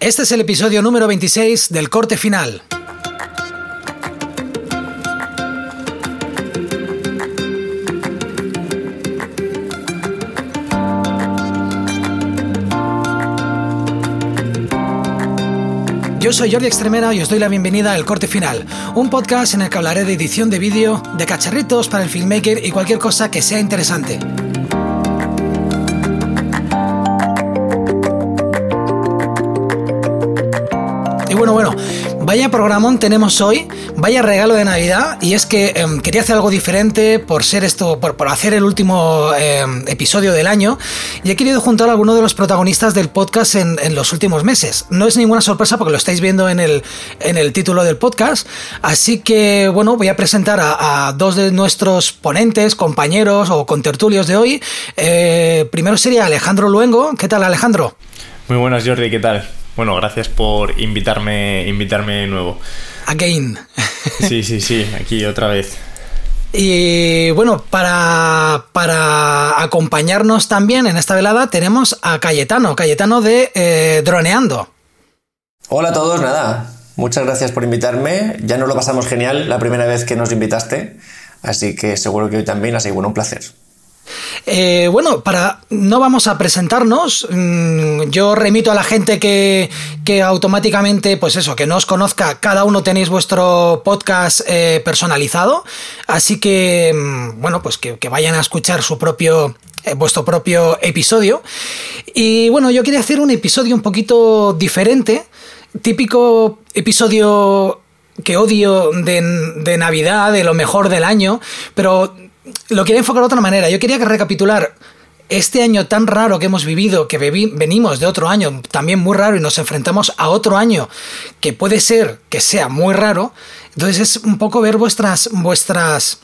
Este es el episodio número 26 del corte final. Yo soy Jordi Extremera y os doy la bienvenida al Corte Final, un podcast en el que hablaré de edición de vídeo, de cacharritos para el filmmaker y cualquier cosa que sea interesante. Bueno, bueno, vaya programón tenemos hoy, vaya regalo de Navidad, y es que em, quería hacer algo diferente por ser esto, por, hacer el último em, episodio del año, y he querido juntar a alguno de los protagonistas del podcast en, los últimos meses. No es ninguna sorpresa porque lo estáis viendo en el, en el título del podcast, así que bueno, voy a presentar a, dos de nuestros ponentes, compañeros o contertulios de hoy. Eh, primero sería Alejandro Luengo. ¿Qué tal, Alejandro? Muy buenas, Jordi, ¿qué tal? Bueno, gracias por invitarme, invitarme de nuevo. Again. Sí, sí, sí, aquí otra vez. Y bueno, para, para acompañarnos también en esta velada tenemos a Cayetano, Cayetano de eh, Droneando. Hola a todos, nada. Muchas gracias por invitarme. Ya nos lo pasamos genial la primera vez que nos invitaste, así que seguro que hoy también, así bueno, un placer. Eh, bueno, para no vamos a presentarnos. Mm, yo remito a la gente que, automáticamente, pues eso, que no os conozca, cada uno tenéis vuestro podcast eh, personalizado. Así que, mm, bueno, pues que, vayan a escuchar su propio eh, vuestro propio episodio. Y bueno, yo quería hacer un episodio un poquito diferente. Típico episodio que odio de Navidad, de lo mejor del año, pero lo quería enfocar de otra manera. Yo quería recapitular este año tan raro que hemos vivido, que venimos de otro año también muy raro y nos enfrentamos a otro año que puede ser que sea muy raro. Entonces es un poco ver vuestras, vuestras,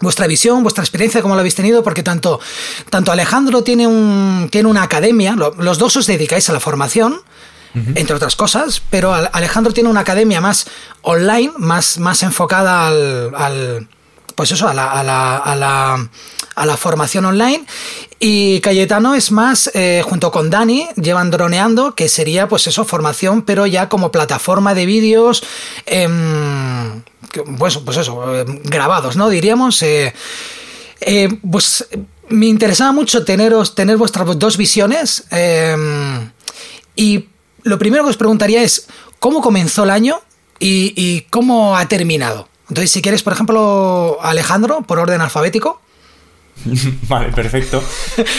vuestra visión, vuestra experiencia, cómo lo habéis tenido, porque tanto, tanto Alejandro tiene, un, tiene una academia, los dos os dedicáis a la formación, entre otras cosas, pero Alejandro tiene una academia más online, más, más enfocada al pues eso, a la, a la, a la, a la formación online. Y Cayetano es más, eh, junto con Dani, llevan droneando, que sería pues eso, formación, pero ya como plataforma de vídeos, em, pues, eso, em, grabados, ¿no? Diríamos. Eh, eh, pues me interesaba mucho teneros, tener vuestras dos visiones. Em, y lo primero que os preguntaría es, ¿cómo comenzó el año y cómo ha terminado? Entonces, si quieres, por ejemplo, Alejandro, por orden alfabético. vale, perfecto.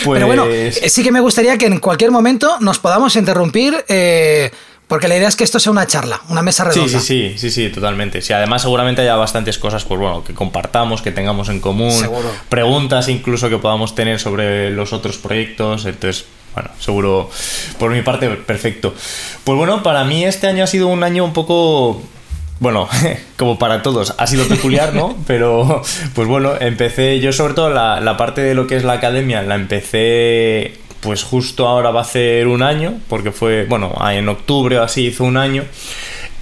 Pero bueno, pues sí que me gustaría que en cualquier momento nos podamos interrumpir. Eh, porque la idea es que esto sea una charla, una mesa redonda. Sí, sí, sí, sí, sí, totalmente. Sí, además seguramente haya bastantes cosas, pues bueno, que compartamos, que tengamos en común, preguntas incluso que podamos tener sobre los otros proyectos. Entonces, bueno, seguro por mi parte perfecto. Pues bueno, para mí este año ha sido un año un poco bueno, como para todos, ha sido peculiar, ¿no? Pero, pues bueno, empecé, yo sobre todo la, la, parte de lo que es la academia, la empecé, pues justo ahora va a ser un año, porque fue, bueno, en octubre o así hizo un año.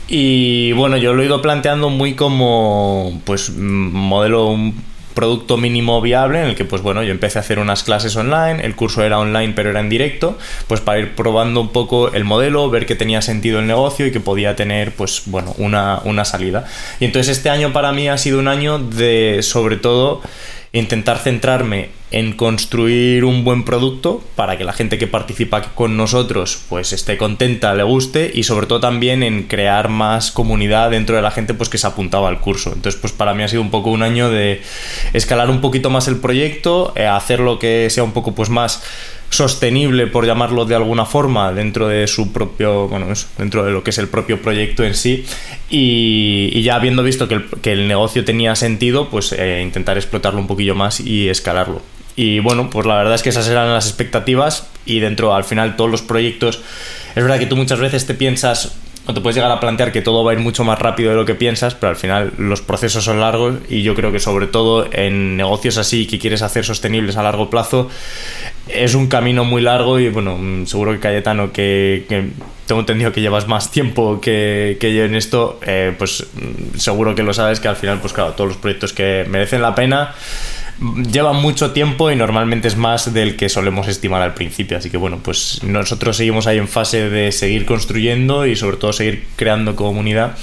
Y bueno, yo lo he ido planteando muy como, pues, modelo, un producto mínimo viable en el que pues bueno yo empecé a hacer unas clases online el curso era online pero era en directo pues para ir probando un poco el modelo ver que tenía sentido el negocio y que podía tener pues bueno una, una salida. Y entonces este año para mí ha sido un año de sobre todo intentar centrarme en construir un buen producto para que la gente que participa con nosotros pues esté contenta, le guste y sobre todo también en crear más comunidad dentro de la gente pues que se apuntaba al curso. Entonces pues para mí ha sido un poco un año de escalar un poquito más el proyecto, eh, hacer lo que sea un poco pues más sostenible, por llamarlo de alguna forma, dentro de su propio, bueno, dentro de lo que es el propio proyecto en sí. Y, ya habiendo visto que el, negocio tenía sentido, pues eh, intentar explotarlo un poquillo más y escalarlo. Y bueno, pues la verdad es que esas eran las expectativas y dentro, al final, todos los proyectos, es verdad que tú muchas veces te piensas o te puedes llegar a plantear que todo va a ir mucho más rápido de lo que piensas, pero al final los procesos son largos y yo creo que sobre todo en negocios así que quieres hacer sostenibles a largo plazo, es un camino muy largo y bueno, seguro que Cayetano, que, tengo entendido que llevas más tiempo que, yo en esto, eh, pues seguro que lo sabes que al final, pues claro, todos los proyectos que merecen la pena lleva mucho tiempo y normalmente es más del que solemos estimar al principio. Así que bueno, pues nosotros seguimos ahí en fase de seguir construyendo y sobre todo seguir creando comunidad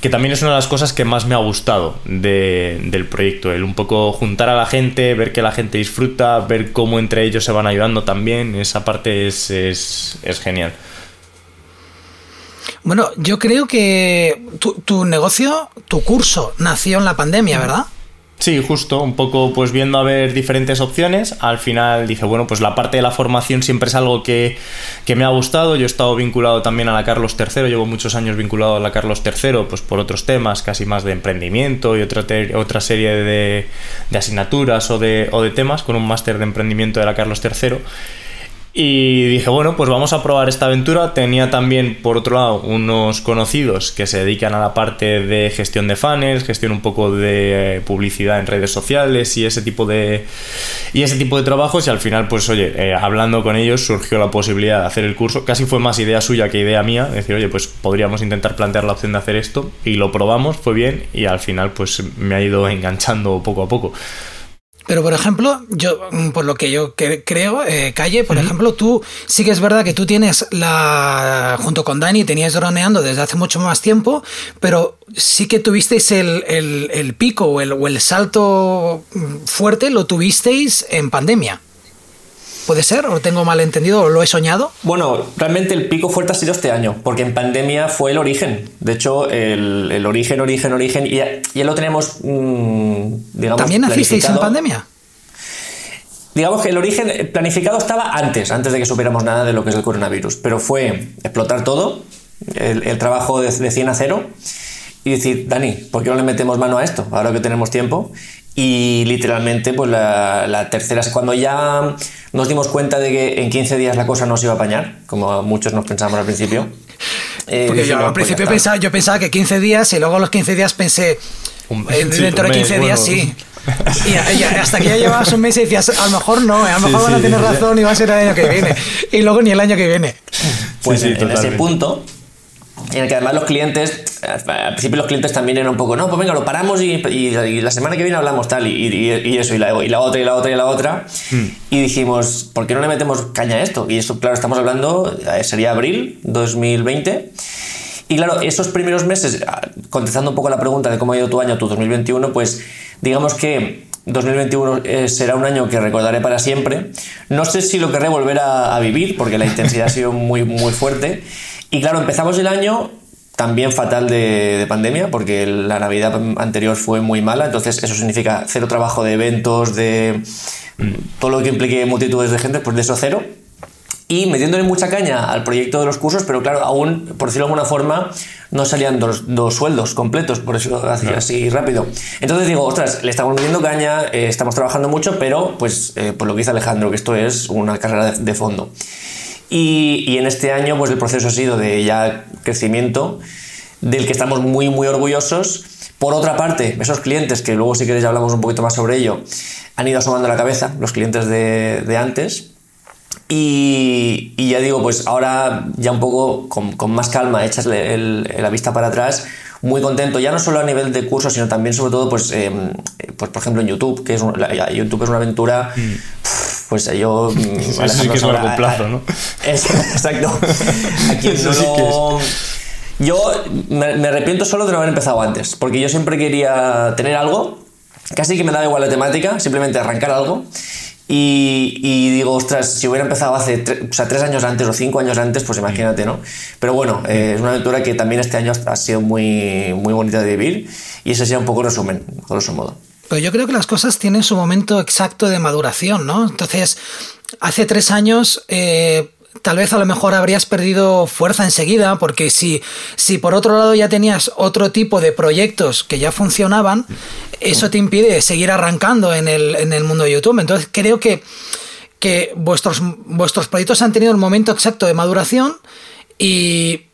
que también es una de las cosas que más me ha gustado del proyecto, el un poco juntar a la gente, ver que la gente disfruta, ver cómo entre ellos se van ayudando también, esa parte es, es, genial. Bueno, yo creo que tu, negocio, tu curso, nació en la pandemia, ¿verdad? Sí, justo, un poco pues viendo a ver diferentes opciones. Al final dije, bueno, pues la parte de la formación siempre es algo que, me ha gustado. Yo he estado vinculado también a la Carlos III, llevo muchos años vinculado a la Carlos III, pues por otros temas, casi más de emprendimiento y otra, otra serie de, de asignaturas o de, o de temas, con un máster de emprendimiento de la Carlos III. Y dije, bueno, pues vamos a probar esta aventura. Tenía también, por otro lado, unos conocidos que se dedican a la parte de gestión de funnels, gestión un poco de eh, publicidad en redes sociales y ese tipo de y ese tipo de trabajos. Y al final, pues oye, eh, hablando con ellos surgió la posibilidad de hacer el curso. Casi fue más idea suya que idea mía. Decir, oye, pues podríamos intentar plantear la opción de hacer esto. Y lo probamos, fue bien. Y al final, pues me ha ido enganchando poco a poco. Pero, por ejemplo, yo, mm, por lo que yo creo, eh, Calle, por ejemplo, tú sí que es verdad que tú tienes la. junto con Dani, tenías droneando desde hace mucho más tiempo, pero sí que tuvisteis el, el pico o el, o el salto mm, fuerte, lo tuvisteis en pandemia. ¿Puede ser? ¿O tengo mal entendido? ¿O lo he soñado? Bueno, realmente el pico fuerte ha sido este año, porque en pandemia fue el origen. De hecho, el, origen, origen, origen, y ya, lo tenemos, mm, digamos. ¿También nacisteis en pandemia? Digamos que el origen planificado estaba antes, antes de que supiéramos nada de lo que es el coronavirus, pero fue explotar todo, el, trabajo de, de 100 a 0, y decir, Dani, ¿por qué no le metemos mano a esto ahora que tenemos tiempo? Y literalmente, pues la, la, tercera, cuando ya nos dimos cuenta de que en 15 días la cosa no se iba a apañar, como muchos nos pensábamos al principio. Eh, Porque yo al pues principio pensaba, yo pensaba que 15 días y luego a los 15 días pensé, eh, dentro de 15 días sí. Y, hasta que ya llevabas un mes y decías, a lo mejor no, a lo mejor van a tener razón y va a ser el año que viene. Y luego ni el año que viene. Pues en ese punto en el que además los clientes, al principio los clientes también eran un poco, no, pues venga, lo paramos y, la semana que viene hablamos tal, y, eso, y la, y la, otra, y la otra, y la otra. Hmm. Y dijimos, ¿por qué no le metemos caña a esto? Y eso, claro, estamos hablando, eh, sería abril 2020. Y claro, esos primeros meses, ah, contestando un poco la pregunta de cómo ha ido tu año, tu 2021, pues digamos que 2021 eh, será un año que recordaré para siempre. No sé si lo querré volver a, a vivir, porque la intensidad ha sido muy, muy fuerte. Y claro, empezamos el año también fatal de, pandemia, porque la Navidad anterior fue muy mala, entonces eso significa cero trabajo de eventos, de todo lo que implique multitudes de gente, pues de eso cero. Y metiéndole mucha caña al proyecto de los cursos, pero claro, aún, por decirlo de alguna forma, no salían dos, sueldos completos, por eso así, así rápido. Entonces digo, ostras, le estamos metiendo caña, eh, estamos trabajando mucho, pero pues eh, por lo que dice Alejandro, que esto es una carrera de fondo. Y, en este año, pues el proceso ha sido de ya crecimiento, del que estamos muy, muy orgullosos. Por otra parte, esos clientes, que luego si queréis hablamos un poquito más sobre ello, han ido asomando la cabeza, los clientes de, antes. Y, ya digo, pues ahora ya un poco con, más calma, echas la vista para atrás, muy contento, ya no solo a nivel de cursos, sino también sobre todo, pues, em, pues por ejemplo en YouTube, que es YouTube es una aventura... Mm pues yo... Eso sí que es a largo plazo, ¿no? exacto. Aquí no Yo me, arrepiento solo de no haber empezado antes, porque yo siempre quería tener algo, casi que me daba igual la temática, simplemente arrancar algo. Y, digo, ostras, si hubiera empezado hace o sea, tres años antes o cinco años antes, pues imagínate, ¿no? Pero bueno, eh, es una aventura que también este año ha sido muy, muy bonita de vivir y ese sería un poco resumen, grosso modo. Pero yo creo que las cosas tienen su momento exacto de maduración, ¿no? Entonces, hace tres años... Eh, tal vez a lo mejor habrías perdido fuerza enseguida, porque si, si por otro lado ya tenías otro tipo de proyectos que ya funcionaban, eso te impide seguir arrancando en el, en el mundo de YouTube. Entonces creo que, que vuestros, vuestros proyectos han tenido el momento exacto de maduración y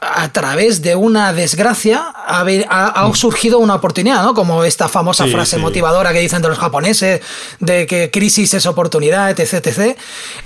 a través de una desgracia ha, surgido una oportunidad, ¿no? Como esta famosa frase motivadora que dicen de los japoneses, de que crisis es oportunidad, etc. etc.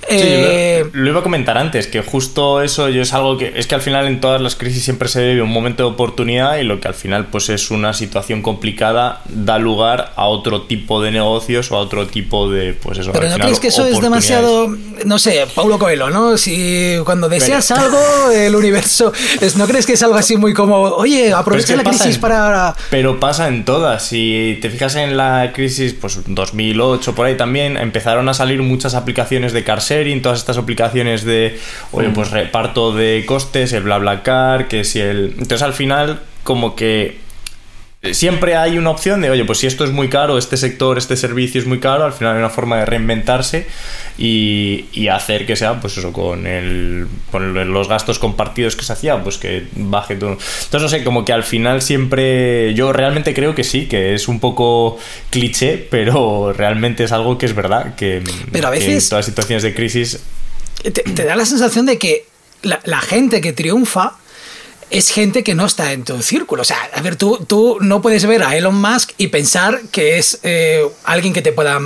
Eh, lo, iba a comentar antes, que justo eso yo es algo que es que al final en todas las crisis siempre se vive un momento de oportunidad y lo que al final pues es una situación complicada da lugar a otro tipo de negocios o a otro tipo de pues eso. Pero no crees que eso es demasiado, no sé, Paulo Coelho, ¿no? Si cuando deseas algo el universo, ¿no crees que es algo así muy como, oye, aprovecha la crisis para... Pero pasa en todas. Si te fijas en la crisis, pues 2008 por ahí también, empezaron a salir muchas aplicaciones de car sharing, todas estas aplicaciones de, oye, mm. pues reparto de costes, el BlaBlaCar, que si el... Entonces al final como que siempre hay una opción de, oye, pues si esto es muy caro, este sector, este servicio es muy caro, al final hay una forma de reinventarse y, hacer que sea, pues eso, con, el, con los gastos compartidos que se hacía, pues que baje todo. Entonces, no sé, como que al final siempre, yo realmente creo que sí, que es un poco cliché, pero realmente es algo que es verdad, que, pero a veces, en todas las situaciones de crisis... Te, da la sensación de que la gente que triunfa es gente que no está en tu círculo. O sea, a ver, tú, tú no puedes ver a Elon Musk y pensar que es eh, alguien que te pueda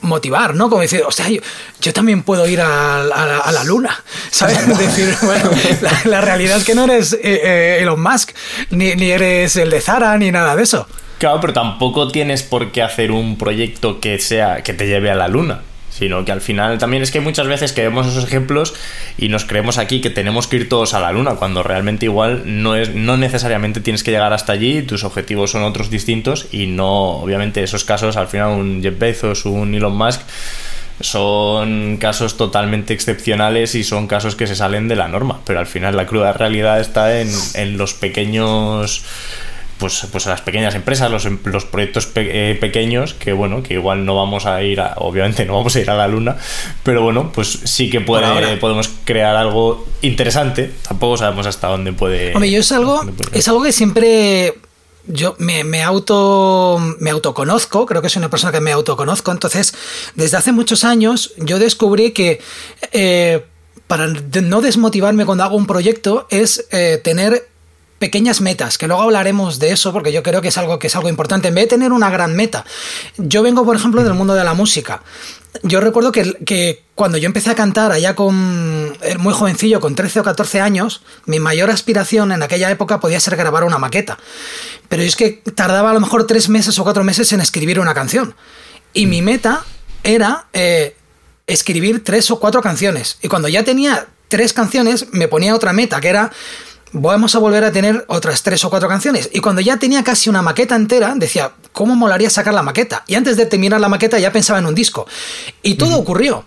motivar, ¿no? Como decir, o sea, yo, también puedo ir a, la luna, ¿sabes? decir, bueno, la, realidad es que no eres eh, eh, Elon Musk, ni, ni eres el de Zara, ni nada de eso. Claro, pero tampoco tienes por qué hacer un proyecto que sea que te lleve a la luna sino que al final también es que muchas veces que vemos esos ejemplos y nos creemos aquí que tenemos que ir todos a la luna, cuando realmente igual no es no necesariamente tienes que llegar hasta allí, tus objetivos son otros distintos y no, obviamente esos casos, al final un Jeff Bezos, un Elon Musk son casos totalmente excepcionales y son casos que se salen de la norma, pero al final la cruda realidad está en, en los pequeños pues, pues a las pequeñas empresas, los, em, los proyectos eh, pequeños, que bueno, que igual no vamos a ir a, obviamente no vamos a ir a la luna, pero bueno, pues sí que puede, podemos crear algo interesante, tampoco sabemos hasta dónde puede... Hombre, yo es algo, es algo que siempre yo me, auto me autoconozco, creo que soy una persona que me autoconozco, entonces desde hace muchos años yo descubrí que eh, para no desmotivarme cuando hago un proyecto es eh, tener pequeñas metas, que luego hablaremos de eso porque yo creo que es algo que es algo importante. En vez de tener una gran meta, yo vengo, por ejemplo, del mundo de la música. Yo recuerdo que, cuando yo empecé a cantar allá con eh, muy jovencillo, con 13 o 14 años, mi mayor aspiración en aquella época podía ser grabar una maqueta. Pero es que tardaba a lo mejor tres meses o cuatro meses en escribir una canción. Y mi meta era eh, escribir tres o cuatro canciones. Y cuando ya tenía tres canciones, me ponía otra meta, que era vamos a volver a tener otras tres o cuatro canciones. Y cuando ya tenía casi una maqueta entera, decía, ¿cómo molaría sacar la maqueta? Y antes de terminar la maqueta ya pensaba en un disco. Y todo ocurrió.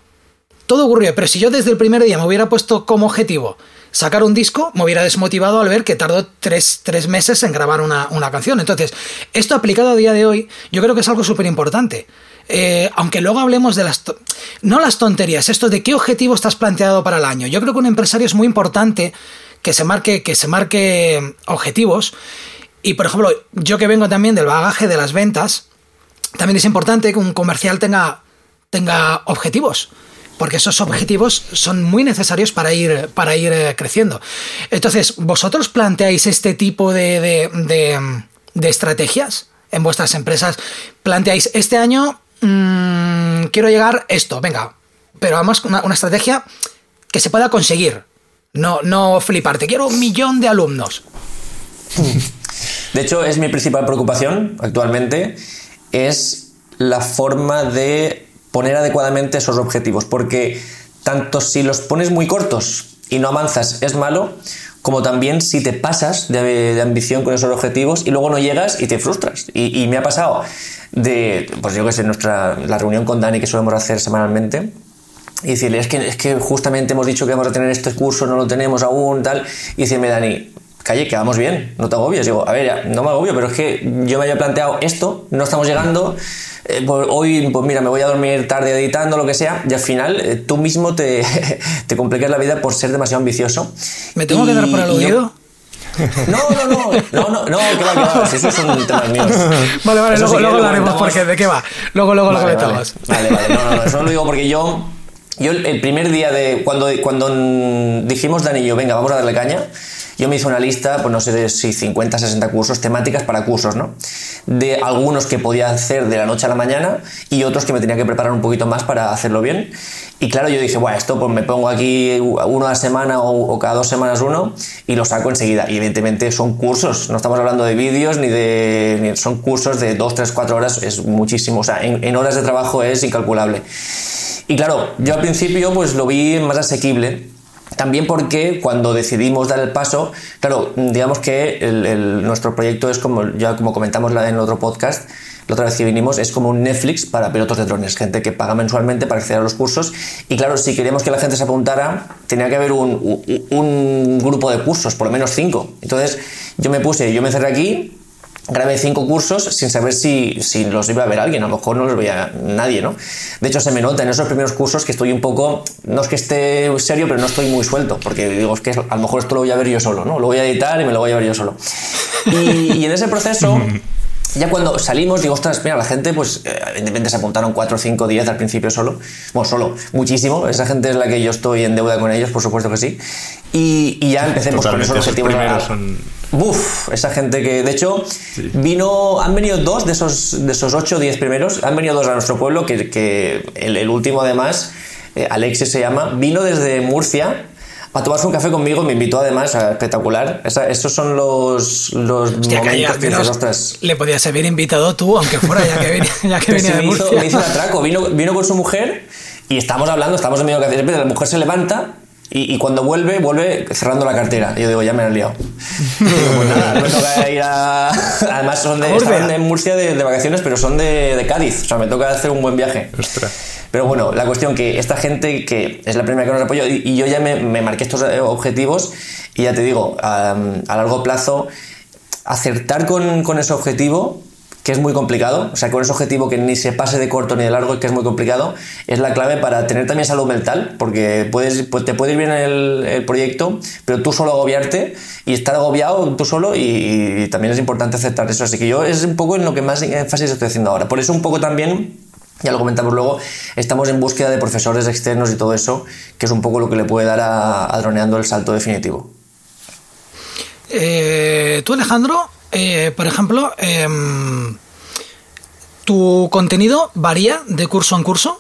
Todo ocurrió. Pero si yo desde el primer día me hubiera puesto como objetivo sacar un disco, me hubiera desmotivado al ver que tardó tres, meses en grabar una, canción. Entonces, esto aplicado a día de hoy, yo creo que es algo súper importante. Eh, aunque luego hablemos de las... No las tonterías, esto de qué objetivo estás planteado para el año. Yo creo que un empresario es muy importante que se marque, que se marque objetivos. Y por ejemplo, yo que vengo también del bagaje de las ventas, también es importante que un comercial tenga, tenga objetivos. Porque esos objetivos son muy necesarios para ir, para ir eh, creciendo. Entonces, ¿vosotros planteáis este tipo de, de, estrategias en vuestras empresas? ¿Planteáis este año mm, quiero llegar esto? Venga, pero además una, una estrategia que se pueda conseguir. No, no fliparte. Quiero un millón de alumnos. De hecho, es mi principal preocupación actualmente. Es la forma de poner adecuadamente esos objetivos. Porque tanto si los pones muy cortos y no avanzas es malo, como también si te pasas de, ambición con esos objetivos y luego no llegas y te frustras. Y, me ha pasado de, pues yo que sé, nuestra, la reunión con Dani que solemos hacer semanalmente, y decirle, es que, es que justamente hemos dicho que vamos a tener este curso, no lo tenemos aún, tal. Y decirme, Dani, calle, que vamos bien, no te agobies. Digo, a ver, ya, no me agobio, pero es que yo me había planteado esto, no estamos llegando, eh, pues hoy, pues mira, me voy a dormir tarde editando, lo que sea, y al final eh, tú mismo te, te complicas la vida por ser demasiado ambicioso. ¿Me tengo que dar por aludido? No, no, no, no, no, no, que va, que va, esos son temas míos. Vale, vale, luego, luego lo haremos porque de qué va. Luego, luego lo comentamos. Vale, vale, no, no, no, eso lo digo porque yo yo el primer día de cuando, cuando dijimos Dani y yo, venga, vamos a darle caña, yo me hice una lista, pues no sé si 50, 60 cursos, temáticas para cursos, ¿no? De algunos que podía hacer de la noche a la mañana y otros que me tenía que preparar un poquito más para hacerlo bien. Y claro, yo dije, bueno, esto pues me pongo aquí uno a la semana o, cada dos semanas uno y lo saco enseguida. Y evidentemente son cursos, no estamos hablando de vídeos ni de... son cursos de dos, tres, cuatro horas, es muchísimo. O sea, en, en horas de trabajo es incalculable. Y claro, yo al principio pues lo vi más asequible también porque cuando decidimos dar el paso, claro, digamos que nuestro proyecto es como, ya como comentamos en el otro podcast, la otra vez que vinimos, es como un Netflix para pilotos de drones, gente que paga mensualmente para acceder a los cursos. Y claro, si queríamos que la gente se apuntara, tenía que haber un, un grupo de cursos, por lo menos cinco. Entonces yo me puse, yo me cerré aquí, grabé cinco cursos sin saber si, si, los iba a ver alguien, a lo mejor no los veía nadie, ¿no? De hecho, se me nota en esos primeros cursos que estoy un poco, no es que esté serio, pero no estoy muy suelto, porque digo, es que a lo mejor esto lo voy a ver yo solo, ¿no? Lo voy a editar y me lo voy a ver yo solo. Y, y en ese proceso... Ya cuando salimos, digo, ostras, mira, la gente, pues, eh, evidentemente se apuntaron 4, 5, 10 al principio solo. Bueno, solo, muchísimo. Esa gente es la que yo estoy en deuda con ellos, por supuesto que sí. Y, y ya empecemos con esos objetivos. Son Buf, esa gente que, de hecho, vino, han venido dos de esos, de esos 8 o 10 primeros, han venido dos a nuestro pueblo, que, que el, último además, eh, Alexis se llama, vino desde Murcia a tomarse un café conmigo, me invitó además, espectacular. esos son los, los momentos que ostras. Le podías haber invitado tú, aunque fuera ya que venía, ya que venía de me Hizo, me hizo un atraco, vino, vino con su mujer y estamos hablando, estamos en medio de café, la mujer se levanta y, cuando vuelve, vuelve cerrando la cartera. Y yo digo, ya me han liado. pues nada, me toca ir a. Además, son de, están en Murcia de, vacaciones, pero son de, de, Cádiz. O sea, me toca hacer un buen viaje. Pero bueno, la cuestión que esta gente, que es la primera que nos apoyó, y, yo ya me, me, marqué estos eh, objetivos, y ya te digo, a, a largo plazo, acertar con, con ese objetivo que es muy complicado, o sea, con ese objetivo que ni se pase de corto ni de largo, que es muy complicado, es la clave para tener también salud mental, porque puedes, pues te puede ir bien el, proyecto, pero tú solo agobiarte y estar agobiado tú solo y, también es importante aceptar eso. Así que yo es un poco en lo que más énfasis estoy haciendo ahora. Por eso un poco también ya lo comentamos luego, estamos en búsqueda de profesores externos y todo eso, que es un poco lo que le puede dar a, Droneando el salto definitivo. Eh, tú, Alejandro, eh, por ejemplo, em, ¿tu contenido varía de curso en curso?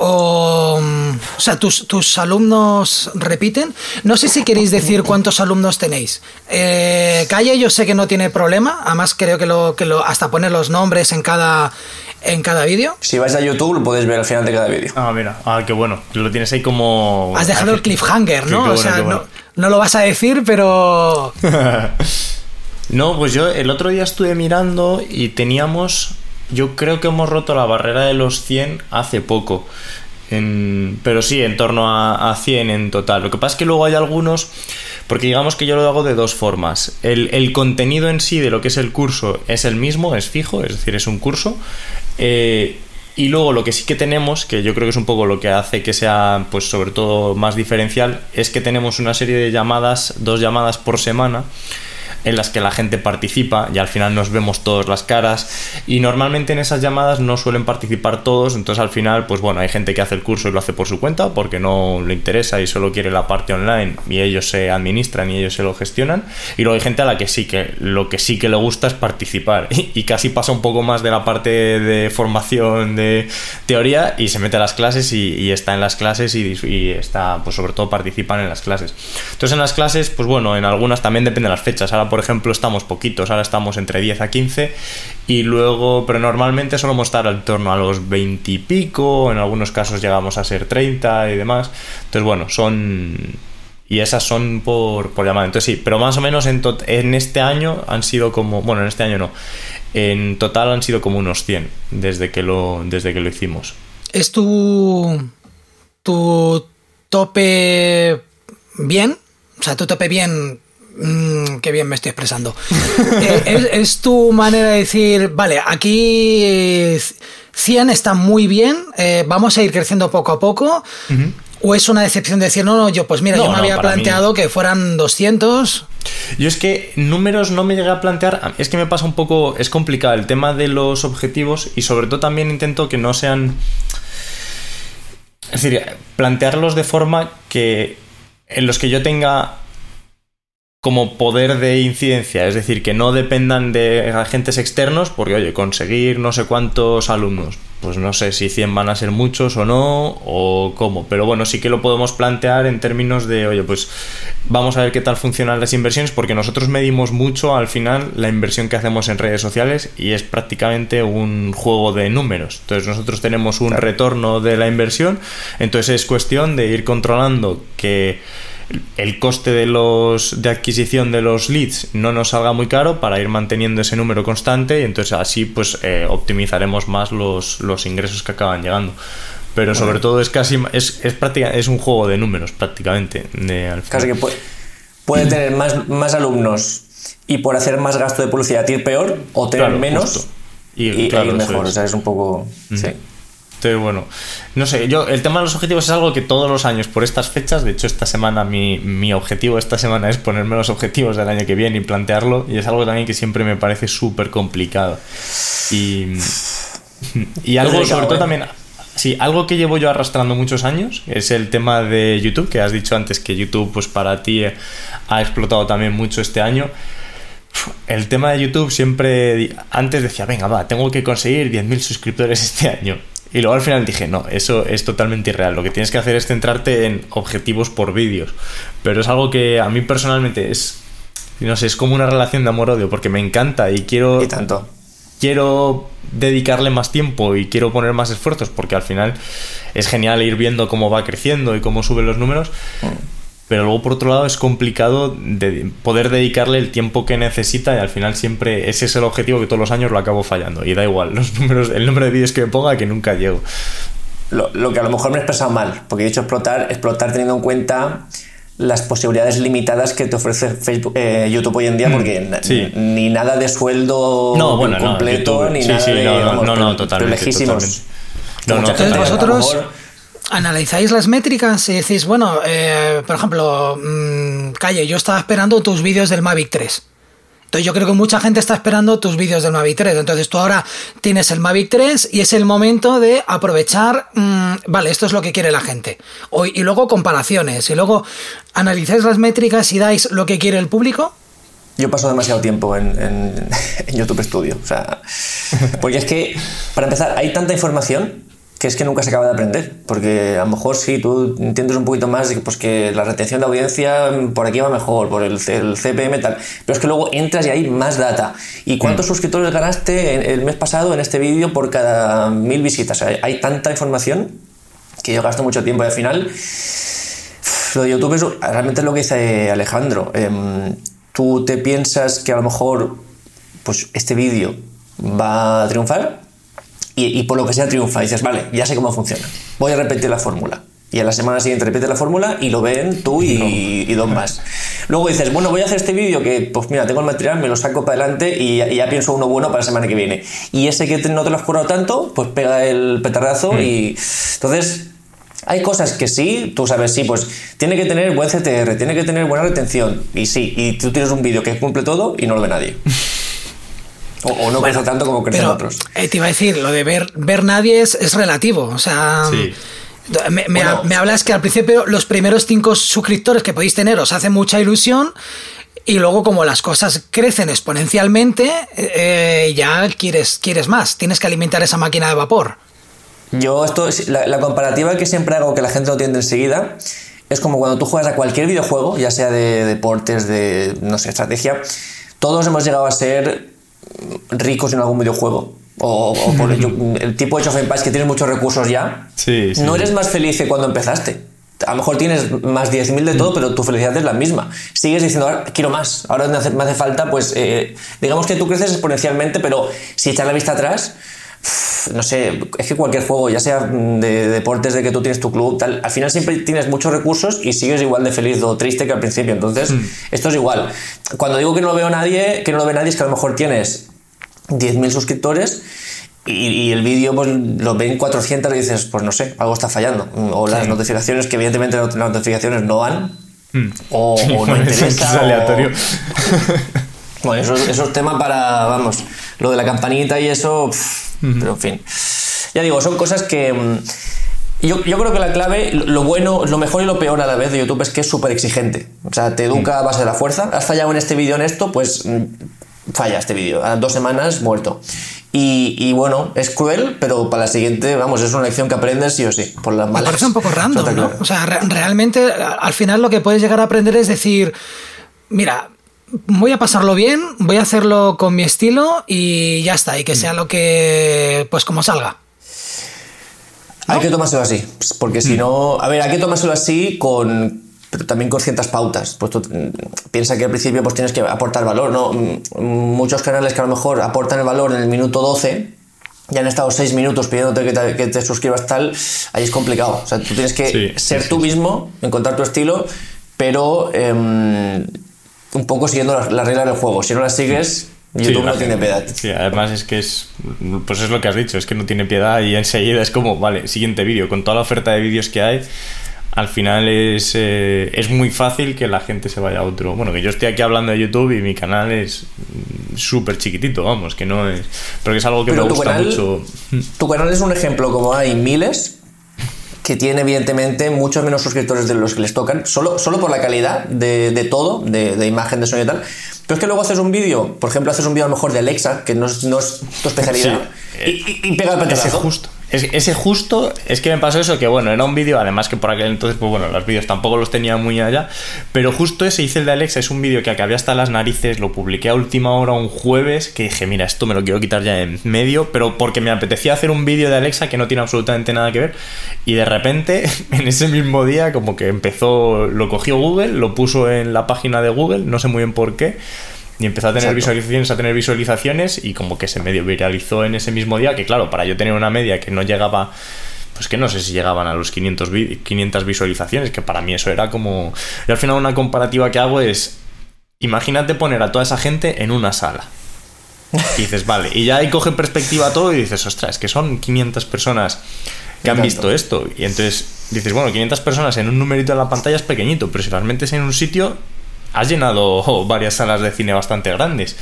O, o sea, tus, tus, alumnos repiten. No sé si queréis decir cuántos alumnos tenéis. Eh, Calle, yo sé que no tiene problema. Además, creo que lo, que lo hasta poner los nombres en cada en cada vídeo. Si vais a YouTube, lo podéis ver al final de cada vídeo. Ah, mira, ah, qué bueno. Lo tienes ahí como. Has dejado el cliffhanger, ¿no? o sea, no, no lo vas a decir, pero. No, pues yo el otro día estuve mirando y teníamos, yo creo que hemos roto la barrera de los 100 hace poco. Pero sí, en torno a, a, 100 en total. Lo que pasa es que luego hay algunos, porque digamos que yo lo hago de dos formas. El, contenido en sí de lo que es el curso es el mismo, es fijo, es decir, es un curso. Eh, y luego lo que sí que tenemos, que yo creo que es un poco lo que hace que sea, pues sobre todo más diferencial, es que tenemos una serie de llamadas, dos llamadas por semana en las que la gente participa y al final nos vemos todas las caras y normalmente en esas llamadas no suelen participar todos, entonces al final pues bueno, hay gente que hace el curso y lo hace por su cuenta porque no le interesa y solo quiere la parte online y ellos se administran y ellos se lo gestionan y luego hay gente a la que sí que lo que sí que le gusta es participar y, casi pasa un poco más de la parte de formación de teoría y se mete a las clases y, está en las clases y, está pues sobre todo participan en las clases. Entonces en las clases pues bueno en algunas también depende de las fechas por ejemplo, estamos poquitos, ahora estamos entre 10 a 15 y luego, pero normalmente solemos estar en torno a los 20 y pico, en algunos casos llegamos a ser 30 y demás. Entonces, bueno, son... Y esas son por, por llamada. Entonces sí, pero más o menos en, en este año han sido como... Bueno, en este año no. En total han sido como unos 100 desde que lo, desde que lo hicimos. ¿Es tu, tu tope bien? O sea, tu tope bien Mm, qué bien me estoy expresando. Eh, es, tu manera de decir, vale, aquí 100 está muy bien, eh, vamos a ir creciendo poco a poco. ¿O es una decepción decir, no, no, yo pues mira, yo me había planteado que fueran 200? Yo es que números no me llegué a plantear, es que me pasa un poco, es complicado el tema de los objetivos y sobre todo también intento que no sean... Es decir, plantearlos de forma que en los que yo tenga como poder de incidencia, es decir, que no dependan de agentes externos, porque oye, conseguir no sé cuántos alumnos, pues no sé si 100 van a ser muchos o no, o cómo, pero bueno, sí que lo podemos plantear en términos de, oye, pues vamos a ver qué tal funcionan las inversiones, porque nosotros medimos mucho al final la inversión que hacemos en redes sociales y es prácticamente un juego de números. Entonces nosotros tenemos un retorno de la inversión, entonces es cuestión de ir controlando que el coste de los de adquisición de los leads no nos salga muy caro para ir manteniendo ese número constante y entonces así pues eh, optimizaremos más los, los ingresos que acaban llegando. Pero sobre todo es casi es, es, es un juego de números prácticamente de, casi que puede, tener más, más alumnos y por hacer más gasto de publicidad ir peor o tener menos y, y, mejor o sea es. un poco sí entonces, bueno, no sé, yo el tema de los objetivos es algo que todos los años por estas fechas, de hecho esta semana mi, mi objetivo esta semana es ponerme los objetivos del año que viene y plantearlo y es algo también que siempre me parece súper complicado. Y, y algo sobre todo ¿eh? también... Sí, algo que llevo yo arrastrando muchos años es el tema de YouTube, que has dicho antes que YouTube pues para ti ha explotado también mucho este año el tema de YouTube siempre antes decía, venga, va, tengo que conseguir 10.000 suscriptores este año. Y luego al final dije, no, eso es totalmente irreal. Lo que tienes que hacer es centrarte en objetivos por vídeos. Pero es algo que a mí personalmente es, no sé, es como una relación de amor-odio, porque me encanta y quiero... Y tanto. Quiero dedicarle más tiempo y quiero poner más esfuerzos, porque al final es genial ir viendo cómo va creciendo y cómo suben los números. Mm pero luego por otro lado es complicado de poder dedicarle el tiempo que necesita y al final siempre ese es el objetivo que todos los años lo acabo fallando. Y da igual los números el número de vídeos que me ponga que nunca llego. Lo, que a lo mejor me he expresado mal porque he dicho explotar explotar teniendo en cuenta las posibilidades limitadas que te ofrece Facebook, eh, YouTube hoy en día, mm, porque ni nada de sueldo completo, ni nada de, no, no, no, totalmente, lejísimos. Entonces vosotros analizáis las métricas y decís, bueno, eh, por ejemplo, mm, Calle, yo estaba esperando tus vídeos del Mavic 3. Entonces yo creo que mucha gente está esperando tus vídeos del Mavic 3. Entonces tú ahora tienes el Mavic 3 y es el momento de aprovechar, mm, vale, esto es lo que quiere la gente. y luego comparaciones, y luego analizáis las métricas y dais lo que quiere el público. Yo paso demasiado tiempo en, en YouTube Studio. O sea, porque es que, para empezar, hay tanta información que es que nunca se acaba de aprender, porque a lo mejor si tú entiendes un poquito más pues que la retención de audiencia mm, por aquí va mejor, por el, el CPM tal, pero es que luego entras y hay más data. ¿Y cuántos mm. suscriptores ganaste el mes pasado en este vídeo por cada mil visitas? hay tanta información que yo gasto mucho tiempo y al final lo de YouTube es realmente lo que dice Alejandro. Em, tú te piensas que a lo mejor pues este vídeo va a triunfar y, por lo que sea triunfa. Y dices, vale, ya sé cómo funciona. Voy a repetir la fórmula. Y a la semana siguiente repites la fórmula y lo ven tú y, dos más. Luego dices, bueno, voy a hacer este vídeo que, pues mira, tengo el material, me lo saco para adelante y, ya pienso uno bueno para la semana que viene. Y ese que no te lo has curado tanto, pues pega el petardazo mm. y. Entonces. Hay cosas que sí, tú sabes, sí, pues tiene que tener buen CTR, tiene que tener buena retención. Y sí, y tú tienes un vídeo que cumple todo y no lo ve nadie. O, no crece tanto como crecen otros. Eh, te iba a decir, lo de ver, ver nadie es, es relativo. O sea. Me, hablas que al principio los primeros cinco suscriptores que podéis tener os hace mucha ilusión y luego como las cosas crecen exponencialmente, eh, ya quieres, quieres más, tienes que alimentar esa máquina de vapor. Yo esto, la, la comparativa que siempre hago que la gente no entiende enseguida, es como cuando tú juegas a cualquier videojuego, ya sea de deportes, de, no sé, estrategia, todos hemos llegado a ser ricos en algún videojuego. O, por el, tipo de of Empires que tienes muchos recursos ya. No eres más feliz que cuando empezaste. A lo mejor tienes más 10.000 de todo, pero tu felicidad es la misma. Sigues diciendo, ahora quiero más, ahora me hace, me hace falta, pues, eh, digamos que tú creces exponencialmente, pero si echas la vista atrás, no sé, es que cualquier juego, ya sea de, deportes, de que tú tienes tu club, tal, al final siempre tienes muchos recursos y sigues igual de feliz o triste que al principio. Entonces, mm. esto es igual. Cuando digo que no lo veo nadie, que no lo ve nadie, es que a lo mejor tienes 10.000 suscriptores y, el vídeo pues, lo ven 400 y dices, pues no sé, algo está fallando. O las notificaciones, que evidentemente las notificaciones no van, mm. o, no interesa. Es aleatorio. bueno, eso, eso, es tema para, vamos, lo de la campanita y eso, pero en fin. Ya digo, son cosas que, Yo, yo, creo que la clave, lo bueno, lo mejor y lo peor a la vez de YouTube es que es súper exigente. O sea, te educa a base de la fuerza. Has fallado en este vídeo en esto, pues mm, falla este vídeo. A dos semanas muerto. Y, bueno, es cruel, pero para la siguiente, vamos, es una lección que aprendes sí o sí, por las malas. Me parece un poco random, ¿no? O sea, realmente al final lo que puedes llegar a aprender es decir, mira, voy a pasarlo bien, voy a hacerlo con mi estilo y ya está, y que sea lo que, pues como salga. Hay que tomárselo así, porque si mm. no, a ver, hay que tomárselo así con, pero también con ciertas pautas. Pues tú mm, piensa que al principio pues tienes que aportar valor, ¿no? Mm, muchos canales que a lo mejor aportan el valor en el minuto 12 ya han estado 6 minutos pidiéndote que te, que te, suscribas tal, ahí es complicado. O sea, tú tienes que ser tú mismo, encontrar tu estilo, pero em, un poco siguiendo las, reglas del juego. Si no las sigues, YouTube no tiene piedad. Sí, además es que es. Pues es lo que has dicho, es que no tiene piedad y enseguida es como, vale, siguiente vídeo. Con toda la oferta de vídeos que hay, al final es, eh, es muy fácil que la gente se vaya a otro. Bueno, que yo estoy aquí hablando de YouTube y mi canal es súper chiquitito, vamos, que no es. Pero que es algo que me gusta mucho. Tu canal es un ejemplo, como hay miles que tiene evidentemente muchos menos suscriptores de los que les tocan, solo, solo por la calidad de, todo, de, imagen, de sonido y tal. Pero es que luego haces un vídeo, por ejemplo, haces un vídeo a lo mejor de Alexa, que no es, no es tu especialidad, y, pega el petardazo. justo. Ese justo, es que me pasó eso, que bueno, era un vídeo, además que por aquel entonces, pues bueno, los vídeos tampoco los tenía muy allá, pero justo ese hice el de Alexa, es un vídeo que acabé hasta las narices, lo publiqué a última hora un jueves, que dije, mira, esto me lo quiero quitar ya en medio, pero porque me apetecía hacer un vídeo de Alexa que no tiene absolutamente nada que ver, y de repente, en ese mismo día, como que empezó, lo cogió Google, lo puso en la página de Google, no sé muy bien por qué, y empezó a tener visualizaciones, a tener visualizaciones y como que se medio viralizó en ese mismo día, que claro, para yo tener una media que no llegaba, pues que no sé si llegaban a los 500, 500 visualizaciones, que para mí eso era como... Y al final una comparativa que hago es, imagínate poner a toda esa gente en una sala. Y dices, vale, y ya ahí coge perspectiva todo y dices, ostras, es que son 500 personas que han visto esto. Y entonces dices, bueno, 500 personas en un numerito en la pantalla es pequeñito, pero si realmente es en un sitio, has llenado varias salas de cine bastante grandes.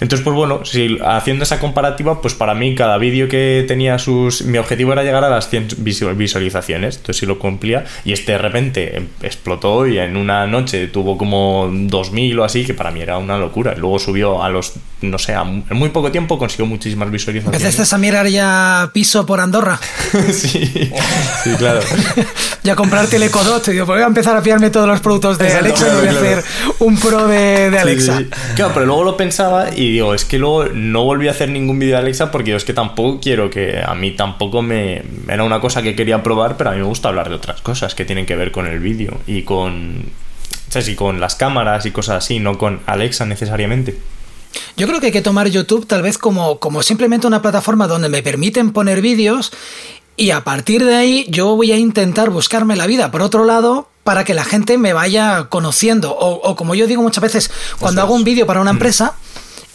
Entonces, pues bueno, si haciendo esa comparativa, pues para mí cada vídeo que tenía sus... Mi objetivo era llegar a las 100 visualizaciones, entonces si lo cumplía, y este de repente em, explotó y en una noche tuvo como 2.000 o así, que para mí era una locura. Y luego subió a los, no sé, en muy poco tiempo consiguió muchísimas visualizaciones. ¿Empezaste a mirar ya piso por Andorra? sí, sí, claro. ya comprarte el Ecodot, digo, pues voy a empezar a pillarme todos los productos de Alexa y voy a hacer un pro de, Alexa. claro, pero luego lo pensaba y digo, es que luego no volví a hacer ningún vídeo de Alexa porque yo es que tampoco quiero que a mí tampoco me... Era una cosa que quería probar, pero a mí me gusta hablar de otras cosas que tienen que ver con el vídeo y con... ¿Sabes? Y con las cámaras y cosas así, no con Alexa necesariamente. Yo creo que hay que tomar YouTube tal vez como, como simplemente una plataforma donde me permiten poner vídeos y a partir de ahí yo voy a intentar buscarme la vida por otro lado para que la gente me vaya conociendo. O, como yo digo muchas veces, cuando hago un vídeo para una mm.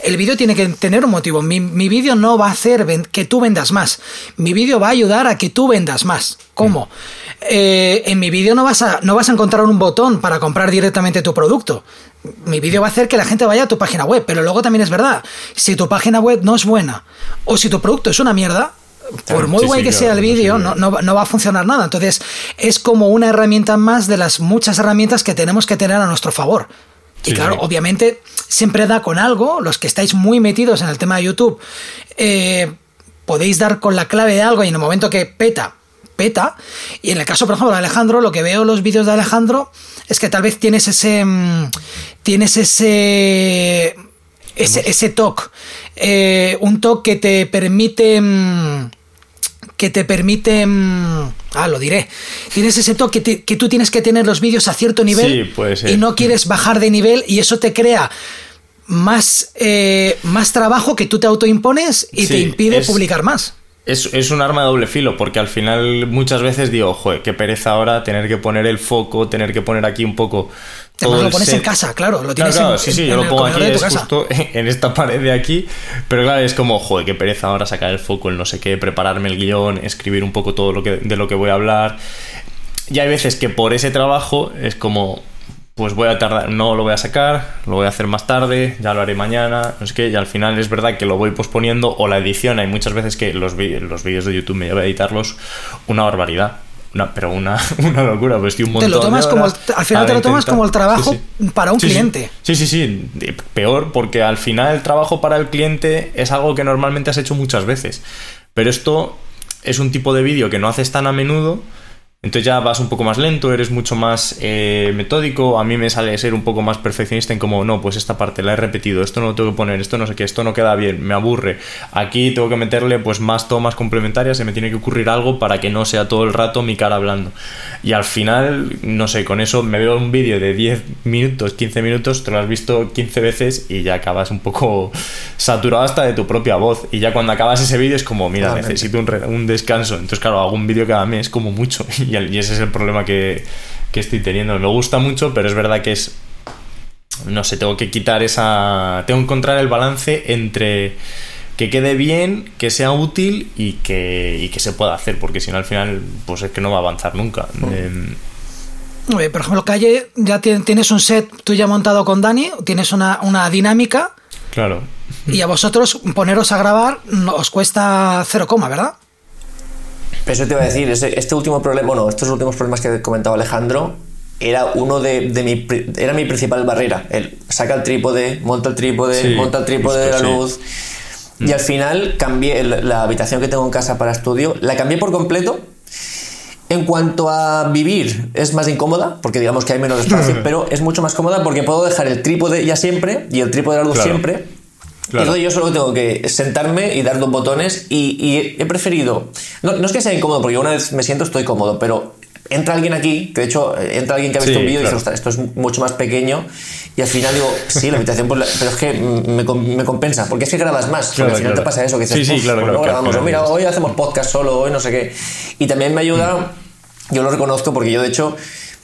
El vídeo tiene que tener un motivo. Mi, vídeo no va a hacer que tú vendas más. Mi vídeo va a ayudar a que tú vendas más. ¿Cómo? Eh, en mi vídeo no, vas a, no vas a encontrar un botón para comprar directamente tu producto. Mi vídeo va a hacer que la gente vaya a tu página web. Pero luego también es verdad. Si tu página web no es buena o si tu producto es una mierda, por muy guay que sea el vídeo, no, no, va a funcionar nada. Entonces, es como una herramienta más de las muchas herramientas que tenemos que tener a nuestro favor. Y claro, obviamente siempre da con algo, los que estáis muy metidos en el tema de YouTube, eh, podéis dar con la clave de algo y en el momento que peta, peta. Y en el caso, por ejemplo, de Alejandro, lo que veo en los vídeos de Alejandro es que tal vez tienes ese. Mm, tienes ese. Ese, ese toque. Eh, un toque que te permite. Mm, que te permite... Mm, ah, lo diré. Tienes ese toque que, tú tienes que tener los vídeos a cierto nivel y no quieres bajar de nivel y eso te crea más, eh, más trabajo que tú te autoimpones y te impide publicar más. Es, es, un arma de doble filo, porque al final muchas veces digo, joder, qué pereza ahora tener que poner el foco, tener que poner aquí un poco Además lo pones en casa, claro, lo tienes claro, sí, sí, yo lo pongo aquí, es justo en esta pared de aquí, pero claro, es como, joder, qué pereza ahora sacar el foco, el no sé qué, prepararme el guion, escribir un poco todo lo que, de lo que voy a hablar. Y hay veces que por ese trabajo es como, pues voy a tardar, no lo voy a sacar, lo voy a hacer más tarde, ya lo haré mañana, no sé qué, y al final es verdad que lo voy posponiendo o la edición, hay muchas veces que los, los vídeos de YouTube me lleva a editarlos una barbaridad. Pero una, una locura, pues estoy un montón te lo tomas como Al final te lo tomas como el trabajo para un cliente. Sí, sí, sí, peor, porque al final el trabajo para el cliente es algo que normalmente has hecho muchas veces. Pero esto es un tipo de vídeo que no haces tan a menudo entonces ya vas un poco más lento, eres mucho más eh, metódico. A mí me sale ser un poco más perfeccionista en como, no, pues esta parte la he repetido, esto no lo tengo que poner, esto no sé qué, esto no queda bien, me aburre. Aquí tengo que meterle pues más tomas complementarias, se me tiene que ocurrir algo para que no sea todo el rato mi cara hablando. Y al final, no sé, con eso me veo un vídeo de 10 minutos, 15 minutos, te lo has visto 15 veces y ya acabas un poco saturado hasta de tu propia voz. Y ya cuando acabas ese vídeo es como, mira, necesito un, un descanso. Entonces, claro, hago un vídeo cada mes como mucho. Y, ese es el problema que, estoy teniendo. Me gusta mucho, pero es verdad que es. No sé, tengo que quitar esa. Tengo que encontrar el balance entre que quede bien, que sea útil y que, que se pueda hacer, porque si no al final, pues es que no va a avanzar nunca. Mm. Por ejemplo, Calle, ya tienes un set tú ya montado con Dani, tienes una, una dinámica. Claro. Y a vosotros poneros a grabar os cuesta cero coma, ¿verdad? Eso te iba a decir, este último problema, bueno, estos últimos problemas que comentaba Alejandro, era uno de, de mi, era mi principal barrera. El saca el trípode, monta el trípode, monta el trípode de la luz. Y al mm. final cambié la habitación que tengo en casa para estudio, la cambié por completo. En cuanto a vivir, es más incómoda, porque digamos que hay menos espacio, pero es mucho más cómoda porque puedo dejar el trípode ya siempre y el trípode de la luz siempre Claro. yo solo tengo que sentarme y dar dos botones y, he preferido... No, no, es que sea incómodo, porque yo una vez me siento estoy cómodo, pero entra alguien aquí, que de hecho eh, entra alguien que ha visto un vídeo y dice, esto es mucho más pequeño y al final digo, sí, la habitación, pues, pero es que me, me, compensa, porque es que grabas más, porque al final te pasa eso, que dices, sí, sí, claro, no grabamos, mira, hoy hacemos podcast solo, hoy no sé qué. Y también me ayuda, yo lo reconozco, porque yo de hecho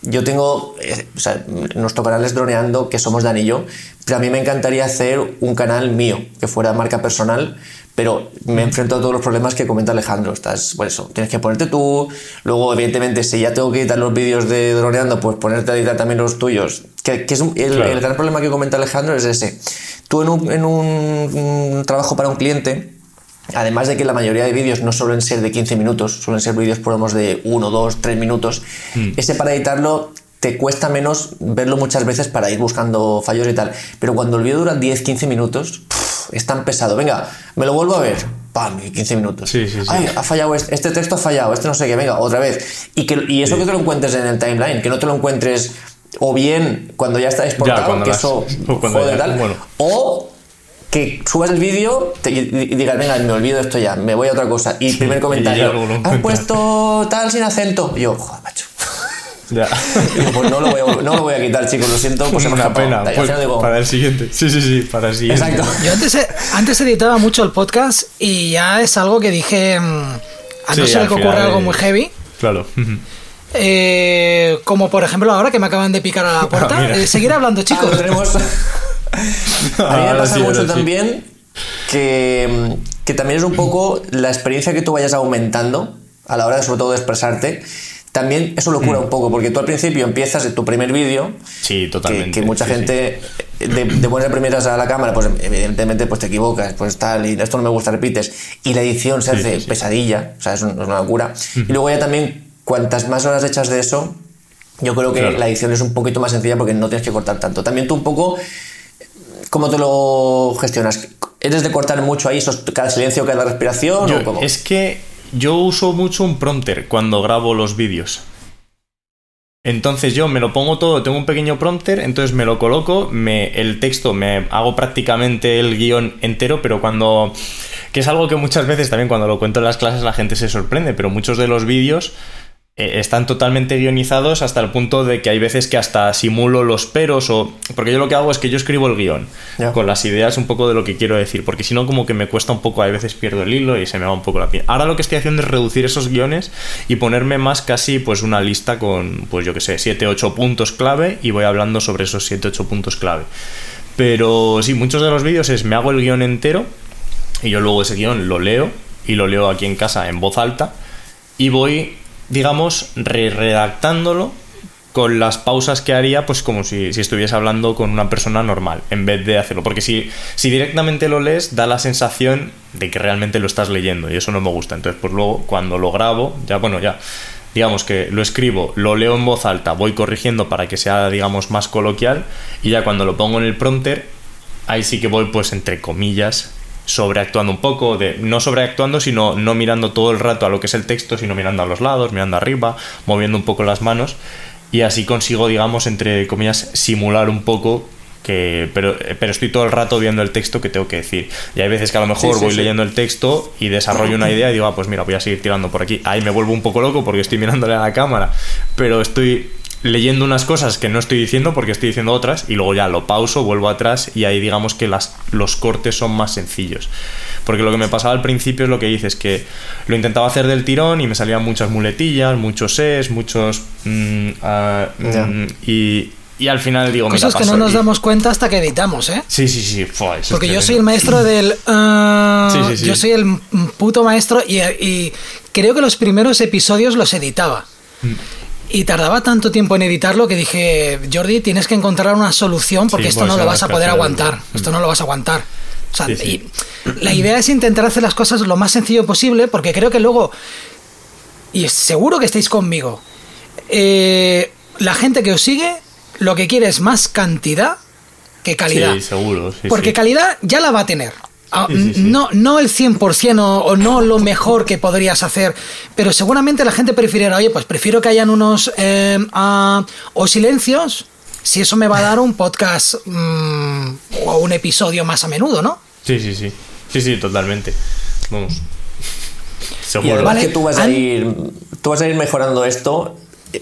yo tengo, eh, o sea, nuestro canal es Droneando, que somos Dan y yo, pero a mí me encantaría hacer un canal mío, que fuera marca personal, pero me enfrento a todos los problemas que comenta Alejandro. Estás, pues eso, tienes que ponerte tú, luego evidentemente si ya tengo que editar los vídeos de Droneando, pues ponerte a editar también los tuyos. Que, es el, gran problema que comenta Alejandro es ese. Tú en un, en un trabajo para un cliente, Además de que la mayoría de vídeos no suelen ser de 15 minutos, suelen ser vídeos, podemos, de 1, 2, 3 minutos. Mm. Ese para editarlo te cuesta menos verlo muchas veces para ir buscando fallos y tal. Pero cuando el vídeo dura 10, 15 minutos, es tan pesado. Venga, me lo vuelvo a ver. ¡Pam! 15 minutos. Sí, sí, sí. Ay, ha fallado este, este, texto ha fallado, este no sé qué, venga, otra vez. Y, que, y eso que te lo encuentres en el timeline, que no te lo encuentres o bien cuando ya está exportado, que eso joder, tal, bueno. o que subas el vídeo y digas, venga, me olvido esto ya, me voy a otra cosa. Y primer comentario, has puesto tal sin acento. Y yo, joder, macho. Ya. pues no lo, voy a, no lo voy a quitar, chicos, lo siento. Pues una pena. Pues para el siguiente. Sí, sí, sí, para el siguiente. Exacto. Yo antes, antes editaba mucho el podcast y ya es algo que dije, mm, a no ser que ocurra algo muy heavy. Claro. Eh, como por ejemplo ahora que me acaban de picar a la puerta. Ah, eh, seguir hablando, chicos. tenemos... A mí me pasa mucho también que, que también es un poco la experiencia que tú vayas aumentando a la hora de sobre todo de expresarte. También eso lo cura mm. un poco, porque tú al principio empiezas en tu primer vídeo. Sí, totalmente. Que, mucha gente De, de poner primeras a la cámara, pues evidentemente pues te equivocas, pues tal, y esto no me gusta, repites. Y la edición se hace pesadilla, o sea, es, una locura. Y luego ya también, cuantas más horas echas de eso, yo creo que la edición es un poquito más sencilla porque no tienes que cortar tanto. También tú un poco ¿Cómo te lo gestionas? ¿Eres de cortar mucho ahí esos, cada silencio, cada respiración? Es que yo uso mucho un prompter cuando grabo los vídeos. Entonces yo me lo pongo todo, tengo un pequeño prompter, entonces me lo coloco, me, el texto me hago prácticamente el guion entero, pero cuando... que es algo que muchas veces también cuando lo cuento en las clases la gente se sorprende, pero muchos de los vídeos eh, están totalmente guionizados hasta el punto de que hay veces que hasta simulo los peros o... Porque yo lo que hago es que yo escribo el guion con las ideas un poco de lo que quiero decir, porque si no como que me cuesta un poco, a veces pierdo el hilo y se me va un poco la piel. Ahora lo que estoy haciendo es reducir esos guiones y ponerme más casi pues una lista con, pues yo que sé, 7, 8 puntos clave y voy hablando sobre esos 7, 8 puntos clave. Pero sí, muchos de los vídeos es me hago el guion entero y yo luego ese guion lo leo y lo leo aquí en casa en voz alta y voy digamos, re redactándolo con las pausas que haría, pues como si, si, estuviese hablando con una persona normal, en vez de hacerlo. Porque si, si directamente lo lees, da la sensación de que realmente lo estás leyendo, y eso no me gusta. Entonces, pues luego, cuando lo grabo, ya, bueno, ya, digamos que lo escribo, lo leo en voz alta, voy corrigiendo para que sea, digamos, más coloquial, y ya cuando lo pongo en el prompter, ahí sí que voy, pues, entre comillas, sobreactuando un poco, de no sobreactuando, sino no mirando todo el rato a lo que es el texto, sino mirando a los lados, mirando arriba, moviendo un poco las manos y así consigo, digamos, entre comillas, simular un poco que pero, pero estoy todo el rato viendo el texto que tengo que decir. Y hay veces que a lo mejor voy leyendo el texto y desarrollo una idea y digo, ah, pues mira, voy a seguir tirando por aquí. Ahí me vuelvo un poco loco porque estoy mirándole a la cámara, pero estoy leyendo unas cosas que no estoy diciendo porque estoy diciendo otras y luego ya lo pauso, vuelvo atrás y ahí digamos que las, los cortes son más sencillos. Porque lo que me pasaba al principio es lo que dices, que lo intentaba hacer del tirón y me salían muchas muletillas, muchos es, muchos... Mm, ah, mm, y, y al final digo, Cosas que no nos damos cuenta hasta que editamos, ¿eh? Sí, sí, sí. Porque yo soy el maestro del... Uh, yo soy el puto maestro y, y, creo que los primeros episodios los editaba. Mm. Y tardaba tanto tiempo en editarlo que dije, Jordi, tienes que encontrar una solución porque esto no lo vas a poder aguantar. Esto no lo vas a aguantar. Y la idea es intentar hacer las cosas lo más sencillo posible porque creo que luego, y seguro que estáis conmigo, eh, la gente que os sigue lo que quiere es más cantidad que calidad. Sí, seguro. porque calidad ya la va a tener. Ah, no, no el 100% o, no lo mejor que podrías hacer, pero seguramente la gente prefiere oye, pues prefiero que hayan unos eh, ah, o silencios, si eso me va a dar un podcast mm, o un episodio más a menudo, ¿no? Sí, sí, sí. Sí, sí, totalmente. Vamos. Seguro. Y que tú vas, a ir, tú vas a ir mejorando esto.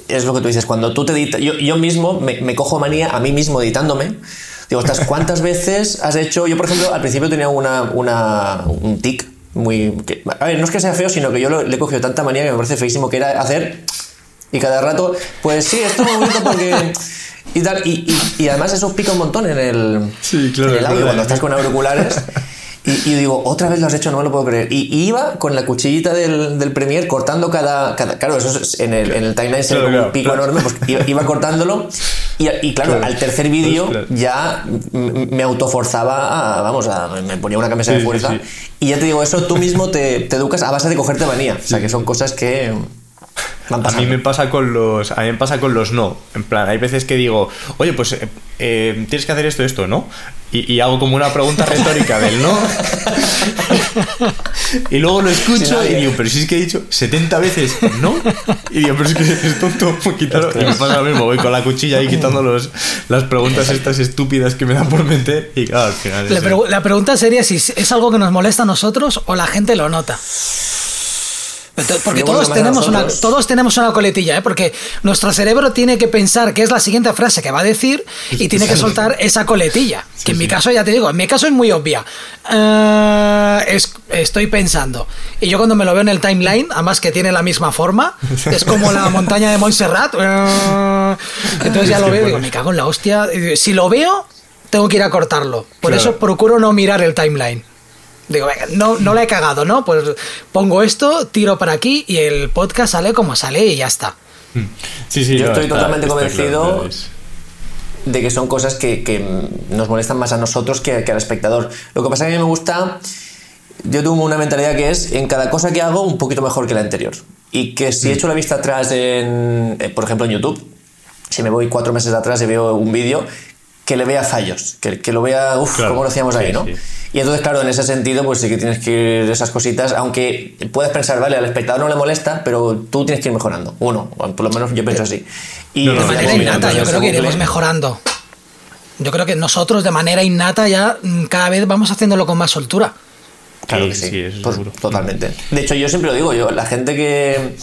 Es lo que tú dices, cuando tú te editas. Yo, yo mismo me, me cojo manía a mí mismo editándome Digo, ¿cuántas veces has hecho? Yo, por ejemplo, al principio tenía una, una un tic muy. a ver, no es que sea feo, sino que yo le he cogido tanta manía que me parece feísimo que era hacer. Y cada rato, pues sí, esto es muy bonito porque. Y, tal, y, y, además eso pica un montón en el, sí, claro, en el audio cuando estás con auriculares. Y, digo, otra vez lo has hecho, no me lo puedo creer. Y, iba con la cuchillita del, del Premiere cortando cada, cada, Claro, eso es, en, el, en el timeline se ve un pico enorme, pues iba, cortándolo. Y, claro, al tercer vídeo ya me autoforzaba a. Vamos, a, me ponía una camisa de fuerza. Y ya te digo, eso tú mismo te, te educas a base de cogerte manía. O sea, que son cosas que. A mí me pasa con los. A mí me pasa con los no. En plan, hay veces que digo, oye, pues eh, eh, tienes que hacer esto, esto, ¿no? Y, hago como una pregunta retórica del no. y luego lo escucho y digo, pero si es que he dicho 70 veces no. Y digo, pero es que es tonto, quítalo. Y me pasa lo mismo, voy con la cuchilla ahí quitando los, las preguntas estas estúpidas que me dan por meter. Y claro, al final. La, la pregunta sería si es algo que nos molesta a nosotros o la gente lo nota. Porque todos tenemos, una, todos tenemos una coletilla, ¿eh? porque nuestro cerebro tiene que pensar qué es la siguiente frase que va a decir y tiene que soltar esa coletilla. Que en mi caso, ya te digo, en mi caso es muy obvia. Eh, estoy pensando. Y yo cuando me lo veo en el timeline, además que tiene la misma forma, es como la montaña de Montserrat. Eh, entonces ya lo veo y digo, me cago en la hostia. Si lo veo, tengo que ir a cortarlo. Por eso procuro no mirar el timeline. Digo, no, no la he cagado, ¿no? Pues pongo esto, tiro para aquí y el podcast sale como sale y ya está. Hmm. Sí, sí, yo estoy totalmente convencido de que son cosas que, nos molestan más a nosotros que, al espectador. Lo que pasa es que a mí me gusta, yo tengo una mentalidad que es en cada cosa que hago un poquito mejor que la anterior. Y que si he hmm. echo la vista atrás, en, eh, por ejemplo en YouTube, si me voy cuatro meses atrás y veo un vídeo, que le vea fallos, que, que lo vea, uff, como lo hacíamos ahí, ¿no? Y entonces, claro, en ese sentido, pues sí que tienes que ir esas cositas, aunque puedes pensar, vale, al espectador no le molesta, pero tú tienes que ir mejorando. Uno, por lo menos yo pienso así. Y de manera innata, yo creo que iremos mejorando. Yo creo que nosotros de manera innata ya cada vez vamos haciéndolo con más soltura. Claro que sí, totalmente. De hecho, yo siempre lo digo, yo, la gente que,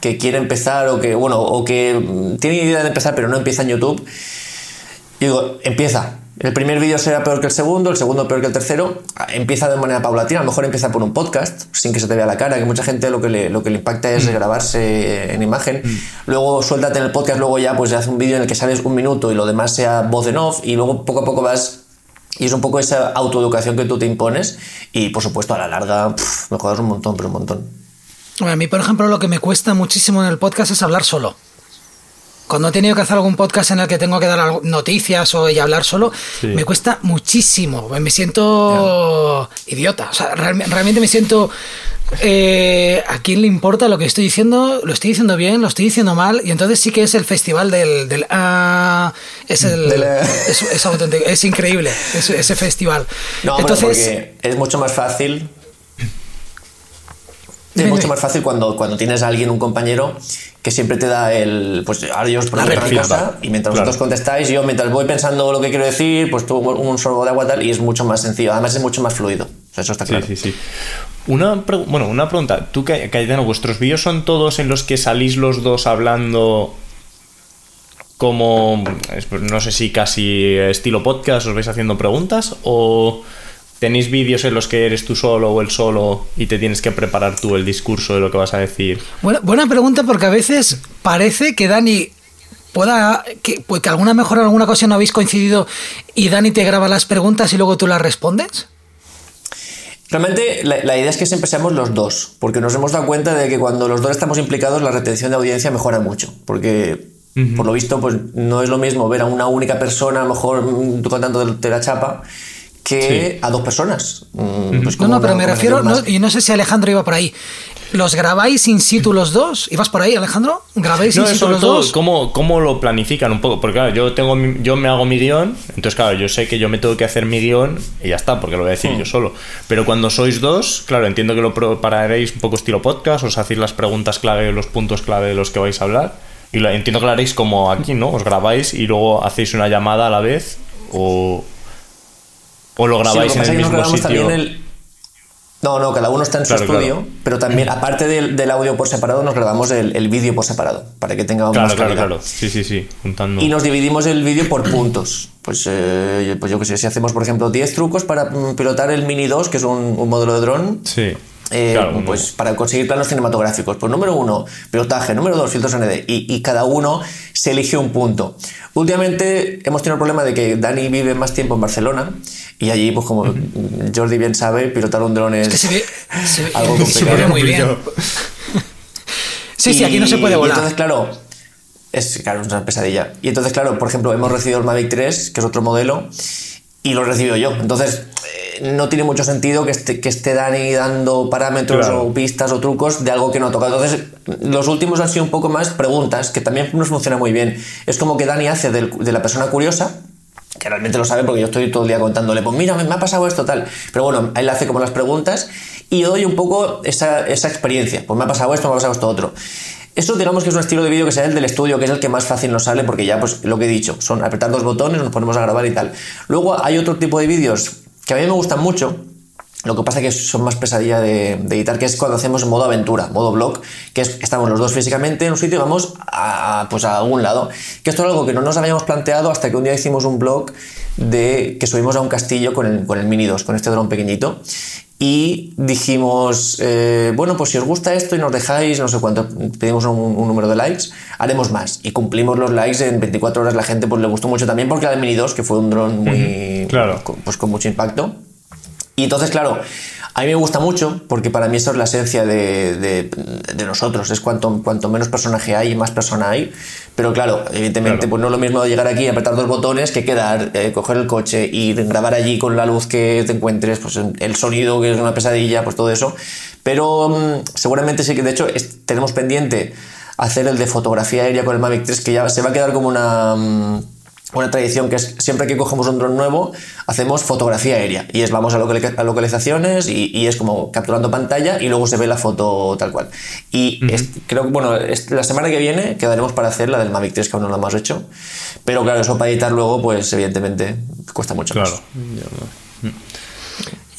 que quiere empezar o que, bueno, o que tiene idea de empezar pero no empieza en YouTube, yo digo, empieza, el primer vídeo será peor que el segundo, el segundo peor que el tercero. Empieza de manera paulatina, a lo mejor empieza por un podcast, sin que se te vea la cara, que mucha gente lo que le, lo que le impacta es mm. grabarse en imagen. Mm. Luego suéltate en el podcast, luego ya pues hace un vídeo en el que sales un minuto y lo demás sea voz en off, y luego poco a poco vas y es un poco esa autoeducación que tú te impones y por supuesto a la larga me jodas un montón, pero un montón. A mí, por ejemplo, lo que me cuesta muchísimo en el podcast es hablar solo. Cuando he tenido que hacer algún podcast en el que tengo que dar noticias o y hablar solo, me cuesta muchísimo. Me siento idiota. O sea, realmente me siento eh, ¿a quién le importa lo que estoy diciendo? ¿Lo estoy diciendo bien? ¿Lo estoy diciendo mal? Y entonces sí que es el festival del... del ah, es, el, es, auténtico, es increíble ese festival. No, entonces, es mucho más fácil es mucho más fácil cuando, cuando tienes a alguien, un compañero, que siempre te da el. Pues ahora yo os pregunto una cosa y mientras vosotros contestáis, yo mientras voy pensando lo que quiero decir, pues tú un sorbo de agua tal y es mucho más sencillo. Además es mucho más fluido. eso está claro. Sí, sí, sí. Una, bueno, una pregunta. Tú, Cayetano, ¿vuestros vídeos son todos en los que salís los dos hablando como, pues, no sé si casi estilo podcast, os vais haciendo preguntas o tenéis vídeos en los que eres tú solo o el solo y te tienes que preparar tú el discurso de lo que vas a decir? Buena, buena pregunta porque a veces parece que Dani pueda que, pues que alguna mejor alguna cosa no habéis coincidido y Dani te graba las preguntas y luego tú las respondes. Realmente la, idea es que siempre seamos los dos, porque nos hemos dado cuenta de que cuando los dos estamos implicados la retención de audiencia mejora mucho, porque por lo visto pues no es lo mismo ver a una única persona a lo mejor mm, tú contando de la chapa que a dos personas. Mm, pues no, no, pero me refiero, y no sé si Alejandro iba por ahí. ¿Los grabáis in situ los dos? ¿Ibas por ahí, Alejandro? ¿Grabáis in situ los dos? ¿cómo, ¿Cómo lo planifican un poco? Porque claro, yo, tengo, yo me hago mi guion, entonces claro, yo sé que yo me tengo que hacer mi guion y ya está, porque lo voy a decir hmm. yo solo. Pero cuando sois dos, claro, entiendo que lo prepararéis un poco estilo podcast, os hacéis las preguntas clave, los puntos clave de los que vais a hablar. Y lo, entiendo que lo haréis como aquí, ¿no? Os grabáis y luego hacéis una llamada a la vez o, o lo grabáis en el mismo sitio. No, no, cada uno está en su estudio, pero también, aparte del, audio por separado, nos grabamos el, vídeo por separado, para que tengamos claro, más Claro, claro, sí, sí, sí, juntando. Y nos dividimos el vídeo por puntos. Pues, eh, pues yo qué sé, si hacemos, por ejemplo, 10 trucos para mm, pilotar el Mini 2, que es un, un modelo de dron. Sí. Eh, pues para conseguir planos cinematográficos. Pues número uno, pilotaje, número dos, filtros ND. Y, cada uno se elige un punto. Últimamente hemos tenido el problema de que Dani vive más tiempo en Barcelona y allí, pues como Jordi bien sabe, pilotar un dron es, algo complicado. muy bien. sí, sí, aquí no se puede volar. entonces, claro, es, claro, es una pesadilla. Y entonces, claro, por ejemplo, hemos recibido el Mavic 3, que es otro modelo, y lo recibo yo. Entonces, no tiene mucho sentido que esté, que esté Dani dando parámetros o pistas o trucos de algo que no ha tocado. Entonces, los últimos han sido un poco más preguntas, que también nos funciona muy bien. Es como que Dani hace de la persona curiosa, que realmente lo sabe porque yo estoy todo el día contándole, pues mira, me ha pasado esto, tal. Pero bueno, él hace como las preguntas y doy un poco esa, esa experiencia. Pues me ha pasado esto, me ha pasado esto otro. Eso digamos que es un estilo de vídeo que sea el del estudio, que es el que más fácil nos sale, porque ya pues lo que he dicho, son apretar dos botones, nos ponemos a grabar y tal. Luego hay otro tipo de vídeos que a mí me gustan mucho, lo que pasa es que son más pesadilla de, editar, que es cuando hacemos modo aventura, modo blog, que es, estamos los dos físicamente en un sitio y vamos a, pues a algún lado. Que esto es algo que no nos habíamos planteado hasta que un día hicimos un blog de que subimos a un castillo con el, con el Mini 2, con este dron pequeñito. Y dijimos, eh, bueno, pues si os gusta esto y nos dejáis, no sé cuánto, pedimos un, número de likes, haremos más. Y cumplimos los likes en 24 horas. La gente pues le gustó mucho también porque era el Mini 2, que fue un dron muy, claro. pues con mucho impacto. Y entonces, claro, a mí me gusta mucho porque para mí eso es la esencia de, nosotros, es cuanto, cuanto menos personaje hay, más persona hay. Pero claro, evidentemente, pues no es lo mismo llegar aquí, apretar dos botones que quedar, eh, coger el coche y grabar allí con la luz que te encuentres, pues el sonido que es una pesadilla, pues todo eso. Pero mm, seguramente sí que, de hecho, tenemos pendiente hacer el de fotografía aérea con el Mavic 3, que ya se va a quedar como una... Mm, una tradición que es siempre que cogemos un dron nuevo, hacemos fotografía aérea. Y es vamos a, localizaciones y, es como capturando pantalla y luego se ve la foto tal cual. Y creo que, bueno, la semana que viene quedaremos para hacer la del Mavic 3, que aún no lo hemos hecho. Pero claro, eso para editar luego, pues evidentemente cuesta mucho claro.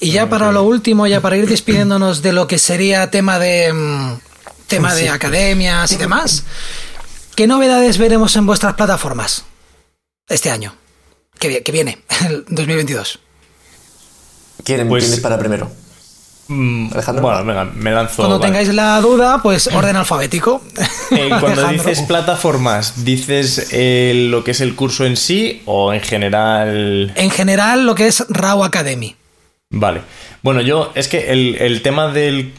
Y ya para lo último, ya para ir despidiéndonos de lo que sería tema de mm, tema de academias y demás, ¿qué novedades veremos en vuestras plataformas? Este año, que, que viene, el 2022. ¿Quién, pues, ¿Quién para primero? Mm, Alejandro. Bueno, venga, me lanzo. Cuando tengáis la duda, pues orden alfabético. Eh, cuando dices plataformas, ¿dices eh, lo que es el curso en sí o en general? En general, lo que es RAW Academy. Vale. Bueno, yo es que el, el tema del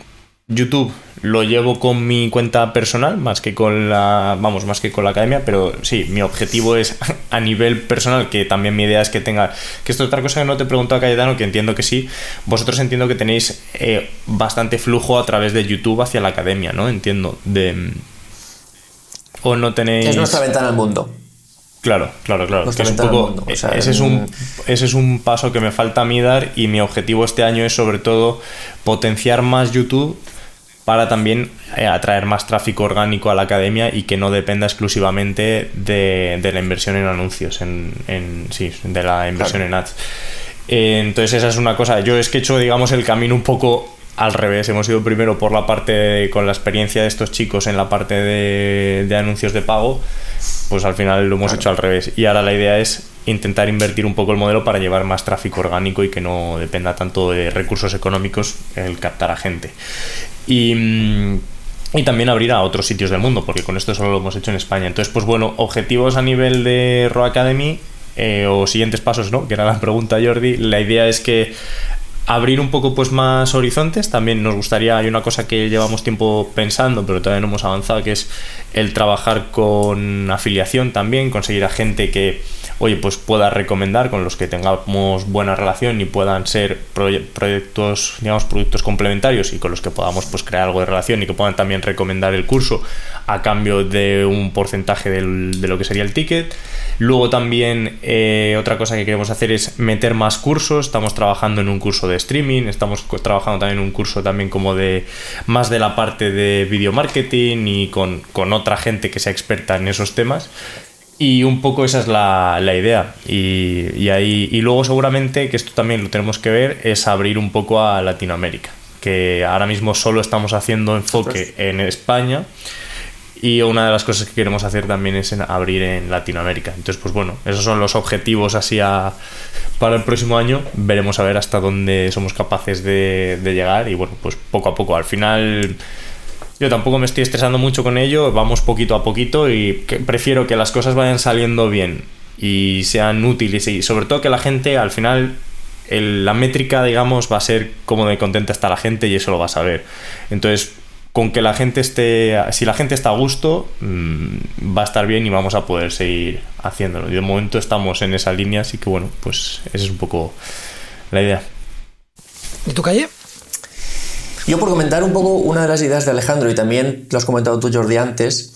YouTube lo llevo con mi cuenta personal más que con la vamos más que con la academia pero sí mi objetivo es a nivel personal que también mi idea es que tenga que esto es otra cosa que no te he preguntado a Cayetano que entiendo que sí. Vosotros entiendo que tenéis eh, bastante flujo a través de YouTube hacia la academia no entiendo de o no tenéis es nuestra ventana al mundo. Claro, claro, claro. ese, es un, ese es un paso que me falta a mí dar y mi objetivo este año es sobre todo potenciar más YouTube para también eh, atraer más tráfico orgánico a la academia y que no dependa exclusivamente de, la inversión en anuncios, en, sí, de la inversión en ads. Eh, entonces esa es una cosa. Yo es que he hecho, digamos, el camino un poco al revés. Hemos ido primero por la parte, con la experiencia de estos chicos en la parte de, anuncios de pago, pues al final lo hemos hecho al revés. Y ahora la idea es intentar invertir un poco el modelo para llevar más tráfico orgánico y que no dependa tanto de recursos económicos el captar a gente. Mm, y, también abrir a otros sitios del mundo, porque con esto solo lo hemos hecho en España. Entonces, pues bueno, objetivos a nivel de Raw Academy eh, o siguientes pasos, ¿no? Que era la pregunta, Jordi. La idea es que abrir un poco pues más horizontes también nos gustaría hay una cosa que llevamos tiempo pensando pero todavía no hemos avanzado que es el trabajar con afiliación también conseguir a gente que oye, pues pueda recomendar con los que tengamos buena relación y puedan ser proyectos, digamos, productos complementarios y con los que podamos pues crear algo de relación y que puedan también recomendar el curso a cambio de un porcentaje de lo que sería el ticket. Luego también eh, otra cosa que queremos hacer es meter más cursos. Estamos trabajando en un curso de streaming, estamos trabajando también en un curso también como de más de la parte de video marketing y con, con otra gente que sea experta en esos temas. Y un poco esa es la, idea. Y, ahí, y luego seguramente, que esto también lo tenemos que ver, es abrir un poco a Latinoamérica. Que ahora mismo solo estamos haciendo enfoque en España. Y una de las cosas que queremos hacer también es abrir en Latinoamérica. Entonces, pues bueno, esos son los objetivos así para el próximo año. Veremos a ver hasta dónde somos capaces de, de llegar. Y bueno, pues poco a poco. Al final yo tampoco me estoy estresando mucho con ello, vamos poquito a poquito y prefiero que las cosas vayan saliendo bien y sean útiles y sobre todo que la gente al final la métrica digamos va a ser cómo de contenta está la gente y eso lo vas a ver. Entonces con que la gente esté, si la gente está a gusto, mm, va a estar bien y vamos a poder seguir haciéndolo. Y de momento estamos en esa línea, así que bueno, pues esa es un poco la idea. ¿Y tu calle? Yo por comentar un poco una de las ideas de Alejandro y también lo has comentado tú Jordi antes,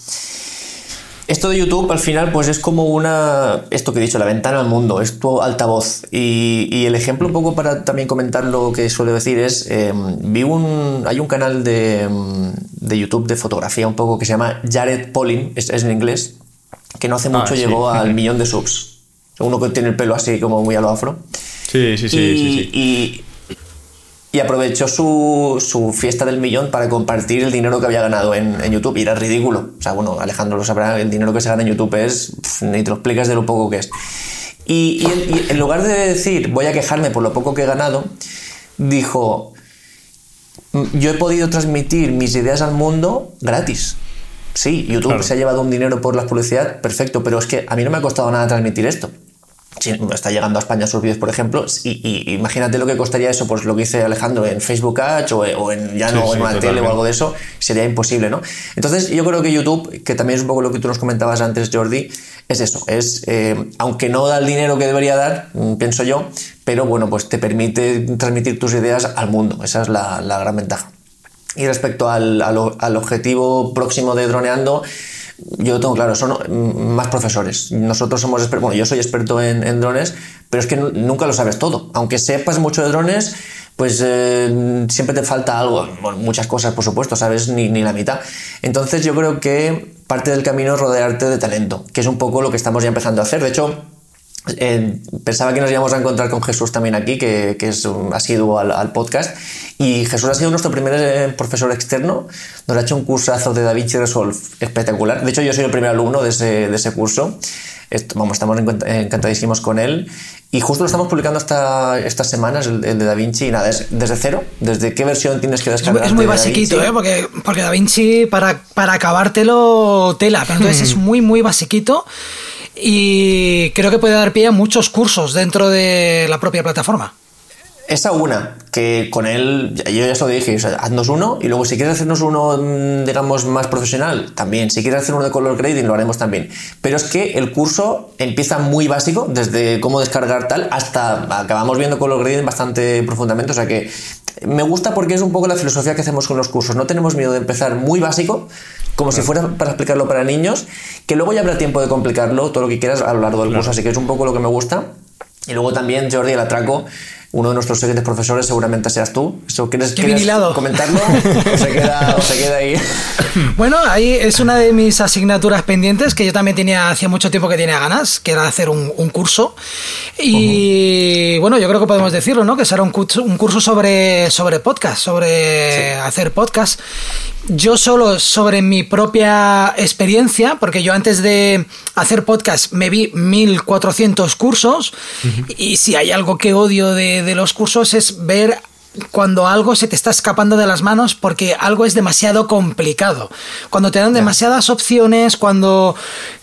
esto de YouTube al final pues es como una, esto que he dicho, la ventana al mundo, es tu altavoz. Y, el ejemplo un poco para también comentar lo que suelo decir es, em, vi un, hay un canal de, de, YouTube de fotografía un poco que se llama Jared Polin, es, en inglés, que no hace ah, mucho llegó al millón de subs. Uno que tiene el pelo así como muy a lo afro. Sí, sí, sí. sí, sí y aprovechó su, fiesta del millón para compartir el dinero que había ganado en, YouTube y era ridículo. O sea, bueno, Alejandro lo sabrá, el dinero que se gana en YouTube es, ni te lo explicas de lo poco que es. Y, en lugar de decir, voy a quejarme por lo poco que he ganado, dijo, yo he podido transmitir mis ideas al mundo gratis. Sí, YouTube se ha llevado un dinero por la publicidad, perfecto, pero es que a mí no me ha costado nada transmitir esto está llegando a España sus vídeos, por ejemplo, y, imagínate lo que costaría eso, pues lo que dice Alejandro en Facebook Ads o, en ya no en una tele o algo de eso, sería imposible, ¿no? Entonces yo creo que YouTube, que también es un poco lo que tú nos comentabas antes, Jordi, es eso, es, eh, aunque no da el dinero que debería dar, mm, pienso yo, pero bueno, pues te permite transmitir tus ideas al mundo, esa es la, gran ventaja. Y respecto al, al objetivo próximo de Droneando, yo tengo claro, son más profesores. Nosotros somos expertos, bueno, yo soy experto en, drones, pero es que nunca lo sabes todo. Aunque sepas mucho de drones, pues eh, siempre te falta algo. muchas cosas, por supuesto, sabes ni, ni, la mitad. Entonces yo creo que parte del camino es rodearte de talento, que es un poco lo que estamos ya empezando a hacer. De hecho, eh, pensaba que nos íbamos a encontrar con Jesús también aquí, que, que es asiduo al, podcast. Y Jesús ha sido nuestro primer eh, profesor externo. Nos ha hecho un cursazo de DaVinci Resolve espectacular. De hecho, yo soy el primer alumno de ese, de ese curso. vamos, estamos encantadísimos con él. Y justo lo estamos publicando esta, estas semanas, el, de DaVinci. Y nada, es desde cero. ¿Desde qué versión tienes que descargar? Es muy basiquito, ¿eh? Porque, porque DaVinci, para, para acabártelo, tela. Pero entonces es muy, muy basiquito y creo que puede dar pie a muchos cursos dentro de la propia plataforma. Esa una, que con él, yo ya se lo dije, haznos uno y luego si quieres hacernos uno, mm, digamos, más profesional, también. Si quieres hacer uno de color grading, lo haremos también. Pero es que el curso empieza muy básico, desde cómo descargar tal, hasta acabamos viendo color grading bastante profundamente. O sea que me gusta porque es un poco la filosofía que hacemos con los cursos. No tenemos miedo de empezar muy básico, como si fuera para explicarlo para niños, que luego ya habrá tiempo de complicarlo, todo lo que quieras a lo largo del curso. Así que es un poco lo que me gusta. Y luego también, Jordi, el atraco uno de nuestros siguientes profesores seguramente seas tú. ¿Quieres, ¿quieres comentarlo? ¿O se, queda, se queda ahí? Bueno, ahí es una de mis asignaturas pendientes que yo también tenía hacía mucho tiempo que tenía ganas, que era hacer un, curso. Y bueno, yo creo que podemos decirlo, ¿no? Que será un curso, un curso sobre, sobre podcast, sobre hacer podcast yo solo sobre mi propia experiencia, porque yo antes de hacer podcast me vi 1400 cursos y si hay algo que odio de, los cursos es ver cuando algo se te está escapando de las manos porque algo es demasiado complicado. Cuando te dan demasiadas opciones, cuando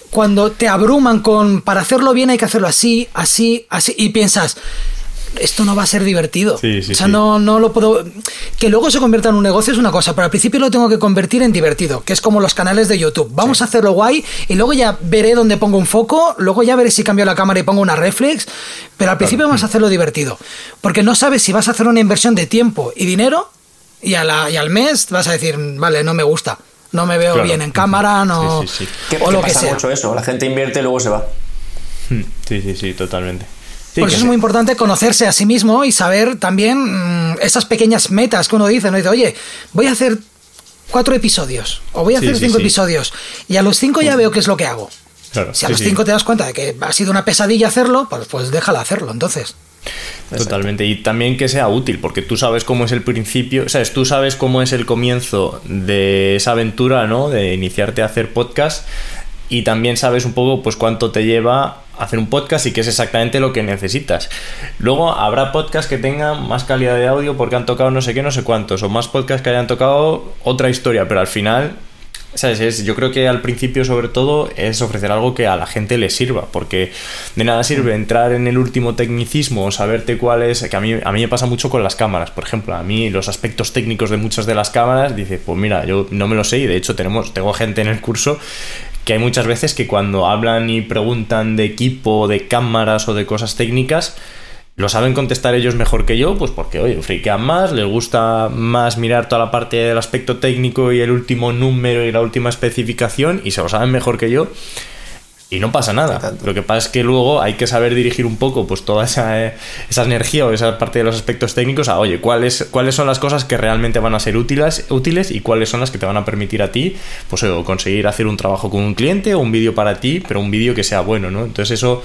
cuando te abruman con para hacerlo bien hay que hacerlo así, así, así y piensas esto no va a ser divertido. o sea, no, no lo puedo. Que luego se convierta en un negocio es una cosa, pero al principio lo tengo que convertir en divertido, que es como los canales de YouTube. Vamos a hacerlo guay y luego ya veré dónde pongo un foco, luego ya veré si cambio la cámara y pongo una reflex, pero al principio vamos a hacerlo divertido. Porque no sabes si vas a hacer una inversión de tiempo y dinero y, a la, y al mes vas a decir, vale, no me gusta. No me veo bien en cámara, no. o lo que sea. mucho eso, la gente invierte y luego se va. Hmm. Sí, sí, sí, totalmente. Por eso es muy importante conocerse a sí mismo y saber también mm, esas pequeñas metas que uno dice, ¿no? Dice, oye, voy a hacer cuatro episodios o voy a hacer cinco episodios y a los cinco ya veo qué es lo que hago. si a los cinco te das cuenta de que ha sido una pesadilla hacerlo, pues, pues déjala hacerlo entonces. Totalmente. Y también que sea útil, porque tú sabes cómo es el principio, sabes, tú sabes cómo es el comienzo de esa aventura, ¿no? De iniciarte a hacer podcast y también sabes un poco pues cuánto te lleva hacer un podcast y qué es exactamente lo que necesitas. Luego habrá podcasts que tengan más calidad de audio porque han tocado no sé qué, no sé cuántos, o más podcasts que hayan tocado otra historia, pero al final ¿Sabes? yo creo que al principio, sobre todo, es ofrecer algo que a la gente le sirva, porque de nada sirve entrar en el último tecnicismo o saberte cuál es. Que a mí, a mí me pasa mucho con las cámaras, por ejemplo. A mí, los aspectos técnicos de muchas de las cámaras, dice, pues mira, yo no me lo sé, y de hecho, tenemos, tengo gente en el curso que hay muchas veces que cuando hablan y preguntan de equipo, de cámaras o de cosas técnicas, lo saben contestar ellos mejor que yo, pues porque, oye, friquean más, les gusta más mirar toda la parte del aspecto técnico y el último número y la última especificación y se lo saben mejor que yo. Y no pasa nada. Lo que pasa es que luego hay que saber dirigir un poco pues toda esa, eh, esa energía o esa parte de los aspectos técnicos a, oye, ¿cuáles, cuáles son las cosas que realmente van a ser útiles, útiles y cuáles son las que te van a permitir a ti, pues conseguir hacer un trabajo con un cliente o un vídeo para ti, pero un vídeo que sea bueno, ¿no? Entonces eso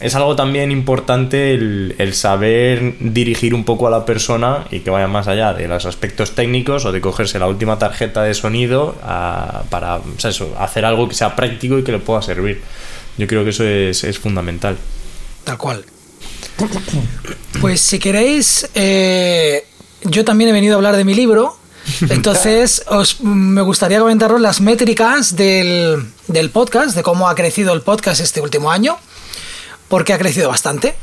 es algo también importante el, saber dirigir un poco a la persona y que vaya más allá de los aspectos técnicos o de cogerse la última tarjeta de sonido para hacer algo que sea práctico y que le pueda servir. Yo creo que eso es, fundamental. Tal cual. Pues si queréis, eh, yo también he venido a hablar de mi libro. Entonces, os, me gustaría comentaros las métricas del, del podcast, de cómo ha crecido el podcast este último año porque ha crecido bastante.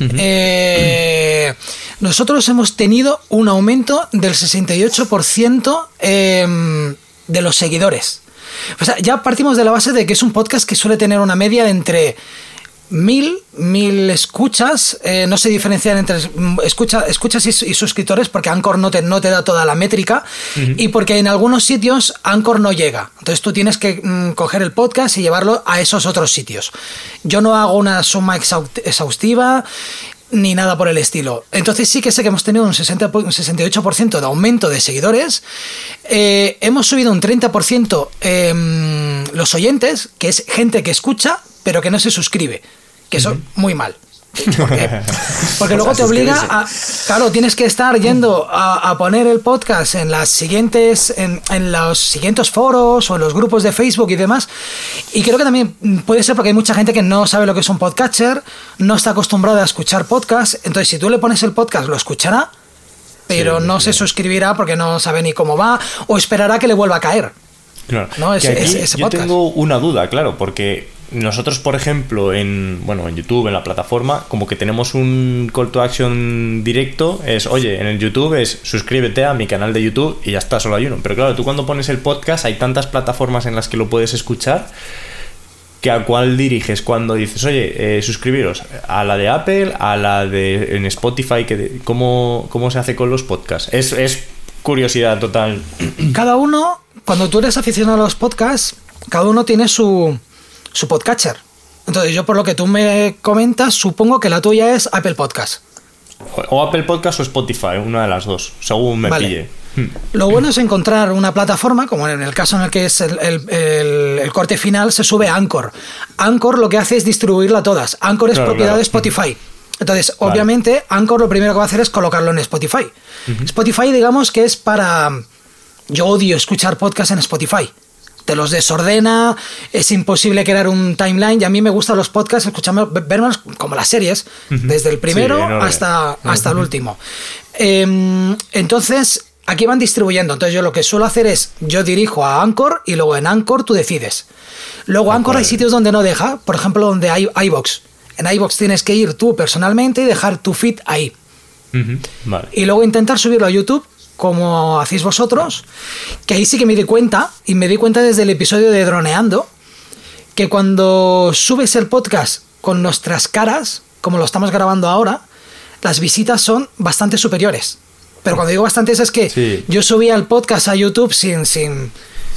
Eh, nosotros hemos tenido un aumento del 68% em, de los seguidores. O sea, ya partimos de la base de que es un podcast que suele tener una media de entre mil, mil escuchas, eh, no se diferencian entre escucha, escuchas y, suscriptores porque Anchor no te, no te da toda la métrica y porque en algunos sitios Anchor no llega. Entonces tú tienes que mm, coger el podcast y llevarlo a esos otros sitios. Yo no hago una suma exhaustiva ni nada por el estilo. Entonces sí que sé que hemos tenido un, 60, 68% de aumento de seguidores. Eh, hemos subido un 30% em, los oyentes, que es gente que escucha, pero que no se suscribe que eso muy mal. Porque luego te obliga a. Claro, tienes que estar yendo a, poner el podcast en las siguientes. En, los siguientes foros o en los grupos de Facebook y demás. Y creo que también puede ser porque hay mucha gente que no sabe lo que es un podcatcher, no está acostumbrada a escuchar podcast. Entonces, si tú le pones el podcast, lo escuchará, pero no se suscribirá porque no sabe ni cómo va, o esperará que le vuelva a caer. Claro. ¿No? yo tengo una duda, claro, porque nosotros, por ejemplo, en, bueno, en YouTube, en la plataforma, como que tenemos un call to action directo, es, oye, en el YouTube es suscríbete a mi canal de YouTube y ya está, solo hay uno. Pero claro, tú cuando pones el podcast hay tantas plataformas en las que lo puedes escuchar que a cuál diriges cuando dices, oye, eh, suscribiros a la de Apple, a la de en Spotify, que ¿cómo, ¿cómo se hace con los podcasts? Es, es curiosidad total. Cada uno, cuando tú eres aficionado a los podcasts, cada uno tiene su su podcatcher. Entonces yo por lo que tú me comentas, supongo que la tuya es Apple Podcast. O Apple Podcast o Spotify, una de las dos, según me pille. Hmm. Lo bueno es encontrar una plataforma, como en el caso en el que es el, corte final, se sube a Anchor. Anchor lo que hace es distribuirla a todas. Anchor es propiedad de Spotify. Entonces, obviamente, Anchor lo primero que va a hacer es colocarlo en Spotify. Spotify, digamos que es para... Yo odio escuchar podcast en Spotify te los desordena, es imposible crear un timeline y a mí me gustan los podcasts, escucharme, verlos como las series, desde el primero hasta, hasta el último. Em, entonces, aquí van distribuyendo, entonces yo lo que suelo hacer es, yo dirijo a Anchor y luego en Anchor tú decides. Luego Anchor hay sitios donde no deja, por ejemplo donde hay iBox. En iBox tienes que ir tú personalmente y dejar tu feed ahí. Y luego intentar subirlo a YouTube como hacéis vosotros, que ahí sí que me di cuenta, y me di cuenta desde el episodio de Droneando, que cuando subes el podcast con nuestras caras, como lo estamos grabando ahora, las visitas son bastante superiores. Pero cuando digo bastantes es que yo subía el podcast a YouTube sin, sin,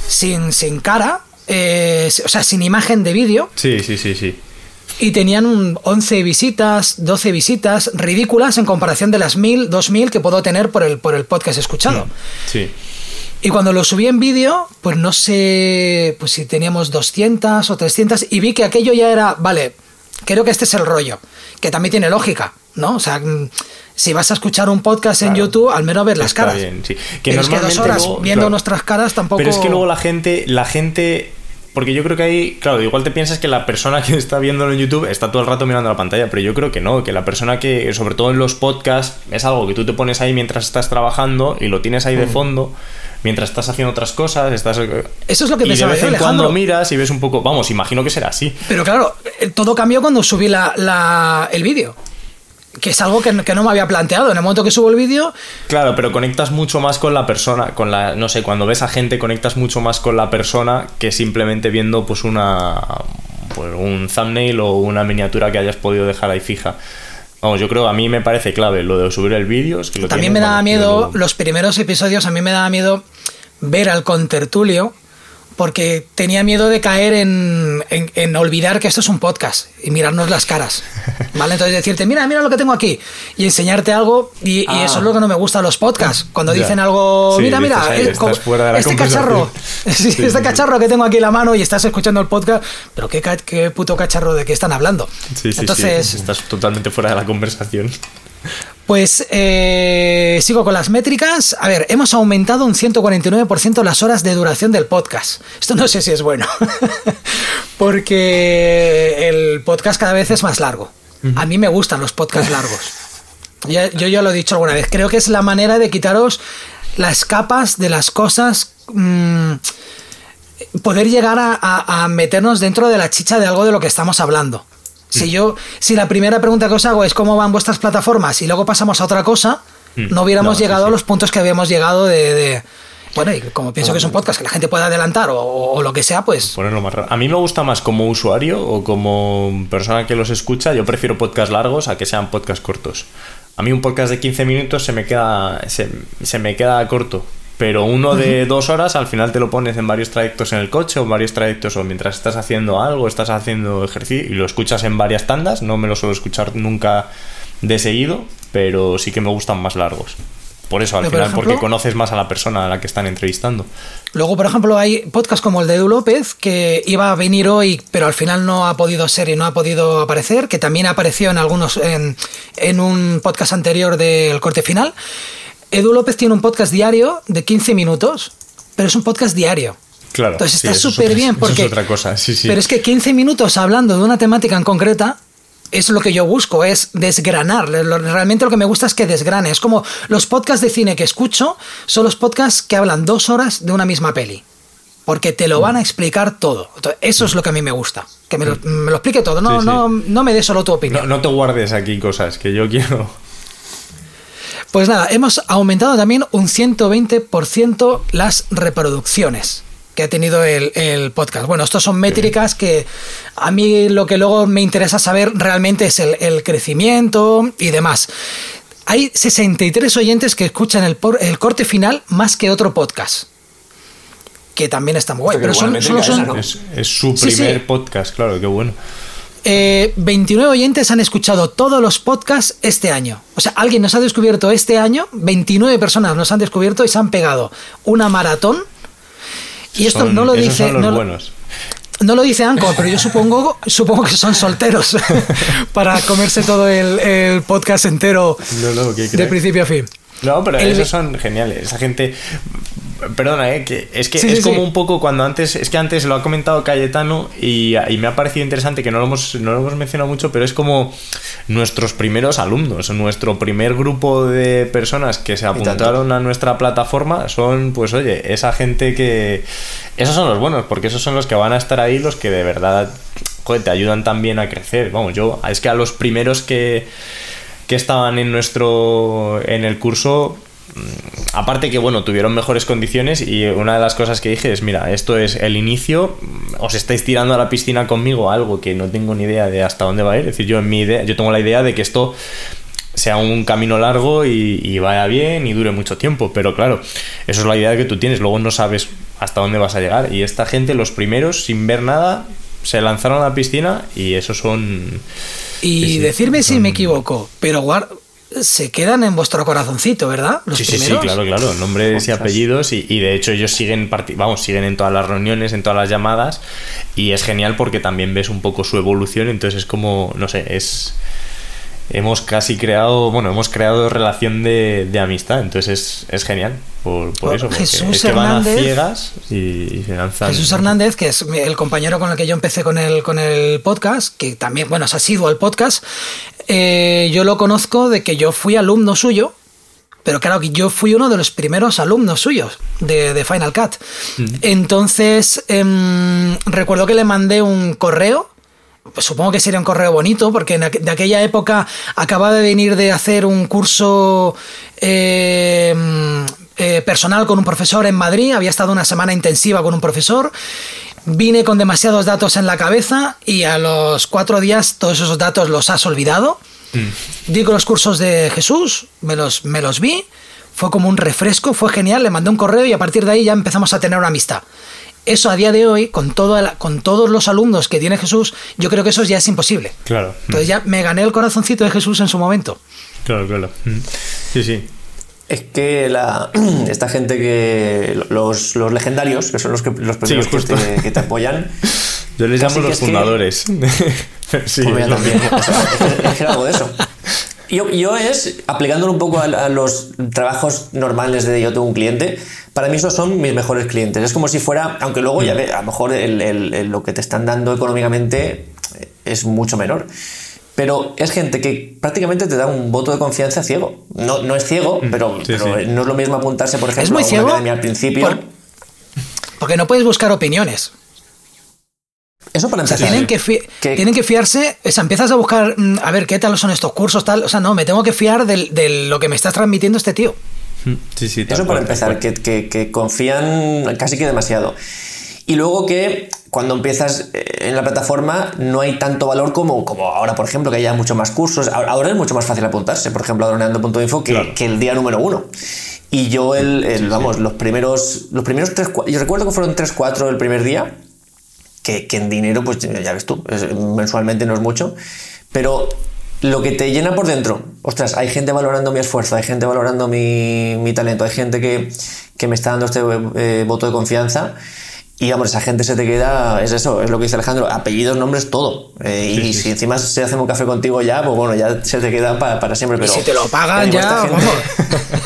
sin, sin cara, eh, o sea, sin imagen de vídeo. Sí, sí, sí, sí. Y tenían 11 visitas, 12 visitas, ridículas en comparación de las 1000, 2000 que puedo tener por el, por el podcast escuchado. Sí. Y cuando lo subí en vídeo, pues no sé pues si teníamos 200 o 300 y vi que aquello ya era, vale, creo que este es el rollo, que también tiene lógica, ¿no? O sea, mm, si vas a escuchar un podcast en YouTube, al menos ver las caras. Bien, sí. Que normalmente dos horas viendo nuestras caras tampoco. Pero es que luego la gente, la gente porque yo creo que ahí, claro, igual te piensas que la persona que está viendo en YouTube está todo el rato mirando la pantalla, pero yo creo que no, que la persona que, sobre todo en los podcasts, es algo que tú te pones ahí mientras estás trabajando y lo tienes ahí de mm. fondo, mientras estás haciendo otras cosas, estás... Eso es lo que y de vez en cuando miras y ves un poco, vamos, imagino que será así. Pero claro, eh, todo cambió cuando subí la, el vídeo que es algo que, no me había planteado. En el momento que subo el vídeo. Claro, pero conectas mucho más con la persona, con la. No sé, cuando ves a gente, conectas mucho más con la persona que simplemente viendo pues una. Pues, un thumbnail o una miniatura que hayas podido dejar ahí fija. Vamos, yo creo, a mí me parece clave lo de subir el vídeo. También me daba miedo, los primeros episodios, a mí me daba miedo ver al contertulio porque tenía miedo de caer en, en, olvidar que esto es un podcast y mirarnos las caras. ¿Vale? Entonces decirte, mira, mira lo que tengo aquí y enseñarte algo. Y, eso es lo que no me gusta de los podcasts. Cuando dicen algo, mira, mira, este cacharro, este cacharro que tengo aquí en la mano y estás escuchando el podcast, pero qué, qué puto cacharro de qué están hablando. Entonces, estás totalmente fuera de la conversación. Pues eh, sigo con las métricas. A ver, hemos aumentado un 149% las horas de duración del podcast. Esto no sé si es bueno, porque el podcast cada vez es más largo. A mí me gustan los podcasts largos. yo ya lo he dicho alguna vez. Creo que es la manera de quitaros las capas de las cosas. Mm, poder llegar a meternos dentro de la chicha de algo de lo que estamos hablando. Si yo, si la primera pregunta que os hago es cómo van vuestras plataformas y luego pasamos a otra cosa, mm. no hubiéramos llegado a los puntos que habíamos llegado de, bueno, y como pienso que es un podcast que la gente puede adelantar o, lo que sea, pues. Ponerlo más raro. A mí me gusta más como usuario o como persona que los escucha. Yo prefiero podcasts largos a que sean podcasts cortos. A mí un podcast de 15 minutos se me queda, se, se me queda corto. Pero uno de dos horas al final te lo pones en varios trayectos en el coche o en varios trayectos o mientras estás haciendo algo, estás haciendo ejercicio y lo escuchas en varias tandas. No me lo suelo escuchar nunca de seguido, pero sí que me gustan más largos. Por eso, al final, porque conoces más a la persona a la que están entrevistando. Luego, por ejemplo, hay podcasts como el de Edu López, que iba a venir hoy, pero al final no ha podido ser y no ha podido aparecer, que también apareció en algunos, en, en un podcast anterior del corte final. Edu López tiene un podcast diario de 15 minutos, pero es un podcast diario. Claro. Entonces está súper bien porque... es otra cosa, sí, sí. Pero es que 15 minutos hablando de una temática en concreta es lo que yo busco, es desgranar. Realmente lo que me gusta es que desgrane. Es como los podcasts de cine que escucho, son los podcasts que hablan dos horas de una misma peli. porque te lo van a explicar todo. eso es lo que a mí me gusta, que me lo, explique todo, no, no, no me dé solo tu opinión. No, te guardes aquí cosas que yo quiero. Pues nada, hemos aumentado también un 120% las reproducciones que ha tenido el, podcast. Bueno, estos son métricas que a mí lo que luego me interesa saber realmente es el, crecimiento y demás. Hay 63 oyentes que escuchan el, el corte final más que otro podcast que también está muy guay. Pero son, solo son... Es, su primer podcast, claro, qué bueno. 29 eh, oyentes han escuchado todos los podcasts este año. O sea, alguien nos ha descubierto este año, 29 personas nos han descubierto y se han pegado una maratón y esto no lo dice. no, no lo dice Anco, pero yo supongo, supongo que son solteros para comerse todo el, podcast entero de principio a fin. No, pero esos son geniales. Esa gente. Perdona, ¿eh? que es que es como un poco cuando antes. Es que antes lo ha comentado Cayetano y, me ha parecido interesante que no lo, hemos, no lo hemos mencionado mucho, pero es como nuestros primeros alumnos, nuestro primer grupo de personas que se apuntaron a nuestra plataforma son, pues oye, esa gente que. Esos son los buenos, porque esos son los que van a estar ahí, los que de verdad joder, te ayudan también a crecer. Vamos, yo, es que a los primeros que que estaban en nuestro en el curso aparte que bueno tuvieron mejores condiciones y una de las cosas que dije es mira esto es el inicio mm, os estáis tirando a la piscina conmigo algo que no tengo ni idea de hasta dónde va a ir es decir yo en mi idea yo tengo la idea de que esto sea un camino largo y, vaya bien y dure mucho tiempo pero claro eso es la idea que tú tienes luego no sabes hasta dónde vas a llegar. Y esta gente los primeros sin ver nada se lanzaron a la piscina y esos son y decirme si me equivoco, pero se quedan en vuestro corazoncito, ¿verdad? sí, sí, sí, claro, claro, nombres y apellidos y, de hecho ellos siguen, vamos, siguen en todas las reuniones, en todas las llamadas y es genial porque también ves un poco su evolución, entonces es como, no sé, es hemos casi creado, bueno, hemos creado relación de, amistad, entonces es, genial por, eso, Jesús es que van a ciegas y, se lanzan. Jesús Hernández, que es el compañero con el que yo empecé con el, con el podcast, que también, bueno, ha sido al podcast, eh, yo lo conozco de que yo fui alumno suyo, pero claro que yo fui uno de los primeros alumnos suyos de, Final Cut. Entonces, em, recuerdo que le mandé un correo pues supongo que sería un correo bonito, porque de aquella época acababa de venir de hacer un curso eh, eh, personal con un profesor en Madrid, había estado una semana intensiva con un profesor, vine con demasiados datos en la cabeza y a los cuatro días todos esos datos los has olvidado. Mm. Digo los cursos de Jesús, me los, me los vi, fue como un refresco, fue genial, le mandé un correo y a partir de ahí ya empezamos a tener una amistad. Eso a día de hoy, con, con todos los alumnos que tiene Jesús, yo creo que eso ya es imposible. Claro. Entonces ya me gané el corazoncito de Jesús en su momento. Claro, claro. Mm. Sí, sí. Es que la, esta gente que. Los, legendarios, que son los, que, los primeros que, te, apoyan. Yo les llamo los fundadores. sí, pues también. es, que algo de eso. Yo, yo es, aplicándolo un poco a, a, los trabajos normales de yo tengo un cliente, para mí esos son mis mejores clientes. Es como si fuera, aunque luego ya mm. ve, a lo mejor lo que te están dando económicamente es mucho menor. Pero es gente que prácticamente te da un voto de confianza ciego. No, no es ciego, mm. pero, no es lo mismo apuntarse, por ejemplo, a una academia al principio. porque no puedes buscar opiniones. Eso para empezar. tienen, que, tienen que fiarse, o sea, empiezas a buscar, mm, a ver, ¿qué tal son estos cursos? tal O sea, no, me tengo que fiar de lo que me está transmitiendo este tío. Eso para empezar, que, confían casi que demasiado. Y luego que cuando empiezas eh, en la plataforma no hay tanto valor como, como ahora, por ejemplo, que haya mucho más cursos. Ahora es mucho más fácil apuntarse, por ejemplo, a droneando.info que, que el día número uno. Y yo, el, vamos, los primeros, los primeros tres, yo recuerdo que fueron 3-4 el primer día, que, que, en dinero, pues ya ves tú, mensualmente no es mucho, pero lo que te llena por dentro, ostras, hay gente valorando mi esfuerzo, hay gente valorando mi, talento, hay gente que, me está dando este eh, voto de confianza. Y vamos, esa gente se te queda, es eso, es lo que dice Alejandro, apellidos, nombres, todo. Eh, y si encima se hace un café contigo ya, pues bueno, ya se te queda para, siempre. Pero, si te lo pagan ya,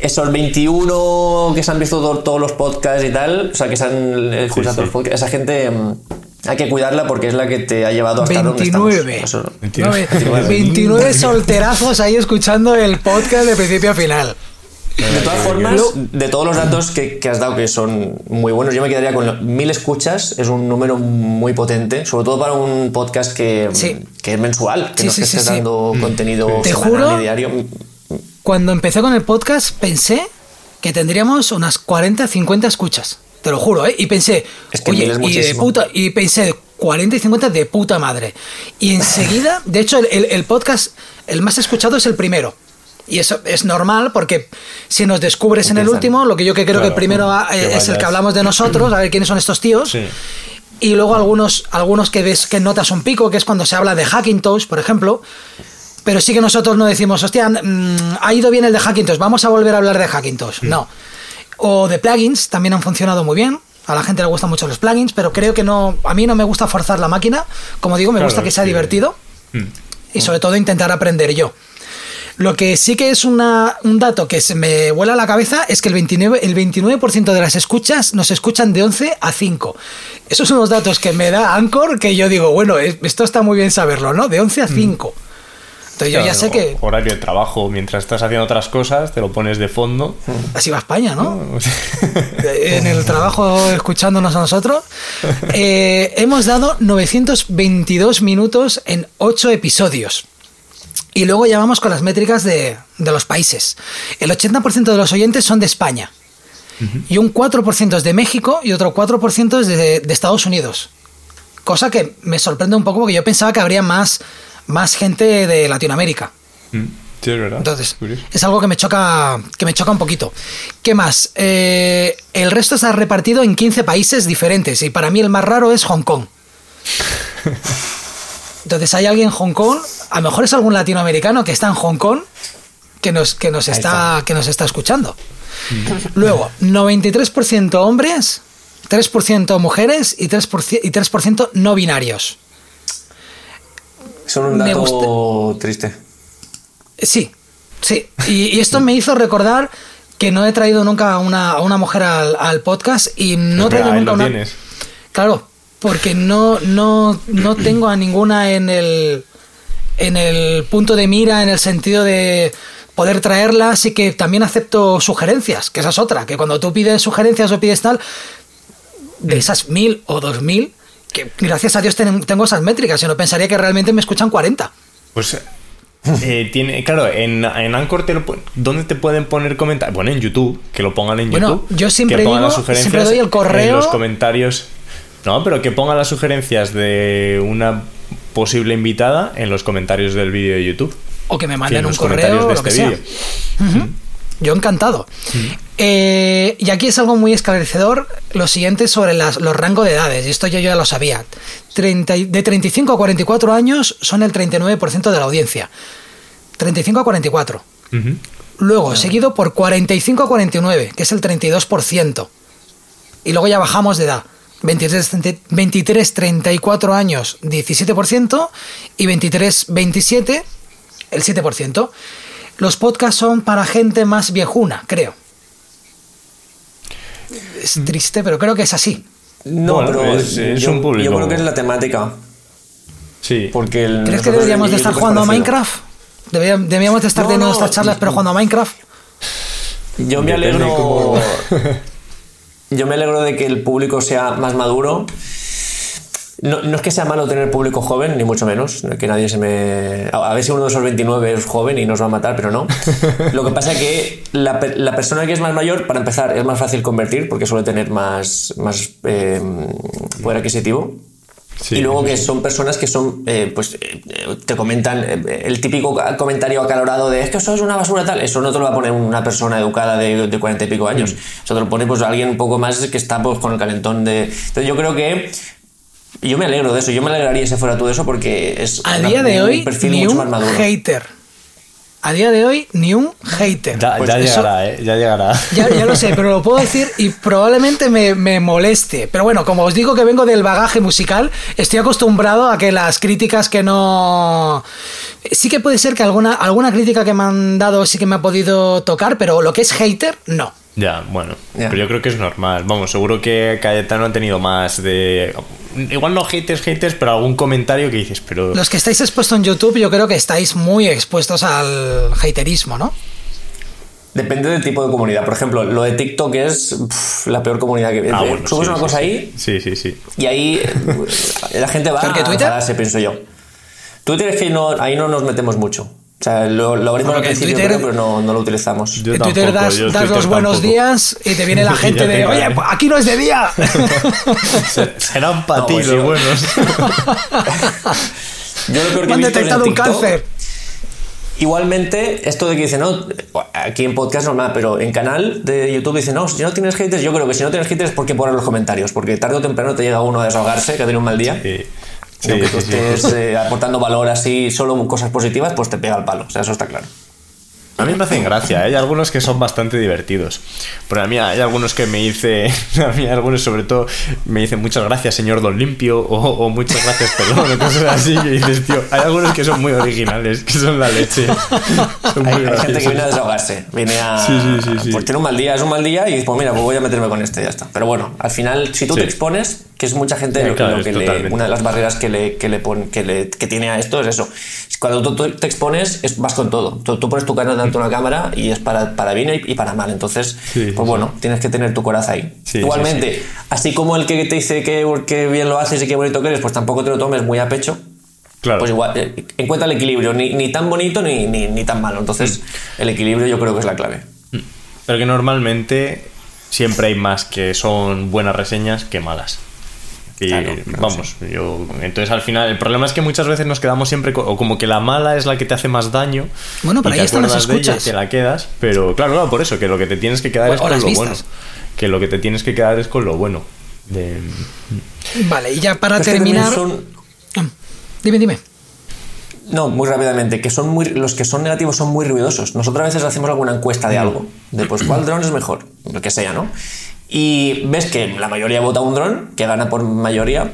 Esos 21 que se han visto todos los podcasts y tal, o sea, que se han escuchado todos los podcasts, esa gente mm, hay que cuidarla porque es la que te ha llevado hasta 29. donde estamos. 29. 29 solterazos ahí escuchando el podcast de principio a final. De todas formas, de todos los datos que, has dado, que son muy buenos, yo me quedaría con mil escuchas, es un número muy potente, sobre todo para un podcast que, que es mensual, que no estés dando mm. contenido Te juro, diario. Cuando empecé con el podcast pensé que tendríamos unas 40, 50 escuchas. Te lo juro, ¿eh? Y pensé, oye, y, de puta, y pensé, 40 y 50 de puta madre. Y enseguida, de hecho, el podcast, el más escuchado es el primero. Y eso es normal porque si nos descubres en el último, lo que yo que creo que el primero es el que hablamos de nosotros, a ver quiénes son estos tíos. Y luego algunos, algunos que ves que notas un pico, que es cuando se habla de Hackintosh, por ejemplo. Pero sí que nosotros no decimos, hostia, mm, ha ido bien el de Hackintosh, vamos a volver a hablar de Hackintosh. No. O de plugins, también han funcionado muy bien. A la gente le gustan mucho los plugins, pero creo que no. A mí no me gusta forzar la máquina. Como digo, me gusta que sea divertido. Mm. Y sobre todo intentar aprender yo. Lo que sí que es un dato que se me vuela a la cabeza es que el 29%, el 29 de las escuchas nos escuchan de 11 a 5. Esos son los datos que me da Anchor que yo digo, bueno, esto está muy bien saberlo, ¿no? De 11 a 5. Mm. Entonces yo ya sé que... Horario de trabajo, mientras estás haciendo otras cosas, te lo pones de fondo. Así va España, ¿no? en el trabajo escuchándonos a nosotros. Eh, hemos dado 922 minutos en 8 episodios. Y luego ya vamos con las métricas de, los países. El 80% de los oyentes son de España. Y un 4% es de México y otro 4% es de, Estados Unidos. Cosa que me sorprende un poco porque yo pensaba que habría más, más gente de Latinoamérica. Mm, sí, es verdad. Entonces, es algo que me choca, que me choca un poquito. ¿Qué más? Eh, el resto está repartido en 15 países diferentes y para mí el más raro es Hong Kong. Entonces hay alguien en Hong Kong, a lo mejor es algún latinoamericano que está en Hong Kong que nos, que nos, está, que nos está escuchando. Mm. Luego, 93% hombres, 3% mujeres y 3%, y 3 no binarios. Son un dato triste. Sí, sí. Y, esto me hizo recordar que no he traído nunca a una, una mujer al, podcast y no he traído nunca una. Claro, porque no, no, no tengo a ninguna en el, en el punto de mira, en el sentido de poder traerla, así que también acepto sugerencias, que esa es otra, que cuando tú pides sugerencias o pides tal, de esas mil o dos mil, que gracias a Dios tengo esas métricas, yo no pensaría que realmente me escuchan 40. Pues eh, tiene, claro, en, en Anchor, te ¿dónde te pueden poner comentarios? Bueno, en YouTube, que lo pongan en bueno, YouTube. Yo siempre, digo, siempre doy el correo. En los comentarios. No, pero que ponga las sugerencias de una posible invitada en los comentarios del vídeo de YouTube. O que me manden un correo de este vídeo. Yo encantado. Eh, y aquí es algo muy esclarecedor lo siguiente sobre los rangos de edades, y esto yo ya lo sabía. de 35 a 44 años son el 39% de la audiencia. 35 a 44. Luego, seguido por 45 a 49, que es el 32%. Y luego ya bajamos de edad. 23-34 años, 17%, y 23-27, el 7%. Los podcasts son para gente más viejuna, creo. Es mm. triste, pero creo que es así. No, pero es, un público. Yo creo que es la temática. Sí. Porque ¿Crees que deberíamos de estar jugando a Minecraft? Deberíamos de estar teniendo estas charlas, pero jugando a Minecraft. Yo me alegro. yo me alegro de que el público sea más maduro. No, es que sea malo tener público joven, ni mucho menos. Que nadie se me. A ver si uno de esos 29 es joven y nos va a matar, pero no. Lo que pasa es que la, persona que es más mayor, para empezar, es más fácil convertir porque suele tener más, más eh, poder adquisitivo y luego que son personas que son, eh, pues eh, te comentan eh, el típico comentario acalorado de es que eso es una basura tal, eso no te lo va a poner una persona educada de, de 40 y pico años, mm. eso te lo pone pues alguien un poco más que está pues con el calentón de... Entonces yo creo que yo me alegro de eso, yo me alegraría si fuera todo eso porque es a día de hoy, un perfil mucho más maduro. hater a día de hoy ni un hater. Ya, pues llegará, ¿eh? Ya llegará. Ya, lo sé, pero lo puedo decir y probablemente me, moleste. Pero bueno, como os digo que vengo del bagaje musical, estoy acostumbrado a que las críticas que no... Sí que puede ser que alguna, alguna crítica que me han dado sí que me ha podido tocar, pero lo que es hater, no. Ya, bueno. Pero yo creo que es normal. Vamos, seguro que Cayetano ha tenido más de. Igual no haters, haters, pero algún comentario que dices, pero. Los que estáis expuestos en YouTube, yo creo que estáis muy expuestos al haterismo, ¿no? Depende del tipo de comunidad. Por ejemplo, lo de TikTok es la peor comunidad que ah, bueno, Subes una cosa ahí. Sí, sí, sí. Y ahí la gente va a enfadarse, pienso yo. Twitter es que no, ahí no nos metemos mucho. O sea, lo, lo abrimos al principio, pero no, no, lo utilizamos. en Twitter das, das los buenos días y te viene la gente de, oye, aquí no es de día. Serán para ti los buenos. yo lo peor que he visto detectado un cáncer. Igualmente, esto de que dice, no, aquí en podcast normal, pero en canal de YouTube dice, no, si no tienes haters, yo creo que si no tienes haters, ¿por qué poner los comentarios? Porque tarde o temprano te llega uno a desahogarse, que ha tenido un mal día. Sí. Si aunque tú estés eh, aportando valor así, solo cosas positivas, pues te pega el palo. O sea, eso está claro. A mí me hacen gracia, ¿eh? hay algunos que son bastante divertidos. Pero a mí hay algunos que me dice, a mí algunos sobre todo me dicen muchas gracias señor Don Limpio o, muchas gracias perdón o cosas así que dices, tío, hay algunos que son muy originales, que son la leche. hay, gente que viene a desahogarse, viene a... Sí, sí, sí, Pues tiene un mal día, es un mal día y dices, pues mira, pues voy a meterme con este ya está. Pero bueno, al final, si tú te expones, que es mucha gente lo, que le, una de las barreras que le, que le, pone, que le que tiene a esto es eso. Cuando tú, te expones, es, vas con todo. Tú, pones tu cara delante de una cámara y es para, para bien y, para mal. Entonces, pues bueno, tienes que tener tu corazón ahí. Igualmente, así como el que te dice que, que bien lo haces y qué bonito que eres, pues tampoco te lo tomes muy a pecho. Claro. Pues igual, eh, encuentra el equilibrio, ni, ni tan bonito ni, ni, ni, tan malo. Entonces, mm. el equilibrio yo creo que es la clave. Mm. Pero que normalmente siempre hay más que son buenas reseñas que malas. Y vamos, yo. Entonces al final, el problema es que muchas veces nos quedamos siempre. O como que la mala es la que te hace más daño. Bueno, pero ahí están las escuchas. te la quedas. Pero claro, claro, por eso, que lo que te tienes que quedar es con lo bueno. Que lo que te tienes que quedar es con lo bueno. Vale, y ya para terminar. Ah, dime, dime. No, muy rápidamente, que son muy, los que son negativos son muy ruidosos. Nosotros a veces hacemos alguna encuesta de algo, de pues cuál dron es mejor, lo que sea, ¿no? Y ves que la mayoría vota un dron, que gana por mayoría,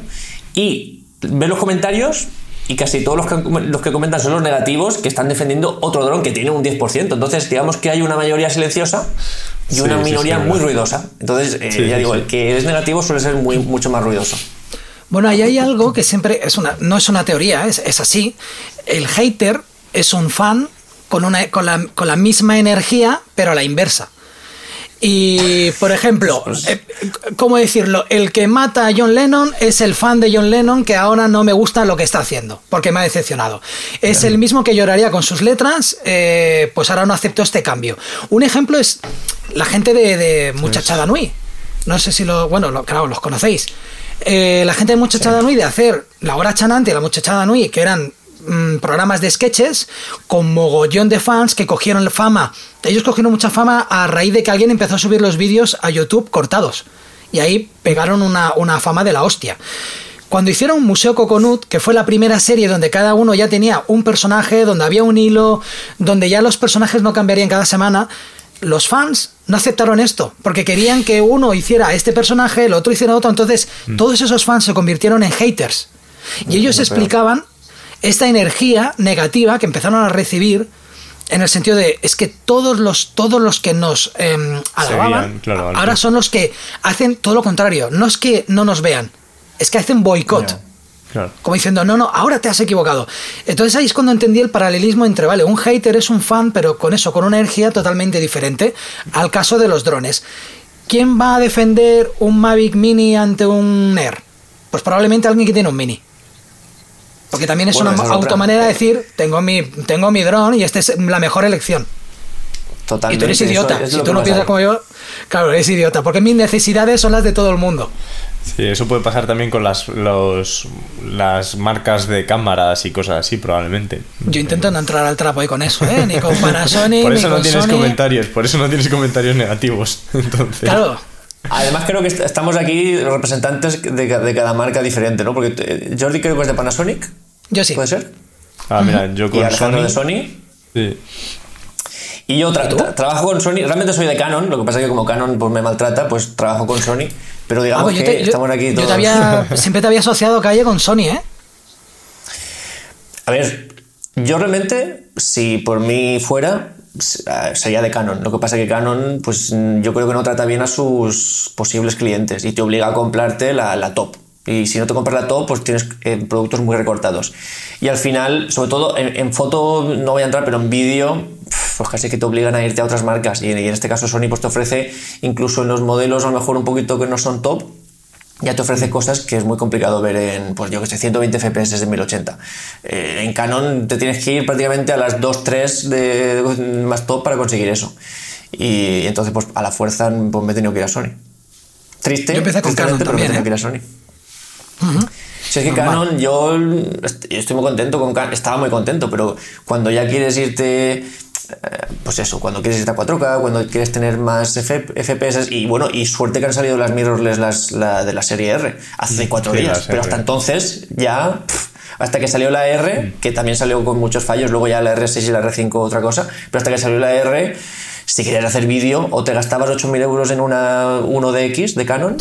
y ves los comentarios y casi todos los que, los que comentan son los negativos que están defendiendo otro dron que tiene un 10%. Entonces, digamos que hay una mayoría silenciosa y una minoría muy ruidosa. Entonces, eh, ya digo, el que es negativo suele ser muy, mucho más ruidoso. Bueno, ahí hay algo que siempre es una, no es una teoría, es, es así. El hater es un fan con, una, con, la, con la misma energía, pero a la inversa. Y, por ejemplo, eh, ¿cómo decirlo? El que mata a John Lennon es el fan de John Lennon que ahora no me gusta lo que está haciendo, porque me ha decepcionado. Es el mismo que lloraría con sus letras, eh, pues ahora no acepto este cambio. Un ejemplo es la gente de, Muchachada Nui. No sé si lo. Bueno, claro, los conocéis. Eh, la gente de Muchachada Nui de hacer la hora chanante y la Muchachada Nui, que eran Mm, programas de sketches con mogollón de fans que cogieron fama. Ellos cogieron mucha fama a raíz de que alguien empezó a subir los vídeos a YouTube cortados. Y ahí pegaron una, fama de la hostia. Cuando hicieron Museo Coconut, que fue la primera serie donde cada uno ya tenía un personaje, donde había un hilo, donde ya los personajes no cambiarían cada semana, los fans no aceptaron esto, porque querían que uno hiciera este personaje, el otro hiciera otro, entonces mm. todos esos fans se convirtieron en haters. Y ellos explicaban esta energía negativa que empezaron a recibir en el sentido de es que todos los todos los que nos eh, alababan ahora son los que hacen todo lo contrario. No es que no nos vean es que hacen boicot. Como diciendo no no ahora te has equivocado entonces ahí es cuando entendí el paralelismo entre vale un hater es un fan pero con eso con una energía totalmente diferente al caso de los drones. Quién va a defender un Mavic Mini ante un Air pues probablemente alguien que tiene un Mini porque también es una automanera de decir, tengo mi, tengo mi dron y esta es la mejor elección. Totalmente. Y tú eres idiota. si tú no piensas como yo, claro, eres idiota. Porque mis necesidades son las de todo el mundo. Sí, eso puede pasar también con las, los, las marcas de cámaras y cosas así, probablemente. Yo intento no entrar al trapo ahí con eso, ¿eh? Ni con Panasonic. por eso no tienes comentarios, por eso no tienes comentarios negativos. Entonces. Claro. Además creo que estamos aquí representantes de, cada marca diferente, ¿no? Porque eh, Jordi creo que es de Panasonic. Yo sí. ¿Puede ser? Ah, mira, yo con ¿Y Sony. de Sony. Sí. Y yo trabajo con Sony, realmente soy de Canon, lo que pasa es que como Canon pues, me maltrata, pues trabajo con Sony, pero digamos ah, pues que estamos aquí todos... Yo siempre te había asociado calle con Sony, ¿eh? A ver, yo realmente, si por mí fuera, sería de Canon. Lo que pasa es que Canon, pues yo creo que no trata bien a sus posibles clientes y te obliga a comprarte la, top. Y si no te compras la top, pues tienes eh, productos muy recortados. Y al final, sobre todo en, foto no voy a entrar, pero en vídeo pues casi que te obligan a irte a otras marcas. Y, en este caso Sony pues te ofrece, incluso en los modelos a lo mejor un poquito que no son top, ya te ofrece cosas que es muy complicado ver en, pues yo que sé, 120 FPS de 1080. Eh, en Canon te tienes que ir prácticamente a las 2, 3 de, más top para conseguir eso. Y entonces, pues a la fuerza pues, me he tenido que ir a Sony. Triste, yo empecé con Canon pero también, me he tenido que ir a Sony. Si es que Canon, yo estoy muy contento con Canon, estaba muy contento, pero cuando ya quieres irte eh, pues eso, cuando quieres a 4K, cuando quieres tener más FPS y bueno, y suerte que han salido las mirrorless las, de la serie R hace cuatro días, pero hasta entonces ya... hasta que salió la R, que también salió con muchos fallos, luego ya la R6 y la R5 otra cosa, pero hasta que salió la R, si querías hacer vídeo, o te gastabas 8.000 euros en una 1DX de Canon,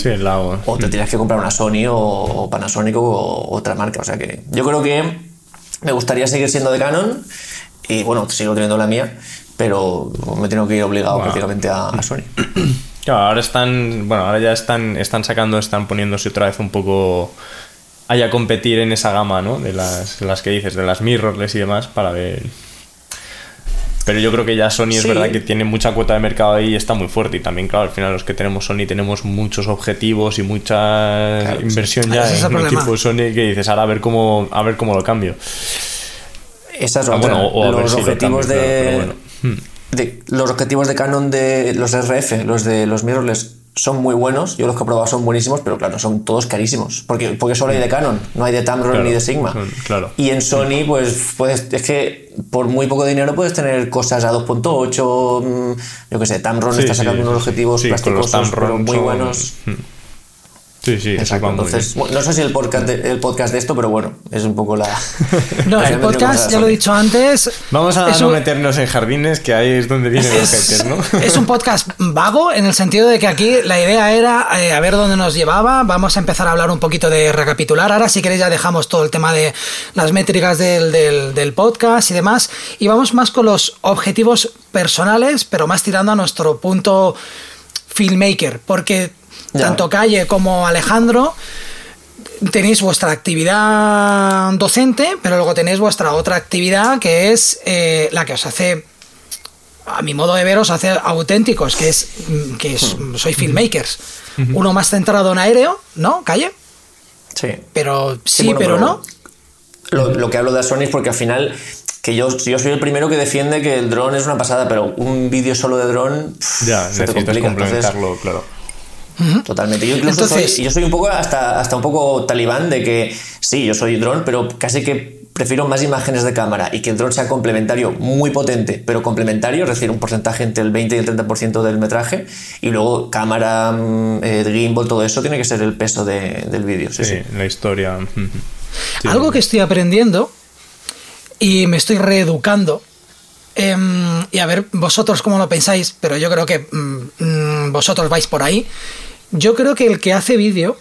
o. te tenías que comprar una Sony o, Panasonic o otra marca. O sea que yo creo que me gustaría seguir siendo de Canon y bueno, sigo teniendo la mía, pero me tengo que ir obligado prácticamente a, Sony. Claro, ahora están, bueno, ahora ya están, están sacando, están poniéndose otra vez un poco a competir en esa gama, ¿no? De las, las que dices, de las mirrorless y demás, para ver. Pero yo creo que ya Sony es verdad que tiene mucha cuota de mercado ahí y está muy fuerte. Y también, claro, al final los que tenemos Sony tenemos muchos objetivos y mucha inversión ya en un equipo Sony que dices, ahora a ver cómo, a ver cómo lo cambio. Esas son ah, los objetivos de, los objetivos de Canon de los RF, los de los mirrorless son muy buenos, yo los que he probado son buenísimos, pero claro, son todos carísimos, porque, porque solo hay de Canon, no hay de Tamron ni de Sigma. Claro. Y en Sony, pues puedes, es que por muy poco dinero puedes tener cosas a 2.8, mm, yo que sé, Tamron está sacando unos objetivos plásticos muy buenos. Hmm. Sí, sí, exacto. Entonces, no sé si el podcast, de, el podcast de esto, pero bueno, es un poco la. No, el podcast, ya lo he dicho antes. Vamos a no meternos en jardines, que ahí es donde vienen los haters, ¿no? Es un podcast vago, en el sentido de que aquí la idea era eh, a ver dónde nos llevaba. Vamos a empezar a hablar un poquito de recapitular. Ahora, si queréis, ya dejamos todo el tema de las métricas del, del, del podcast y demás. Y vamos más con los objetivos personales, pero más tirando a nuestro punto filmmaker. Porque tanto Calle como Alejandro, tenéis vuestra actividad docente, pero luego tenéis vuestra otra actividad que es eh, la que os hace, a mi modo de ver, os hace auténticos, que es que hmm. sois filmmakers. Uno más centrado en aéreo, ¿no? Calle. Sí. Pero sí, pero, no. Lo, que hablo de Sony es porque al final que yo, yo soy el primero que defiende que el dron es una pasada, pero un vídeo solo de dron ya, se te complica. complementarlo, claro. Totalmente. Yo incluso soy, yo soy un poco hasta, hasta un poco talibán de que sí, yo soy dron, pero casi que prefiero más imágenes de cámara y que el dron sea complementario, muy potente, pero complementario, es decir, un porcentaje entre el 20 y el 30% del metraje, y luego cámara, mm, eh, gimbal, todo eso tiene que ser el peso del vídeo. Sí, sí, la historia. Algo que estoy aprendiendo y me estoy reeducando em, y a ver vosotros cómo lo pensáis, pero yo creo que mm, mm, vosotros vais por ahí. Yo creo que el que hace vídeo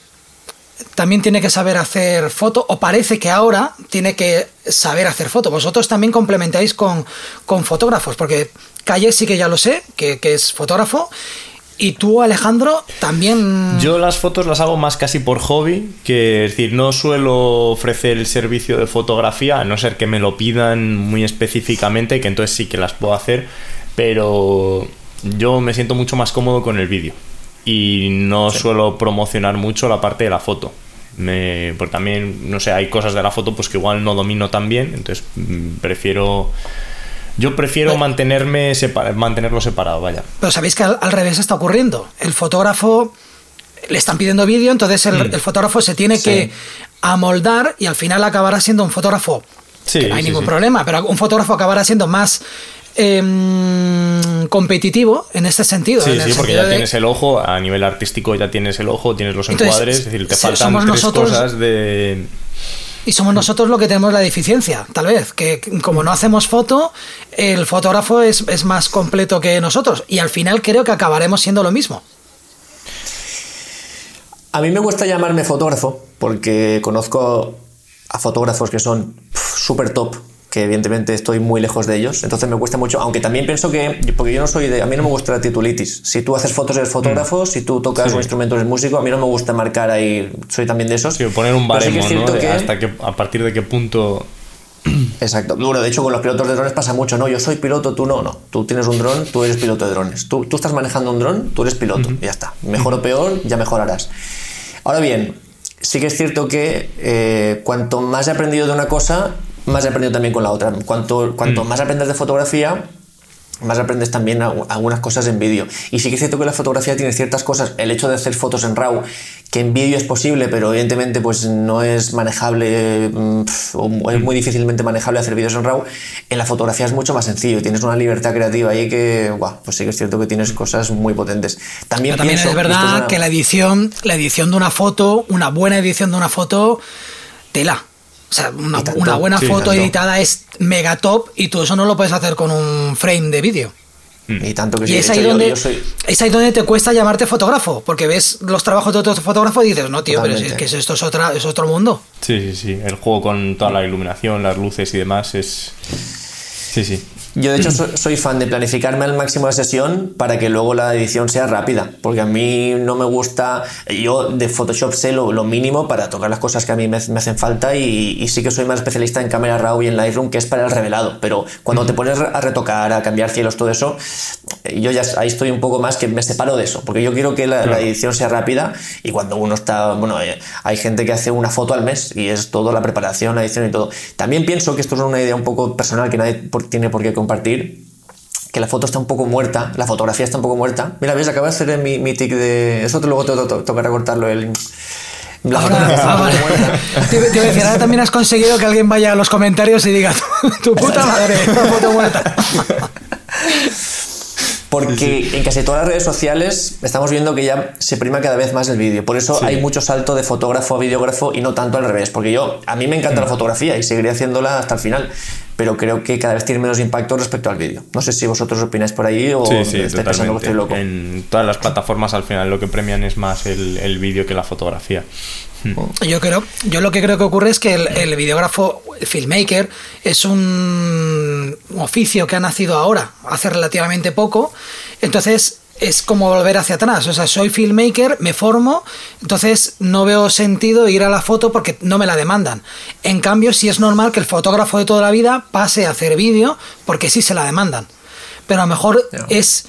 también tiene que saber hacer foto, o parece que ahora tiene que saber hacer foto. Vosotros también complementáis con, con fotógrafos, porque Calle sí que ya lo sé, que, que es fotógrafo, y tú, Alejandro, también. Yo las fotos las hago más casi por hobby, que es decir, no suelo ofrecer el servicio de fotografía, a no ser que me lo pidan muy específicamente, que entonces sí que las puedo hacer, pero yo me siento mucho más cómodo con el vídeo y no suelo promocionar mucho la parte de la foto. Me, porque también, no sé, hay cosas de la foto pues que igual no domino tan bien, entonces mm, prefiero... Yo prefiero mantenerme mantenerlo separado, vaya. Pero sabéis que al, revés está ocurriendo. El fotógrafo le están pidiendo vídeo, entonces el, mm. fotógrafo se tiene que amoldar y al final acabará siendo un fotógrafo. Sí, no hay ningún problema, pero un fotógrafo acabará siendo más Em, competitivo en este sentido. Sí, sí, porque ya tienes el ojo, a nivel artístico ya tienes el ojo, tienes los encuadres, es decir, te faltan tres nosotros, cosas de... Y somos nosotros lo que tenemos la deficiencia, tal vez, que como no hacemos foto, el fotógrafo es, es más completo que nosotros. Y al final creo que acabaremos siendo lo mismo. A mí me gusta llamarme fotógrafo porque conozco a fotógrafos que son súper top que evidentemente estoy muy lejos de ellos, entonces me cuesta mucho, aunque también pienso que, porque yo no soy de, a mí no me gusta la titulitis, si tú haces fotos eres fotógrafo, mm. si tú tocas un instrumento eres músico, a mí no me gusta marcar ahí, soy también de esos. Sí, poner un baremo, ¿no? hasta que, a partir de qué punto Exacto. Bueno, de hecho, con los pilotos de drones pasa mucho, ¿no? Yo soy piloto, tú no, no. Tú tienes un dron, tú eres piloto de drones. Tú, tú estás manejando un dron, tú eres piloto. Y ya está. Mejor o peor, ya mejorarás. Ahora bien, sí que es cierto que eh, cuanto más he aprendido de una cosa, más he aprendido también con la otra. Cuanto, cuanto mm. más aprendes de fotografía, más aprendes también algunas cosas en vídeo. Y sí que es cierto que la fotografía tiene ciertas cosas, el hecho de hacer fotos en RAW, que en vídeo es posible, pero evidentemente pues no es manejable, mm, o es muy difícilmente manejable hacer vídeos en RAW, en la fotografía es mucho más sencillo, tienes una libertad creativa ahí que, guau, pues sí que es cierto que tienes cosas muy potentes. También, también es verdad que la edición, la edición de una foto, una buena edición de una foto, tela. O sea, una, buena foto editada es mega top y tú eso no lo puedes hacer con un frame de vídeo. Mm. Y tanto que y es, ahí donde, es ahí donde te cuesta llamarte fotógrafo, porque ves los trabajos de otros fotógrafos y dices, no, tío, pero es que esto es, otra, es otro mundo. Sí, sí, sí. El juego con toda la iluminación, las luces y demás es. Sí, sí. Yo de hecho soy fan de planificarme al máximo la sesión para que luego la edición sea rápida, porque a mí no me gusta, yo de Photoshop sé lo, mínimo para tocar las cosas que a mí me, hacen falta y, sí que soy más especialista en Camera Raw y en Lightroom, que es para el revelado, pero cuando te pones a retocar, a cambiar cielos, todo eso, yo ya ahí estoy un poco más que me separo de eso, porque yo quiero que la, edición sea rápida y cuando uno está, bueno, eh, hay gente que hace una foto al mes y es todo la preparación, la edición y todo. También pienso que esto es una idea un poco personal que nadie tiene por qué compartir, que la foto está un poco muerta, la fotografía está un poco muerta. Mira, ves, acaba de hacer mi, mi tic de... Eso te, luego te, tocará cortarlo el... La ahora, te, te, voy a decir, ahora también has conseguido que alguien vaya a los comentarios y diga, tu puta madre, una foto muerta. Porque en casi todas las redes sociales estamos viendo que ya se prima cada vez más el vídeo. Por eso hay mucho salto de fotógrafo a videógrafo y no tanto al revés. Porque yo, a mí me encanta la mm. fotografía y seguiré haciéndola hasta el final. Pero creo que cada vez tiene menos impacto respecto al vídeo. No sé si vosotros opináis por ahí o estáis pensando que estoy loco. En todas las plataformas al final lo que premian es más el, el vídeo que la fotografía. Yo creo, yo lo que creo que ocurre es que el, videógrafo, el filmmaker, es un oficio que ha nacido ahora, hace relativamente poco. Entonces, es como volver hacia atrás. O sea, soy filmmaker, me formo, entonces no veo sentido ir a la foto porque no me la demandan. En cambio, sí es normal que el fotógrafo de toda la vida pase a hacer vídeo porque sí se la demandan pero a lo mejor es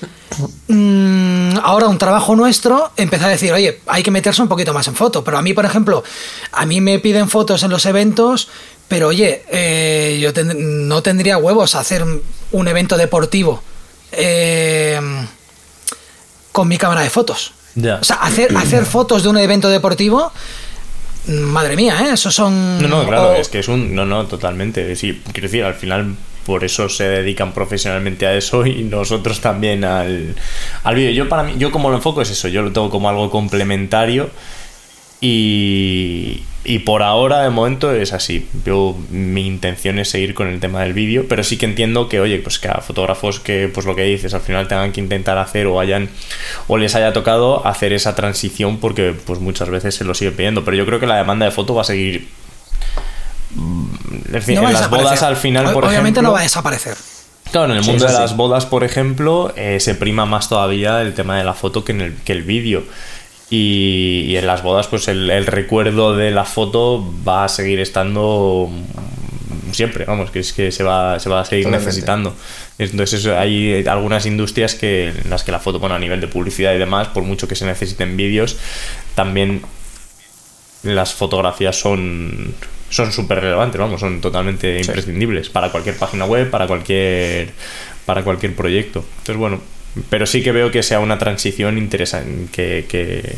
mm, ahora un trabajo nuestro empezar a decir, oye, hay que meterse un poquito más en foto. Pero a mí, por ejemplo, a mí me piden fotos en los eventos, pero oye, eh, yo no tendría huevos a hacer un evento deportivo eh, con mi cámara de fotos. O sea, hacer, hacer fotos de un evento deportivo madre mía, ¿eh? Eso son... No, no, claro, es que es un... No, no, totalmente. Sí, quiero decir, al final por eso se dedican profesionalmente a eso y nosotros también al, al vídeo. Yo para mí, yo como lo enfoco es eso, yo lo tengo como algo complementario y, y por ahora de momento es así. Yo mi intención es seguir con el tema del vídeo, pero sí que entiendo que oye, pues que a fotógrafos que pues lo que dices al final tengan que intentar hacer o hayan o les haya tocado hacer esa transición porque pues muchas veces se lo sigue pidiendo, pero yo creo que la demanda de foto va a seguir decir, en las bodas al final, por Obviamente no va a desaparecer. Claro, en el mundo de las bodas, por ejemplo, eh, se prima más todavía el tema de la foto que, en el, que el vídeo. Y, en las bodas, pues el, recuerdo de la foto va a seguir estando siempre, vamos, que es que se va, se va a seguir necesitando. Entonces hay algunas industrias que, en las que la foto, bueno, a nivel de publicidad y demás, por mucho que se necesiten vídeos, también las fotografías son son súper relevantes, vamos, son totalmente imprescindibles para cualquier página web, para cualquier, para cualquier proyecto. Entonces, bueno, pero sí que veo que sea una transición interesante, que, que,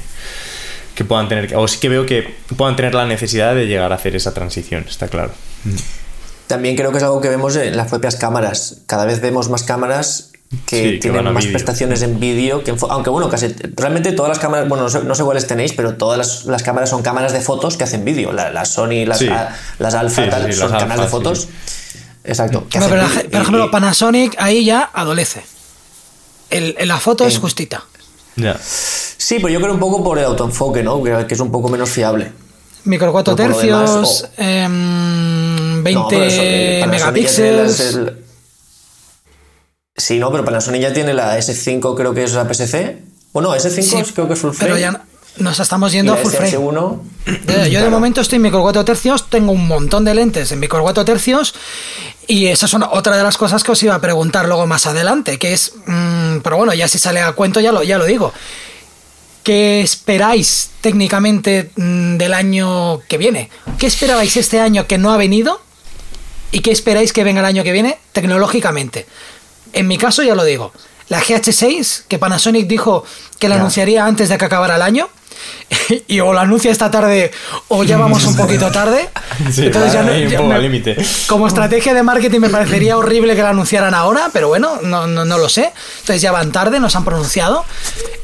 que puedan tener, o sí que veo que puedan tener la necesidad de llegar a hacer esa transición, está claro. También creo que es algo que vemos en las propias cámaras. Cada vez vemos más cámaras que tienen más prestaciones en vídeo que aunque bueno casi realmente todas las cámaras bueno no sé, cuáles tenéis pero todas las, cámaras son cámaras de fotos que hacen vídeo. Las Sony las, las Alpha tal, son cámaras de fotos. exacto pero, por ejemplo Panasonic ahí ya adolece el, la foto es justita. Sí pero yo creo un poco por el autoenfoque no que, es un poco menos fiable. Micro 4 tercios 20 em, eh, megapíxeles. Sí, no, pero Panasonic ya tiene la S5, creo que es la PSC. O no, S5 creo que es full frame. Pero ya, Nos estamos yendo a full frame. SS1, Eh, Yo de momento estoy en micro 4 tercios, tengo un montón de lentes en micro 4 tercios y esa es una- otra de las cosas que os iba a preguntar luego más adelante, que es, mm, pero bueno, ya si sale a cuento ya lo, ya lo digo. ¿Qué esperáis técnicamente mm, del año que viene? ¿Qué esperabais este año que no ha venido? ¿Y qué esperáis que venga el año que viene tecnológicamente? En mi caso ya lo digo. La GH6, que Panasonic dijo que la Ya. anunciaría antes de que acabara el año, y o la anuncia esta tarde o ya vamos un poquito tarde. Sí, Entonces ya no- ya me-. Como estrategia de marketing me parecería horrible que la anunciaran ahora, pero bueno, no, no, no lo sé. Entonces ya van tarde, nos han pronunciado.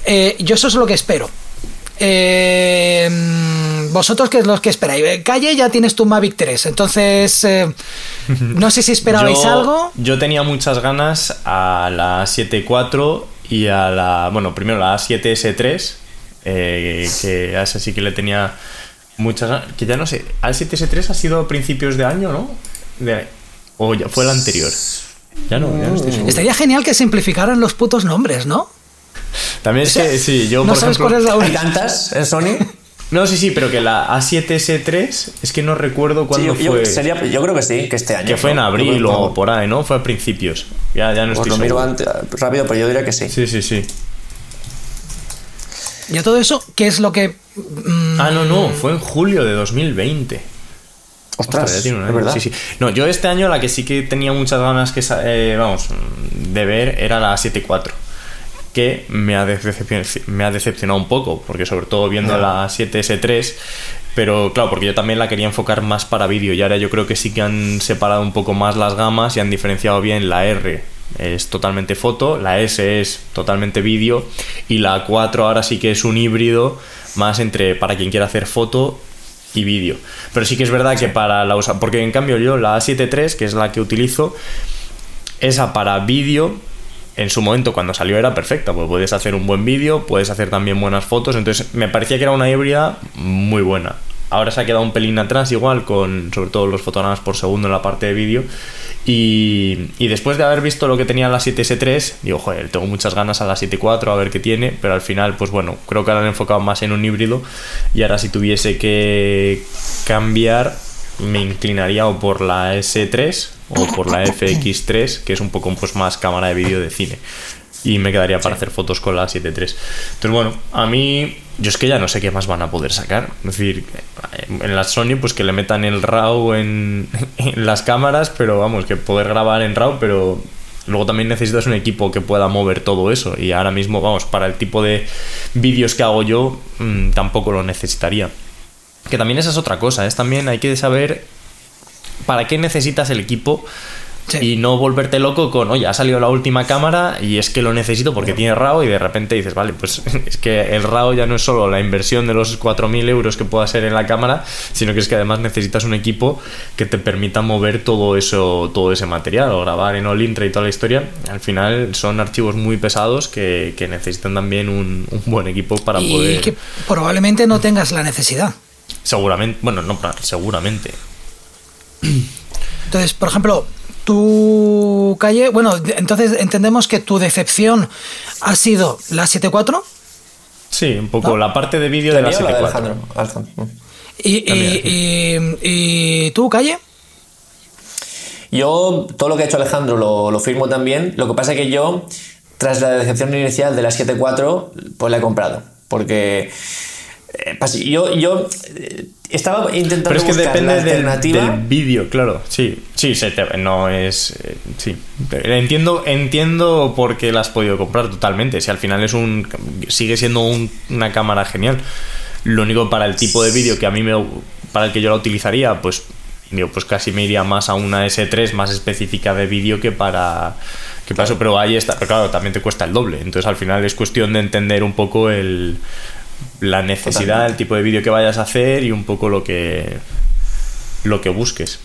Eh, yo eso es lo que espero. Eh, ¿Vosotros qué es lo que esperáis? Eh, Calle, ya tienes tu Mavic 3, entonces eh, no sé si esperabais yo, algo. Yo tenía muchas ganas a la 7.4 y a la. Bueno, primero la 7S3, eh, que a esa sí que le tenía muchas. Que ya no sé, al 7S3 ha sido a principios de año, ¿no? De- o ya fue el anterior. Ya no, ya no estoy seguro. Estaría genial que simplificaran los putos nombres, ¿no? También es que, sí, yo no por sabes ejemplo. cuál es la ¿Hay única. tantas en Sony? No, sí, sí, pero que la A7S3 es que no recuerdo cuándo yo, yo- fue. sería- yo creo que sí, que este año. que fue en abril o por ahí, ¿no? Fue a principios. Ya, ya no Os estoy lo miro seguro. antes- rápido, pero yo diría que sí. Sí, sí, sí. Y a todo eso, ¿qué es lo que. mm, Ah, no, no, fue en julio de 2020. Ostras, Ostras, ya tiene un ¿es verdad? Sí, sí. No, yo este año la que sí que tenía muchas ganas que sa- eh, vamos, de ver era la 7.4. Que me ha, me ha decepcionado un poco, porque sobre todo viendo la 7S3, pero claro, porque yo también la quería enfocar más para vídeo y ahora yo creo que sí que han separado un poco más las gamas y han diferenciado bien la R es totalmente foto, la S es totalmente vídeo y la 4 ahora sí que es un híbrido más entre para quien quiera hacer foto y vídeo. Pero sí que es verdad que para la usa porque en cambio yo la A7 III, que es la que utilizo, esa para vídeo en su momento cuando salió era perfecta, pues puedes hacer un buen vídeo, puedes hacer también buenas fotos, entonces me parecía que era una híbrida muy buena. Ahora se ha quedado un pelín atrás igual con sobre todo los fotogramas por segundo en la parte de vídeo y, después de haber visto lo que tenía la 7S3 digo, joder, tengo muchas ganas a la 7.4 a ver qué tiene, pero al final pues bueno, creo que ahora han enfocado más en un híbrido y ahora si tuviese que cambiar me inclinaría o por la S3 o por la FX3, que es un poco pues más cámara de vídeo de cine. Y me quedaría para hacer fotos con la 7.3. Entonces, bueno, a mí, yo es que ya no sé qué más van a poder sacar. Es decir, en la Sony, pues que le metan el RAW en, en las cámaras, pero vamos, que poder grabar en RAW, pero luego también necesitas un equipo que pueda mover todo eso. Y ahora mismo, vamos, para el tipo de vídeos que hago yo, mmm, tampoco lo necesitaría. Que también esa es otra cosa, es también hay que saber para qué necesitas el equipo sí. y no volverte loco con, oye, ha salido la última cámara y es que lo necesito porque tiene RAW y de repente dices, vale, pues es que el RAW ya no es solo la inversión de los 4.000 euros que pueda ser en la cámara, sino que es que además necesitas un equipo que te permita mover todo eso, todo ese material o grabar en All-Intra y toda la historia. Al final son archivos muy pesados que, que necesitan también un, un, buen equipo para y poder... que probablemente no tengas la necesidad. Seguramente, bueno, no, seguramente. Entonces, por ejemplo, tu calle, bueno, entonces entendemos que tu decepción ha sido la 7.4. Sí, un poco ¿No? la parte de vídeo de la 7.4. ¿Y, y, y, ¿Y tú, calle? Yo, todo lo que ha hecho Alejandro lo, lo firmo también. Lo que pasa es que yo, tras la decepción inicial de la 7.4, pues la he comprado. Porque yo, yo eh, estaba intentando Pero es que buscar depende la alternativa. del, del vídeo, claro. Sí, sí, se te, no es. Eh, sí. Entiendo, entiendo por qué la has podido comprar totalmente. Si al final es un. sigue siendo un, una cámara genial. Lo único para el tipo de vídeo que a mí me. para el que yo la utilizaría, pues. Digo, pues casi me iría más a una S3 más específica de vídeo que para. que para eso, pero ahí está. Pero claro, también te cuesta el doble. Entonces al final es cuestión de entender un poco el la necesidad, Totalmente. el tipo de vídeo que vayas a hacer y un poco lo que lo que busques.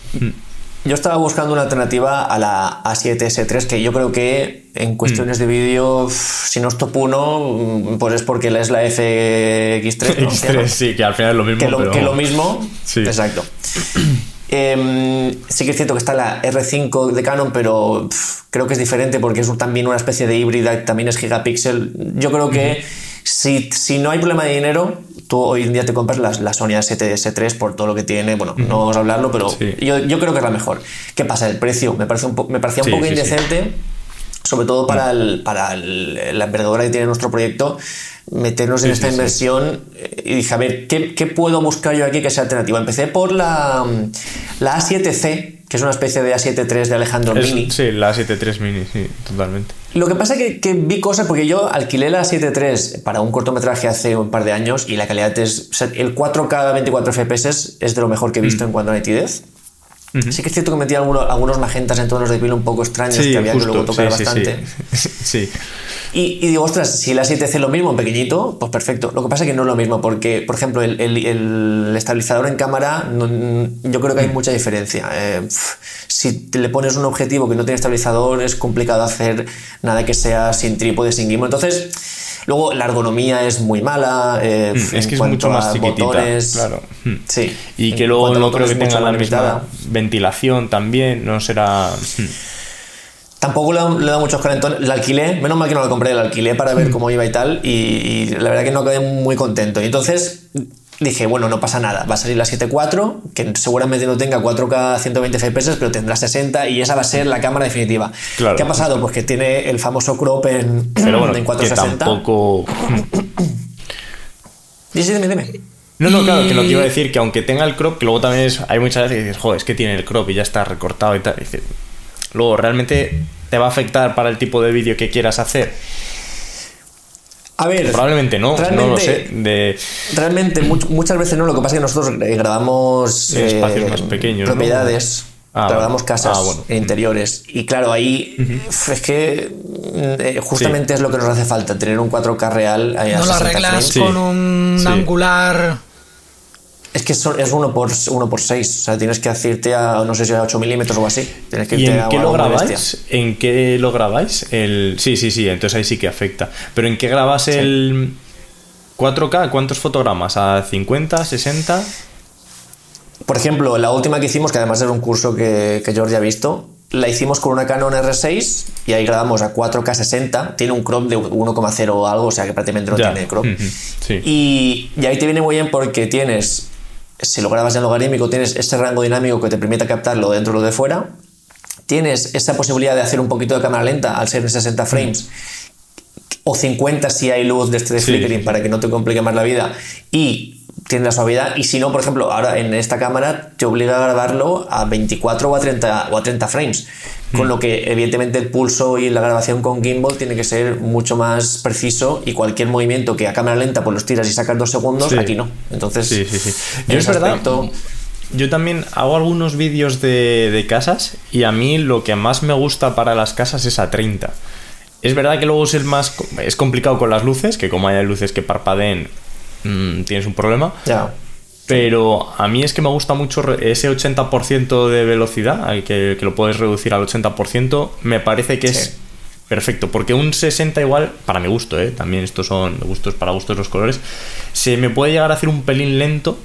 Yo estaba buscando una alternativa a la A7S3 que yo creo que en cuestiones mm. de vídeo, si no es top 1, pues es porque es la FX3. ¿no? X3, sí, que al final es lo mismo. Que lo, pero... que lo mismo, sí. exacto. Eh, sí que es cierto que está la R5 de Canon, pero pff, creo que es diferente porque es también una especie de híbrida, también es gigapíxel. Yo creo que. Si, si, no hay problema de dinero, tú hoy en día te compras la, la Sony A7S3 por todo lo que tiene. Bueno, no vamos a hablarlo, pero yo, yo, creo que es la mejor. ¿Qué pasa? El precio me, parece un me parecía un poco indecente, sobre todo para, el, para la envergadura que tiene nuestro proyecto meternos en esta inversión eh, y dije, a ver, ¿qué, ¿qué, puedo buscar yo aquí que sea alternativa? Empecé por la, la A7C, que es una especie de A73 de Alejandro Mini. Sí, la A73 Mini, sí, totalmente. Lo que pasa es que, vi cosas, porque yo alquilé la A73 para un cortometraje hace un par de años y la calidad es. el 4K 24 FPS es de lo mejor que he visto mm. en cuanto a nitidez. Sí que es cierto que metía algunos, algunos magentas en tonos de piel un poco extraños que había que luego tocar bastante. Sí, Y, digo, ostras, si la 7C lo mismo en pequeñito, pues perfecto. Lo que pasa es que no es lo mismo, porque, por ejemplo, el, el, estabilizador en cámara, yo creo que hay mucha diferencia. Eh, si le pones un objetivo que no tiene estabilizador, es complicado hacer nada que sea sin trípode, sin gimbal. Entonces Luego la ergonomía es muy mala. Eh, mm, es que es mucho más chiquitita. claro. Mm. Sí. Y que luego no creo que tenga la misma ventilación también, no será. Mm. Tampoco le da, muchos calentones. La alquilé, menos mal que no la compré, la alquilé para ver cómo iba y tal. Y, y, la verdad que no quedé muy contento. Y entonces dije, bueno, no pasa nada, va a salir la 7.4, que seguramente no tenga 4K 120 FPS, pero tendrá 60 y esa va a ser la cámara definitiva. ¿Qué ha pasado? Pues que tiene el famoso crop en, pero bueno, en 460. Que tampoco... dime, dime. No, no, claro, que lo que iba a decir, que aunque tenga el crop, que luego también es, hay muchas veces que dices, joder, es que tiene el crop y ya está recortado y tal. luego, ¿realmente te va a afectar para el tipo de vídeo que quieras hacer? A ver. Probablemente no, no lo sé. Realmente, muchas veces no. Lo que pasa es que nosotros eh, grabamos. espacios eh, más pequeños. Propiedades. Ah, grabamos casas ah, interiores. Y claro, ahí es que eh, justamente es lo que nos hace falta, tener un 4K real. no lo arreglas con un angular es que es uno por, uno por 6, o sea, tienes que hacerte a, no sé si a 8 milímetros o así. Tienes que ¿Y en qué lo grabáis? ¿En qué lo grabáis? El... Sí, sí, sí, entonces ahí sí que afecta. Pero ¿en qué grabas el 4K? ¿Cuántos fotogramas? ¿A 50, 60? Por ejemplo, la última que hicimos, que además era un curso que, que George ha visto, la hicimos con una Canon R6 y ahí grabamos a 4K 60. Tiene un crop de 1,0 o algo, o sea que prácticamente no tiene crop. y, y, ahí te viene muy bien porque tienes si lo grabas en logarítmico, tienes ese rango dinámico que te permite captarlo dentro o lo de fuera. Tienes esa posibilidad de hacer un poquito de cámara lenta al ser en 60 frames. O 50 si hay luz de este de flickering para que no te complique más la vida. Y tienes la suavidad. Y si no, por ejemplo, ahora en esta cámara te obliga a grabarlo a 24 o a 30, o a 30 frames. Con lo que, evidentemente, el pulso y la grabación con gimbal tiene que ser mucho más preciso y cualquier movimiento que a cámara lenta pues los tiras y sacas dos segundos, aquí no. Entonces, sí, sí, sí. Yo es verdad. Yo también hago algunos vídeos de, de casas y a mí lo que más me gusta para las casas es a 30. Es verdad que luego es el más es complicado con las luces, que como hay luces que parpadeen, mm, tienes un problema. Ya. Pero a mí es que me gusta mucho ese 80% de velocidad, que, que, lo puedes reducir al 80%, me parece que es perfecto. Porque un 60 igual, para mi gusto, ¿eh? también estos son gustos para gustos los colores, se me puede llegar a hacer un pelín lento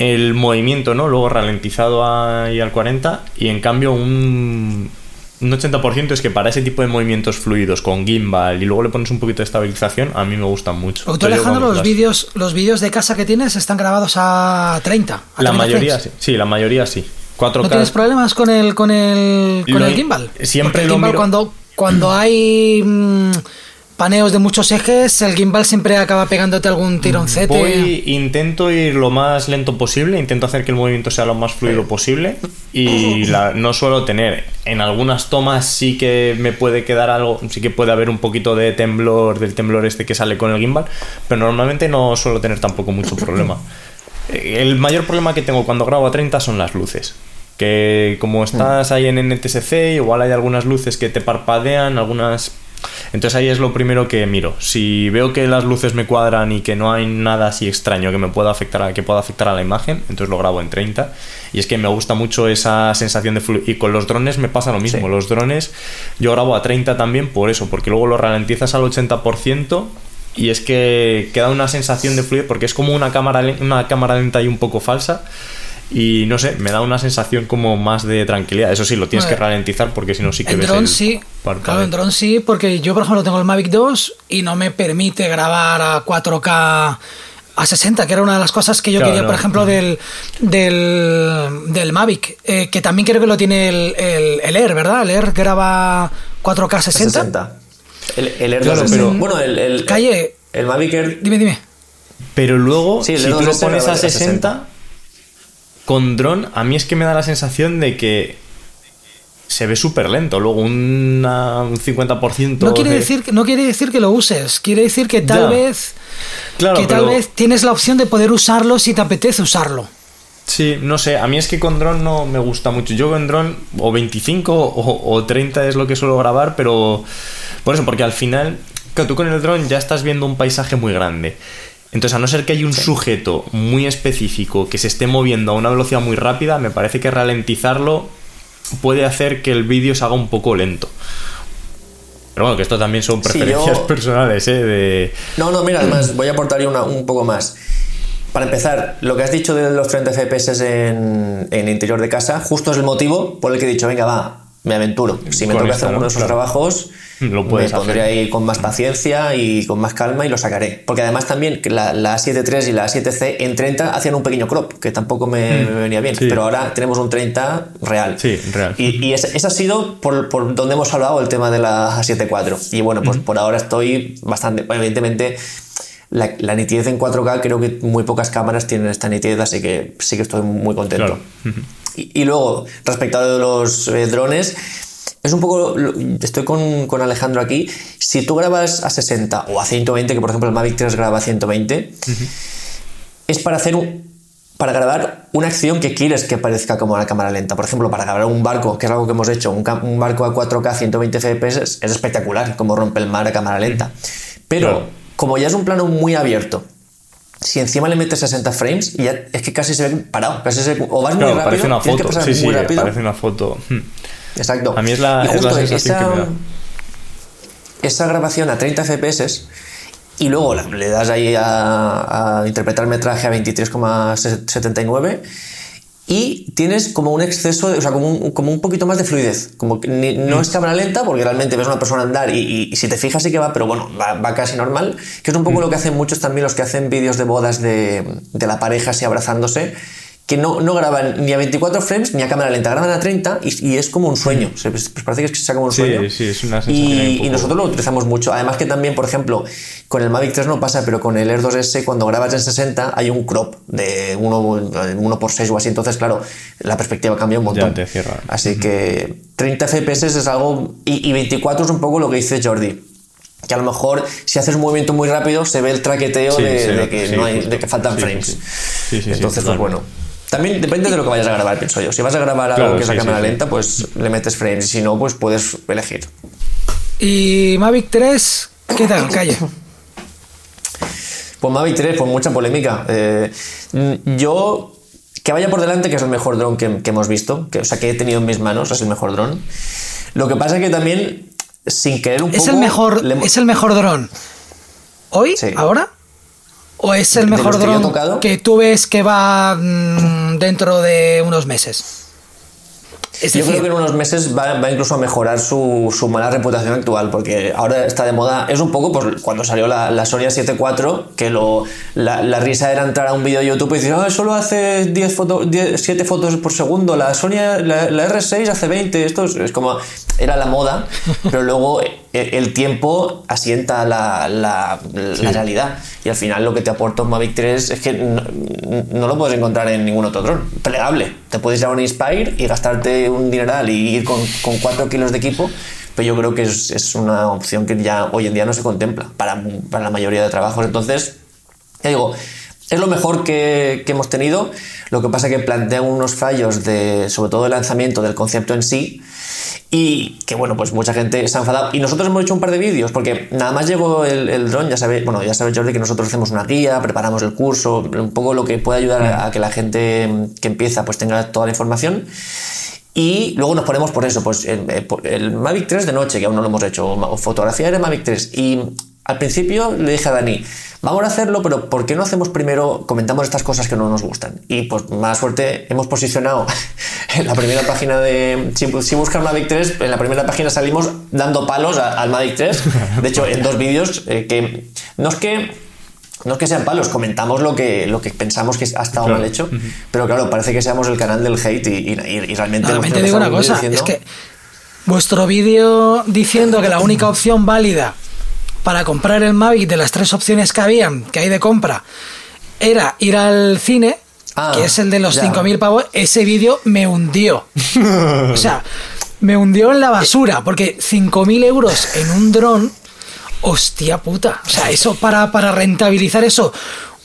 el movimiento, ¿no? Luego ralentizado ahí al 40 y en cambio un, un 80% es que para ese tipo de movimientos fluidos con gimbal y luego le pones un poquito de estabilización, a mí me gustan mucho. tú, Alejandro, los vídeos los vídeos de casa que tienes están grabados a 30. la mayoría sí. sí, la mayoría sí. 4K. ¿No tienes problemas con el con el con el gimbal? Siempre el gimbal cuando cuando hay mm, paneos de muchos ejes, el gimbal siempre acaba pegándote algún tironcete. Voy, intento ir lo más lento posible, intento hacer que el movimiento sea lo más fluido posible y no suelo tener. En algunas tomas sí que me puede quedar algo, sí que puede haber un poquito de temblor, del temblor este que sale con el gimbal, pero normalmente no suelo tener tampoco mucho problema. El mayor problema que tengo cuando grabo a 30 son las luces que como estás ahí en NTSC, igual hay algunas luces que te parpadean, algunas entonces ahí es lo primero que miro. Si veo que las luces me cuadran y que no hay nada así extraño que me pueda afectar a, que pueda afectar a la imagen, entonces lo grabo en 30. Y es que me gusta mucho esa sensación de fluidez. Y con los drones me pasa lo mismo. Los drones yo grabo a 30 también por eso, porque luego lo ralentizas al 80% y es que queda una sensación de fluidez porque es como una cámara, una cámara lenta y un poco falsa y no sé, me da una sensación como más de tranquilidad. Eso sí, lo tienes que ralentizar porque si no sí que en ves sí. Claro, en drone sí, porque yo por ejemplo tengo el Mavic 2 y no me permite grabar a 4K a 60, que era una de las cosas que yo quería, por ejemplo, del, del, Mavic, eh, que también creo que lo tiene el, el, Air, ¿verdad? El Air graba 4K 60. El, el Air pero, bueno, el, Calle, el Mavic Air... Dime, dime. Pero luego, si tú lo pones a 60, con dron, a mí es que me da la sensación de que se ve súper lento. Luego un 50%. No quiere, decir, no quiere decir que lo uses, quiere decir que tal vez. que tal vez tienes la opción de poder usarlo si te apetece usarlo. Sí, no sé, a mí es que con dron no me gusta mucho. Yo con dron o 25 o, o 30 es lo que suelo grabar, pero por eso, porque al final, que tú con el dron ya estás viendo un paisaje muy grande. Entonces, a no ser que haya un sujeto muy específico que se esté moviendo a una velocidad muy rápida, me parece que ralentizarlo puede hacer que el vídeo se haga un poco lento. Pero bueno, que esto también son preferencias personales, ¿eh? De... No, no, mira, además voy a aportar una, un poco más. Para empezar, lo que has dicho de los 30 FPS en, en interior de casa, justo es el motivo por el que he dicho, venga, va, me aventuro. Si me toca hacer uno de esos trabajos, lo puedes me pondré ahí con más paciencia y con más calma y lo sacaré. Porque además también la, la A7 y la A7C en 30 hacían un pequeño crop, que tampoco me, mm. venía bien. Pero ahora tenemos un 30 real. Sí, real. Y, y ese, ha sido por, por, donde hemos hablado el tema de la A7 IV. Y bueno, pues por ahora estoy bastante, evidentemente... La, la, nitidez en 4K creo que muy pocas cámaras tienen esta nitidez, así que sí que estoy muy contento. Y, luego, respecto a los eh, drones, es un poco, estoy con, Alejandro aquí, si tú grabas a 60 o a 120, que por ejemplo el Mavic 3 graba a 120, es para hacer un, para grabar una acción que quieres que parezca como una cámara lenta. Por ejemplo, para grabar un barco, que es algo que hemos hecho, un, barco a 4K 120 FPS es, espectacular, como rompe el mar a cámara lenta. Pero como ya es un plano muy abierto, si encima le metes 60 frames, ya es que casi se ve parado. Casi se, o vas muy rápido, parece una foto. sí, sí, parece una foto. Exacto. A mí es la, esa, Esa grabación a 30 FPS y luego le das ahí a, a interpretar metraje a 23,79 y tienes como un exceso, o sea, como un, como un poquito más de fluidez. Como que no mm. es cámara lenta porque realmente ves a una persona andar y, si te fijas sí que va, pero bueno, va, casi normal, que es un poco mm. lo que hacen muchos también los que hacen vídeos de bodas de, de la pareja así abrazándose que no, no, graban ni a 24 frames ni a cámara lenta, graban a 30 y, es como un sueño. Mm. Pues parece que sea como un sueño. Sí, es una y, y, nosotros lo utilizamos mucho. Además que también, por ejemplo, con el Mavic 3 no pasa, pero con el Air 2S cuando grabas en 60 hay un crop de 1 por 6 o así. Entonces, claro, la perspectiva cambia un montón. Así que 30 FPS es algo... Y, y 24 es un poco lo que dice Jordi que a lo mejor si haces un movimiento muy rápido se ve el traqueteo de, que no hay, de que faltan frames. Entonces, pues bueno. También depende de lo que vayas a grabar, pienso yo. Si vas a grabar algo que es a cámara lenta, pues le metes frames. Si no, pues puedes elegir. ¿Y Mavic 3? ¿Qué tal, calle? Pues Mavic 3, pues mucha polémica. Eh, yo, que vaya por delante, que es el mejor dron que, hemos visto, que, o sea, que he tenido en mis manos, es el mejor dron. Lo que pasa es que también, sin querer un es poco... El mejor, Es el mejor dron. ¿Hoy? ¿Ahora? ¿O es el mejor dron que, tú ves que va mm, dentro de unos meses? Yo creo que en unos meses va, incluso a mejorar su, mala reputación actual, porque ahora está de moda. Es un poco pues, cuando salió la, la Sony 7 IV, que lo, la, risa era entrar a un vídeo de YouTube y decir, ah, solo hace 10 fotos, 7 fotos por segundo, la Sony, la, R6 hace 20. Esto es, como. Era la moda, pero luego el tiempo asienta la, la, realidad. Y al final lo que te aporta un Mavic 3 es que no, no, lo puedes encontrar en ningún otro dron. Plegable. Te puedes ir a un Inspire y gastarte un dineral y ir con, con 4 kilos de equipo, pero yo creo que es, es, una opción que ya hoy en día no se contempla para, para la mayoría de trabajos. Entonces, ya digo, es lo mejor que, que, hemos tenido. Lo que pasa es que plantea unos fallos de, sobre todo el lanzamiento del concepto en sí, y que bueno, pues mucha gente se ha enfadado. Y nosotros hemos hecho un par de vídeos, porque nada más llegó el, el dron, ya sabéis, bueno, ya sabes Jordi que nosotros hacemos una guía, preparamos el curso, un poco lo que puede ayudar a, que la gente que empieza pues tenga toda la información. Y luego nos ponemos por eso, pues el, el, Mavic 3 de noche, que aún no lo hemos hecho, fotografía de Mavic 3. Y al principio le dije a Dani, vamos a hacerlo, pero ¿por qué no hacemos primero, comentamos estas cosas que no nos gustan? Y pues más suerte hemos posicionado en la primera página de, si, si buscas Mavic 3, en la primera página salimos dando palos al Mavic 3, de hecho en dos vídeos, eh, que no es que no es que sean palos, comentamos lo que, lo que pensamos que ha estado mal hecho, pero claro, parece que seamos el canal del hate y, realmente... Realmente digo una cosa, es que vuestro vídeo diciendo que la única opción válida para comprar el Mavic de las tres opciones que habían, que hay de compra, era ir al cine, ah, que es el de los 5.000 pavos, ese vídeo me hundió. o sea, me hundió en la basura, porque 5.000 euros en un dron, hostia puta. O sea, eso para, para rentabilizar eso,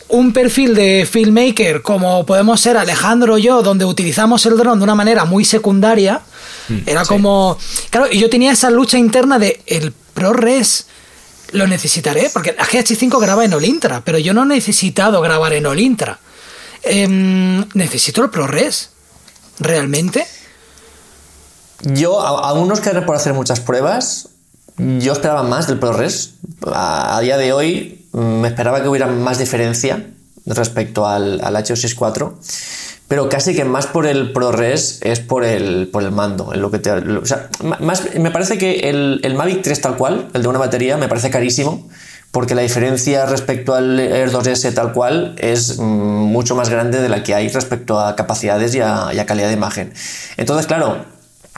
un perfil de filmmaker como podemos ser Alejandro o yo, donde utilizamos el dron de una manera muy secundaria, mm, era como... Claro, y yo tenía esa lucha interna de el ProRes lo necesitaré, porque la GH5 graba en Olintra, pero yo no he necesitado grabar en Olintra. Em, necesito el ProRes, ¿realmente? Yo aún nos quedaré por hacer muchas pruebas. Yo esperaba más del ProRes. A, a día de hoy mm, me esperaba que hubiera más diferencia respecto al, al H264 pero casi que más por el ProRes es por el, por el mando. En lo que te, o sea, más, me parece que el, el, Mavic 3 tal cual, el de una batería, me parece carísimo, porque la diferencia respecto al Air 2S tal cual es mm, mucho más grande de la que hay respecto a capacidades y y a calidad de imagen. Entonces, claro,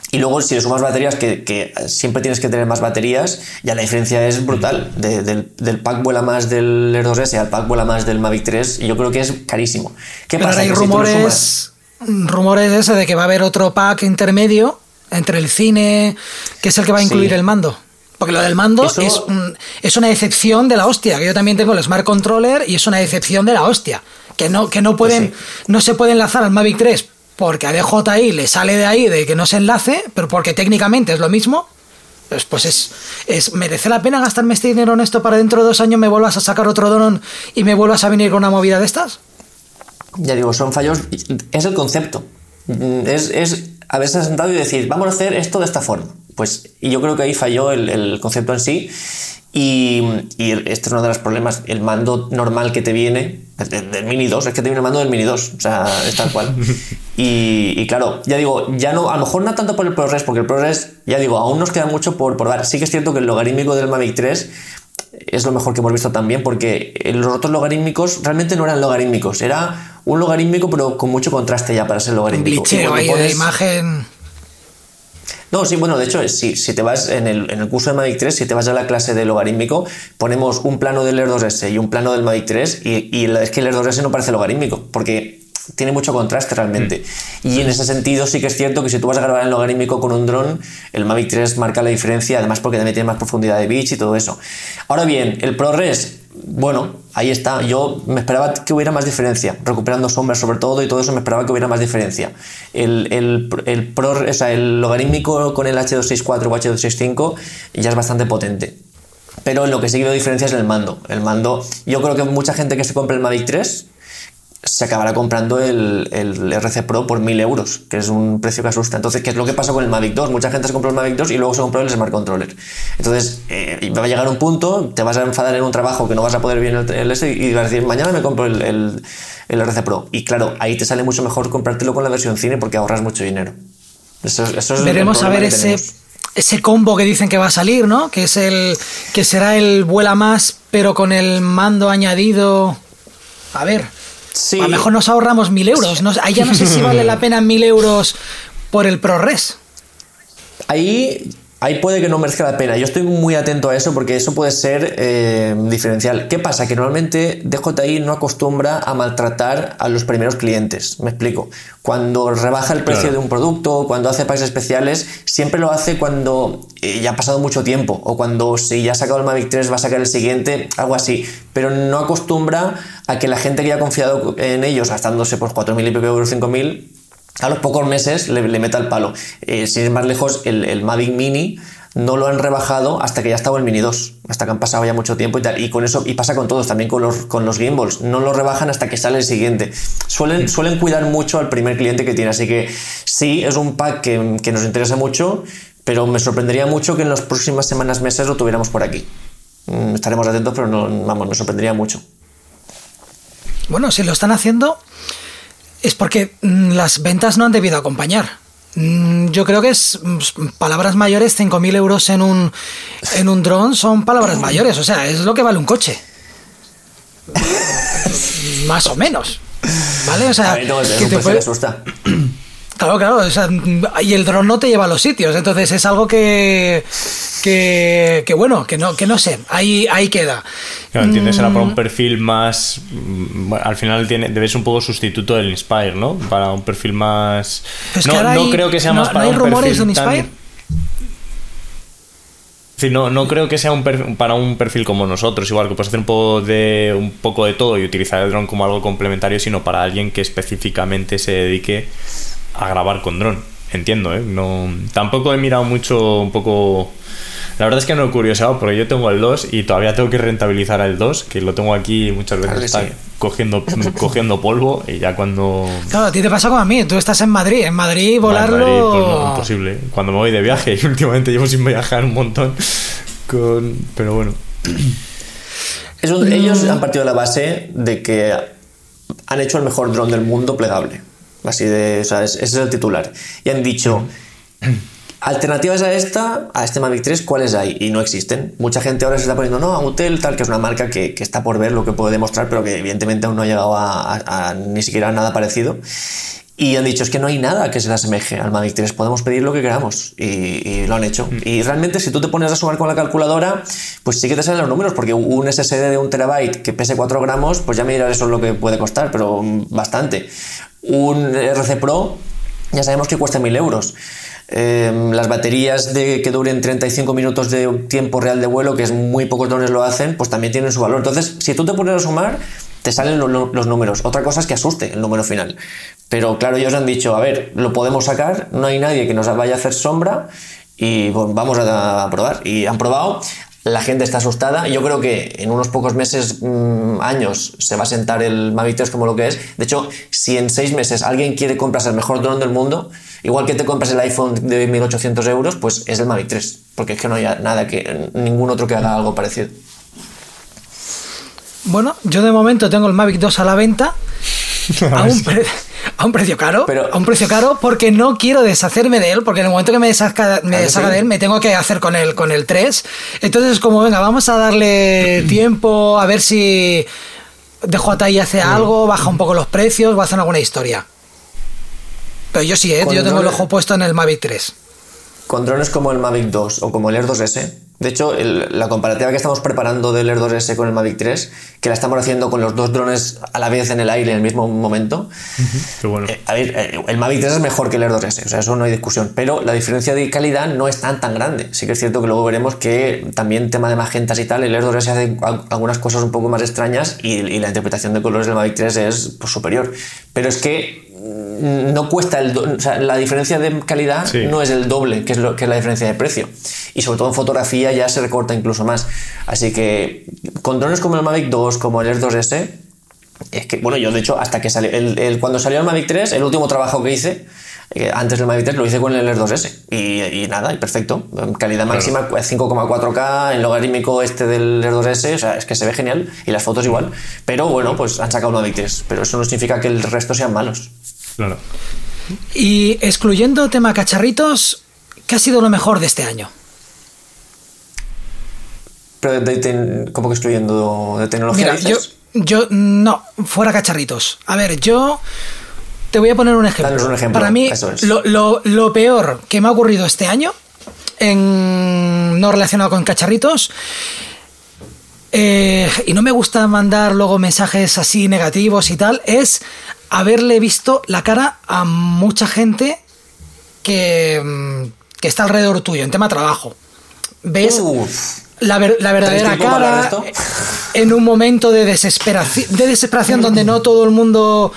y luego, si le sumas baterías, que, siempre tienes que tener más baterías, ya la diferencia es brutal. del, pack vuela más del Air 2S al pack vuela más del Mavic 3, y yo creo que es carísimo. ¿Qué pasa? Hay rumores, rumores ese de que va a haber otro pack intermedio entre el cine, que es el que va a incluir el mando. Porque lo del mando es, es una excepción de la hostia, que yo también tengo el Smart Controller y es una excepción de la hostia. Que no, que no pues pueden, no se puede enlazar al Mavic 3 porque a DJI le sale de ahí de que no se enlace, pero porque técnicamente es lo mismo, pues, pues es, ¿merece la pena gastarme este dinero en esto para dentro de dos años me vuelvas a sacar otro dron y me vuelvas a venir con una movida de estas? Ya digo, son fallos, es el concepto. Es, es haberse sentado y decir, vamos a hacer esto de esta forma. Pues y yo creo que ahí falló el concepto en sí y, este es uno de los problemas. El mando normal que te viene, del, Mini 2, es que te viene el mando del Mini 2, o sea, es tal cual. Y, claro, ya digo, ya no, a lo mejor no tanto por el ProRes, porque el ProRes, ya digo, aún nos queda mucho por, por dar. Sí que es cierto que el logarítmico del Mavic 3 es lo mejor que hemos visto también, porque los otros logarítmicos realmente no eran logarítmicos, era un logarítmico, pero con mucho contraste ya para ser logarítmico. Un ahí de imagen. No, sí, bueno, de hecho, si, si te vas en el, en el, curso de Mavic 3, si te vas a la clase de logarítmico, ponemos un plano del Air 2S y un plano del Mavic 3 y, y es que el Air 2S no parece logarítmico, porque tiene mucho contraste realmente. Mm. Y en ese sentido sí que es cierto que si tú vas a grabar en logarítmico con un dron, el Mavic 3 marca la diferencia, además porque también tiene más profundidad de pitch y todo eso. Ahora bien, el ProRes bueno, ahí está. Yo me esperaba que hubiera más diferencia, recuperando sombras sobre todo y todo eso me esperaba que hubiera más diferencia. El, el, el, pro, o sea, el logarítmico con el H264 o H265 ya es bastante potente. Pero lo que sí que veo diferencia es el mando. El mando, yo creo que mucha gente que se compra el Mavic 3 se acabará comprando el, el, RC Pro por 1000 euros, que es un precio que asusta. Entonces, ¿qué es lo que pasó con el Mavic 2? Mucha gente se compró el Mavic 2 y luego se compró el Smart Controller. Entonces, eh, va a llegar un punto, te vas a enfadar en un trabajo que no vas a poder bien el, el S y vas a decir, mañana me compro el, el, el, RC Pro. Y claro, ahí te sale mucho mejor comprártelo con la versión cine porque ahorras mucho dinero. Eso, es Veremos a ver ese ese combo que dicen que va a salir, ¿no? Que es el que será el vuela más, pero con el mando añadido. A ver, a lo mejor nos ahorramos mil euros. ahí ya no sé si vale la pena mil euros por el ProRes. Ahí ahí puede que no merezca la pena. Yo estoy muy atento a eso porque eso puede ser eh, diferencial. ¿Qué pasa? Que normalmente DJI no acostumbra a maltratar a los primeros clientes. Me explico. Cuando rebaja el precio de un producto, cuando hace países especiales, siempre lo hace cuando eh, ya ha pasado mucho tiempo o cuando si ya ha sacado el Mavic 3 va a sacar el siguiente, algo así. Pero no acostumbra a que la gente que ya ha confiado en ellos, gastándose por 4.000 y pico euros, 5.000, a los pocos meses le, meta el palo. Eh, si es más lejos, el, el, Mavic Mini no lo han rebajado hasta que ya estaba el Mini 2, hasta que han pasado ya mucho tiempo y tal. Y con eso, y pasa con todos, también con los, con los gimbals, no lo rebajan hasta que sale el siguiente. Suelen, suelen cuidar mucho al primer cliente que tiene, así que sí, es un pack que, que nos interesa mucho, pero me sorprendería mucho que en las próximas semanas, meses lo tuviéramos por aquí. Mm, estaremos atentos, pero no, vamos, me sorprendería mucho. Bueno, si lo están haciendo, es porque mm, las ventas no han debido acompañar. Mm, yo creo que es mm, palabras mayores, 5.000 euros en un, en un dron son palabras mayores, o sea, es lo que vale un coche. más o menos. ¿Vale? O sea, que te puede... asusta. Claro, claro, y el dron no te lleva a los sitios, entonces es algo que, que, bueno, que no, que no sé, ahí, ahí queda. Claro, entiendes, era para un mm. perfil más, mm, al final tiene, debes un poco sustituto del Inspire, ¿no? Para un perfil más... no, no creo que sea más para un perfil Inspire? no, no creo que sea un para un perfil como nosotros, igual que puedes hacer un poco de un poco de todo y utilizar el dron como algo complementario, sino para alguien que específicamente se dedique a grabar con dron. Entiendo, ¿eh? No, tampoco he mirado mucho un poco... La verdad es que no he curiosado porque yo tengo el 2 y todavía tengo que rentabilizar el 2, que lo tengo aquí muchas veces está cogiendo, cogiendo polvo y ya cuando... Claro, a ti te pasa como a mí, tú estás en Madrid, en Madrid volarlo... Madrid, pues no, imposible. Cuando me voy de viaje y últimamente llevo sin viajar un montón, con... pero bueno. ellos han partido de la base de que han hecho el mejor dron del mundo plegable. Así de, o sea, ese es el titular. Y han dicho, alternativas a esta, a este Mavic 3, ¿cuáles hay? Y no existen. Mucha gente ahora se está poniendo, no, a Utel, tal, que es una marca que, está por ver lo que puede demostrar, pero que evidentemente aún no ha llegado a, ni siquiera nada parecido. Y han dicho, es que no hay nada que se le asemeje al Mavic 3, podemos pedir lo que queramos. Y, lo han hecho. Mm. Y realmente si tú te pones a sumar con la calculadora, pues sí que te salen los números, porque un SSD de un terabyte que pese 4 gramos, pues ya me dirás eso es lo que puede costar, pero bastante un RC Pro ya sabemos que cuesta 1000 euros. Em, las baterías de que duren 35 minutos de tiempo real de vuelo, que es muy pocos drones lo hacen, pues también tienen su valor. Entonces, si tú te pones a sumar, te salen los números. Otra cosa es que asuste el número final. Pero claro, ellos han dicho, a ver, lo podemos sacar, no hay nadie que nos vaya a hacer sombra y vamos a probar. Y han probado la gente está asustada. Yo creo que en unos pocos meses, mm, años, se va a sentar el Mavic 3 como lo que es. De hecho, si en seis meses alguien quiere comprarse el mejor dron del mundo, igual que te compras el iPhone de 1800 euros, pues es el Mavic 3. Porque es que no hay nada que, ningún otro que haga algo parecido. Bueno, yo de momento tengo el Mavic 2 a la venta. a un, a un precio caro, a un precio caro porque no quiero deshacerme de él, porque en el momento que me deshaga, me de él me tengo que hacer con el, con el 3. Entonces, como venga, vamos a darle tiempo a ver si DJI hace algo, baja un poco los precios o hacen alguna historia. Pero yo sí, ¿eh? yo tengo el ojo puesto en el Mavic 3. Con drones como el Mavic 2 o como el Air 2S, de hecho, la comparativa que estamos preparando del Air 2S con el Mavic 3, que la estamos haciendo con los dos drones a la vez en el aire en el mismo momento. Eh, a ver, eh, el Mavic 3 es mejor que el Air 2S, o sea, eso no hay discusión. Pero la diferencia de calidad no es tan tan grande. Sí que es cierto que luego veremos que también tema de magentas y tal, el Air 2S hace algunas cosas un poco más extrañas y, la interpretación de colores del Mavic 3 es pues, superior. Pero es que no cuesta el o sea, la diferencia de calidad no es el doble que es lo que es la diferencia de precio y sobre todo en fotografía ya se recorta incluso más así que con drones como el Mavic 2 como el Air 2S es que bueno yo de hecho hasta que salió el, cuando salió el Mavic 3 el último trabajo que hice eh, antes del Mavic 3 lo hice con el Air 2S y, nada, y perfecto. Calidad máxima 5,4K, en logarítmico este del Air 2S, o sea, es que se ve genial y las fotos igual. Pero bueno, pues han sacado un Mavic 3, pero eso no significa que el resto sean malos. Claro. Y excluyendo tema cacharritos, ¿qué ha sido lo mejor de este año? Pero ¿cómo que excluyendo de tecnología? Mira, yo, yo no, fuera cacharritos. A ver, yo te voy a poner un ejemplo. Para mí, lo, peor que me ha ocurrido este año, en, no relacionado con cacharritos, eh, y no me gusta mandar luego mensajes así negativos y tal, es haberle visto la cara a mucha gente que, mm, que está alrededor tuyo, en tema trabajo. ¿Ves? La, verdadera cara en un momento de desesperación, de desesperación donde no todo el mundo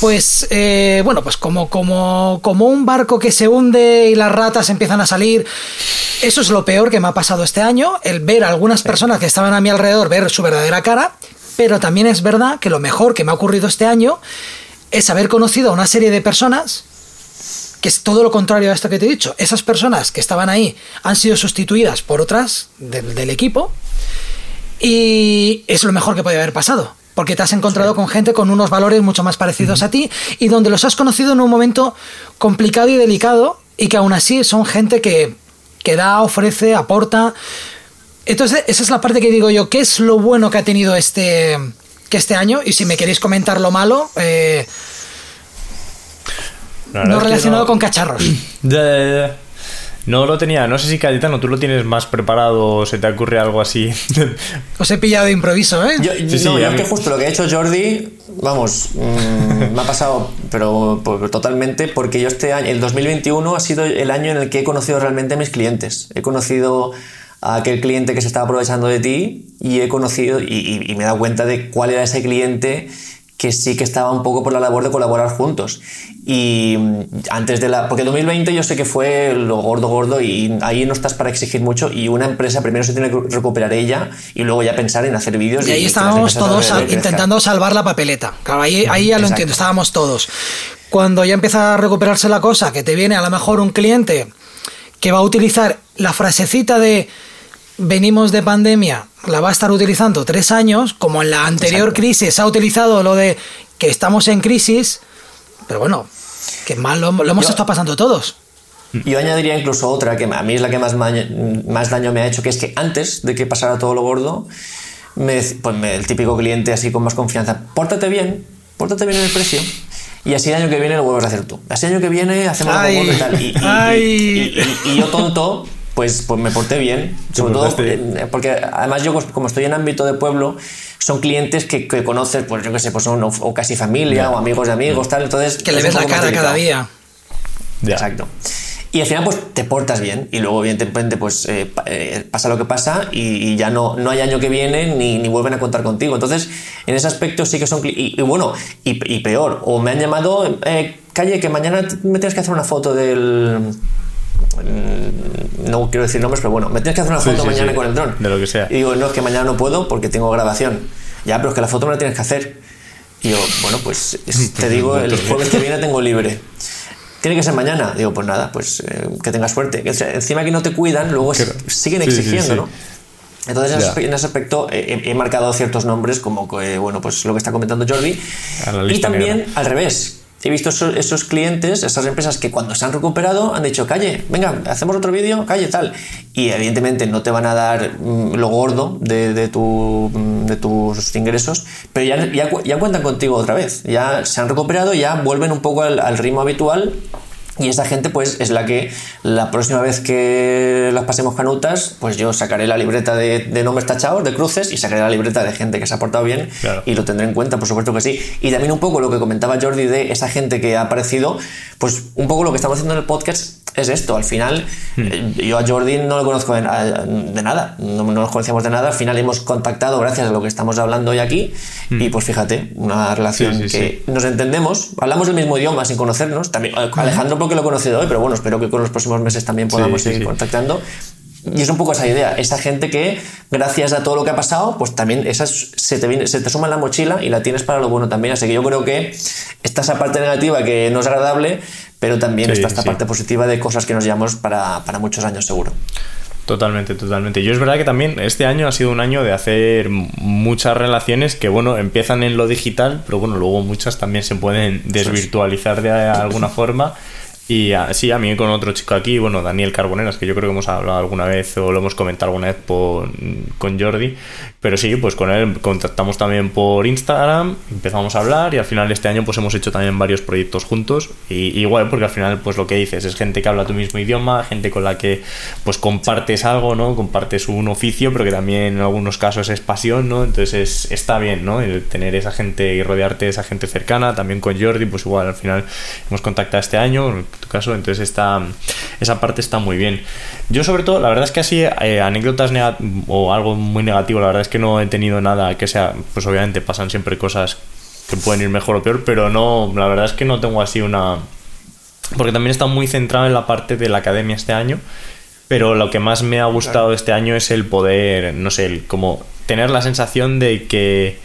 pues eh, bueno pues como, como, como un barco que se hunde y las ratas empiezan a salir eso es lo peor que me ha pasado este año el ver a algunas personas que estaban a mi alrededor ver su verdadera cara pero también es verdad que lo mejor que me ha ocurrido este año es haber conocido a una serie de personas que es todo lo contrario a esto que te he dicho. Esas personas que estaban ahí han sido sustituidas por otras del, equipo y es lo mejor que puede haber pasado. Porque te has encontrado con gente con unos valores mucho más parecidos a ti y donde los has conocido en un momento complicado y delicado y que aún así son gente que, que da, ofrece, aporta. Entonces, esa es la parte que digo yo, ¿qué es lo bueno que ha tenido este, que este año. Y si me queréis comentar lo malo, eh, no relacionado con cacharros. No lo tenía, no sé si Cayetano, tú lo tienes más preparado o se te ocurre algo así. Os he pillado de improviso, ¿eh? Yo, no, yo es que justo lo que ha hecho Jordi, vamos, mm, me ha pasado, pero, totalmente, porque yo este año, el 2021 ha sido el año en el que he conocido realmente a mis clientes. He conocido a aquel cliente que se estaba aprovechando de ti y he conocido y, y me he dado cuenta de cuál era ese cliente que sí que estaba un poco por la labor de colaborar juntos. Y mm, antes de la. Porque 2020 yo sé que fue lo gordo, gordo, y ahí no estás para exigir mucho. Y una empresa primero se tiene que recuperar ella y luego ya pensar en hacer vídeos. Y ahí estábamos todos intentando salvar la papeleta. Claro, ahí, ahí ya lo entiendo, estábamos todos. Cuando ya empieza a recuperarse la cosa, que te viene a lo mejor un cliente que va a utilizar la frasecita de venimos de pandemia, la va a estar utilizando tres años, como en la anterior crisis ha utilizado lo de que estamos en crisis, pero bueno, que mal lo, hemos estado pasando todos. Yo añadiría incluso otra que a mí es la que más, más daño me ha hecho, que es que antes de que pasara todo lo gordo, me, pues el típico cliente así con más confianza, pórtate bien, pórtate bien en el precio. Y así el año que viene lo vuelves a hacer tú. Así el año que viene hacemos algo gordo y tal. y yo tonto, pues, pues me porté bien. Sobre todo eh, porque además yo como estoy en ámbito de pueblo, son clientes que, que conoces, pues yo qué sé, pues son o, casi familia o amigos de amigos, tal. Entonces. Que le ves la cara cada día. Exacto. Y al final, pues te portas bien. Y luego, evidentemente, pues eh, eh, pasa lo que pasa y, ya no, no hay año que viene ni, ni, vuelven a contar contigo. Entonces, en ese aspecto sí que son. Y, y bueno, y, peor, o me han llamado, calle, que mañana me tienes que hacer una foto del no quiero decir nombres, pero bueno, me tienes que hacer una foto mañana con el dron. De lo que sea. Y digo, no, es que mañana no puedo porque tengo grabación. Ya, pero es que la foto me la tienes que hacer. Y yo, bueno, pues te digo, el jueves que viene tengo libre. Tiene que ser mañana. Digo, pues nada, pues eh, que tengas suerte. encima que no te cuidan, luego siguen exigiendo, ¿no? Entonces, en ese aspecto he, marcado ciertos nombres, como que, bueno, pues lo que está comentando Jordi. Y también al revés, he visto esos, clientes, esas empresas que cuando se han recuperado han dicho, calle, venga, hacemos otro vídeo, calle, tal. Y evidentemente no te van a dar mm, lo gordo mm, de tus ingresos, pero ya, ya, cuentan contigo otra vez. Ya se han recuperado, ya vuelven un poco al ritmo habitual y esa gente, pues, es la que la próxima vez que las pasemos canutas, pues yo sacaré la libreta de, nombres tachados, de cruces, y sacaré la libreta de gente que se ha portado bien y lo tendré en cuenta, por supuesto que sí. Y también un poco lo que comentaba Jordi de esa gente que ha aparecido, pues un poco lo que estamos haciendo en el podcast es esto. Al final, hmm. eh, yo a Jordi no lo conozco de, nada, no, nos conocíamos de nada. Al final hemos contactado gracias a lo que estamos hablando hoy aquí. Hmm. Y pues fíjate, una relación que nos entendemos, hablamos el mismo idioma sin conocernos. También, Alejandro porque lo he conocido hoy, pero bueno, espero que con los próximos meses también podamos seguir contactando. Y es un poco esa idea, esa gente que, gracias a todo lo que ha pasado, pues también esas se te, viene, se te suma en la mochila y la tienes para lo bueno también. Así que yo creo que está esa parte negativa que no es agradable, pero también está esta parte positiva de cosas que nos llevamos para, para muchos años seguro. Totalmente, totalmente. Yo es verdad que también este año ha sido un año de hacer muchas relaciones que, bueno, empiezan en lo digital, pero bueno, luego muchas también se pueden desvirtualizar de alguna forma y sí, a mí con otro chico aquí, bueno, Daniel Carboneras, que yo creo que hemos hablado alguna vez o lo hemos comentado alguna vez con Jordi, pero sí, pues con él contactamos también por Instagram, empezamos a hablar y al final este año pues hemos hecho también varios proyectos juntos y igual porque al final pues lo que dices es gente que habla tu mismo idioma, gente con la que pues compartes algo, ¿no? Compartes un oficio, pero que también en algunos casos es pasión, ¿no? Entonces está bien, ¿no? Tener esa gente y rodearte de esa gente cercana, también con Jordi, pues igual al final hemos contactado este año, tu caso, entonces está, esa parte está muy bien. Yo sobre todo, la verdad es que así, eh, anécdotas o algo muy negativo, la verdad es que no he tenido nada que sea, pues obviamente pasan siempre cosas que pueden ir mejor o peor, pero no, la verdad es que no tengo así una... Porque también está muy centrado en la parte de la academia este año, pero lo que más me ha gustado este año es el poder, no sé, el, como tener la sensación de que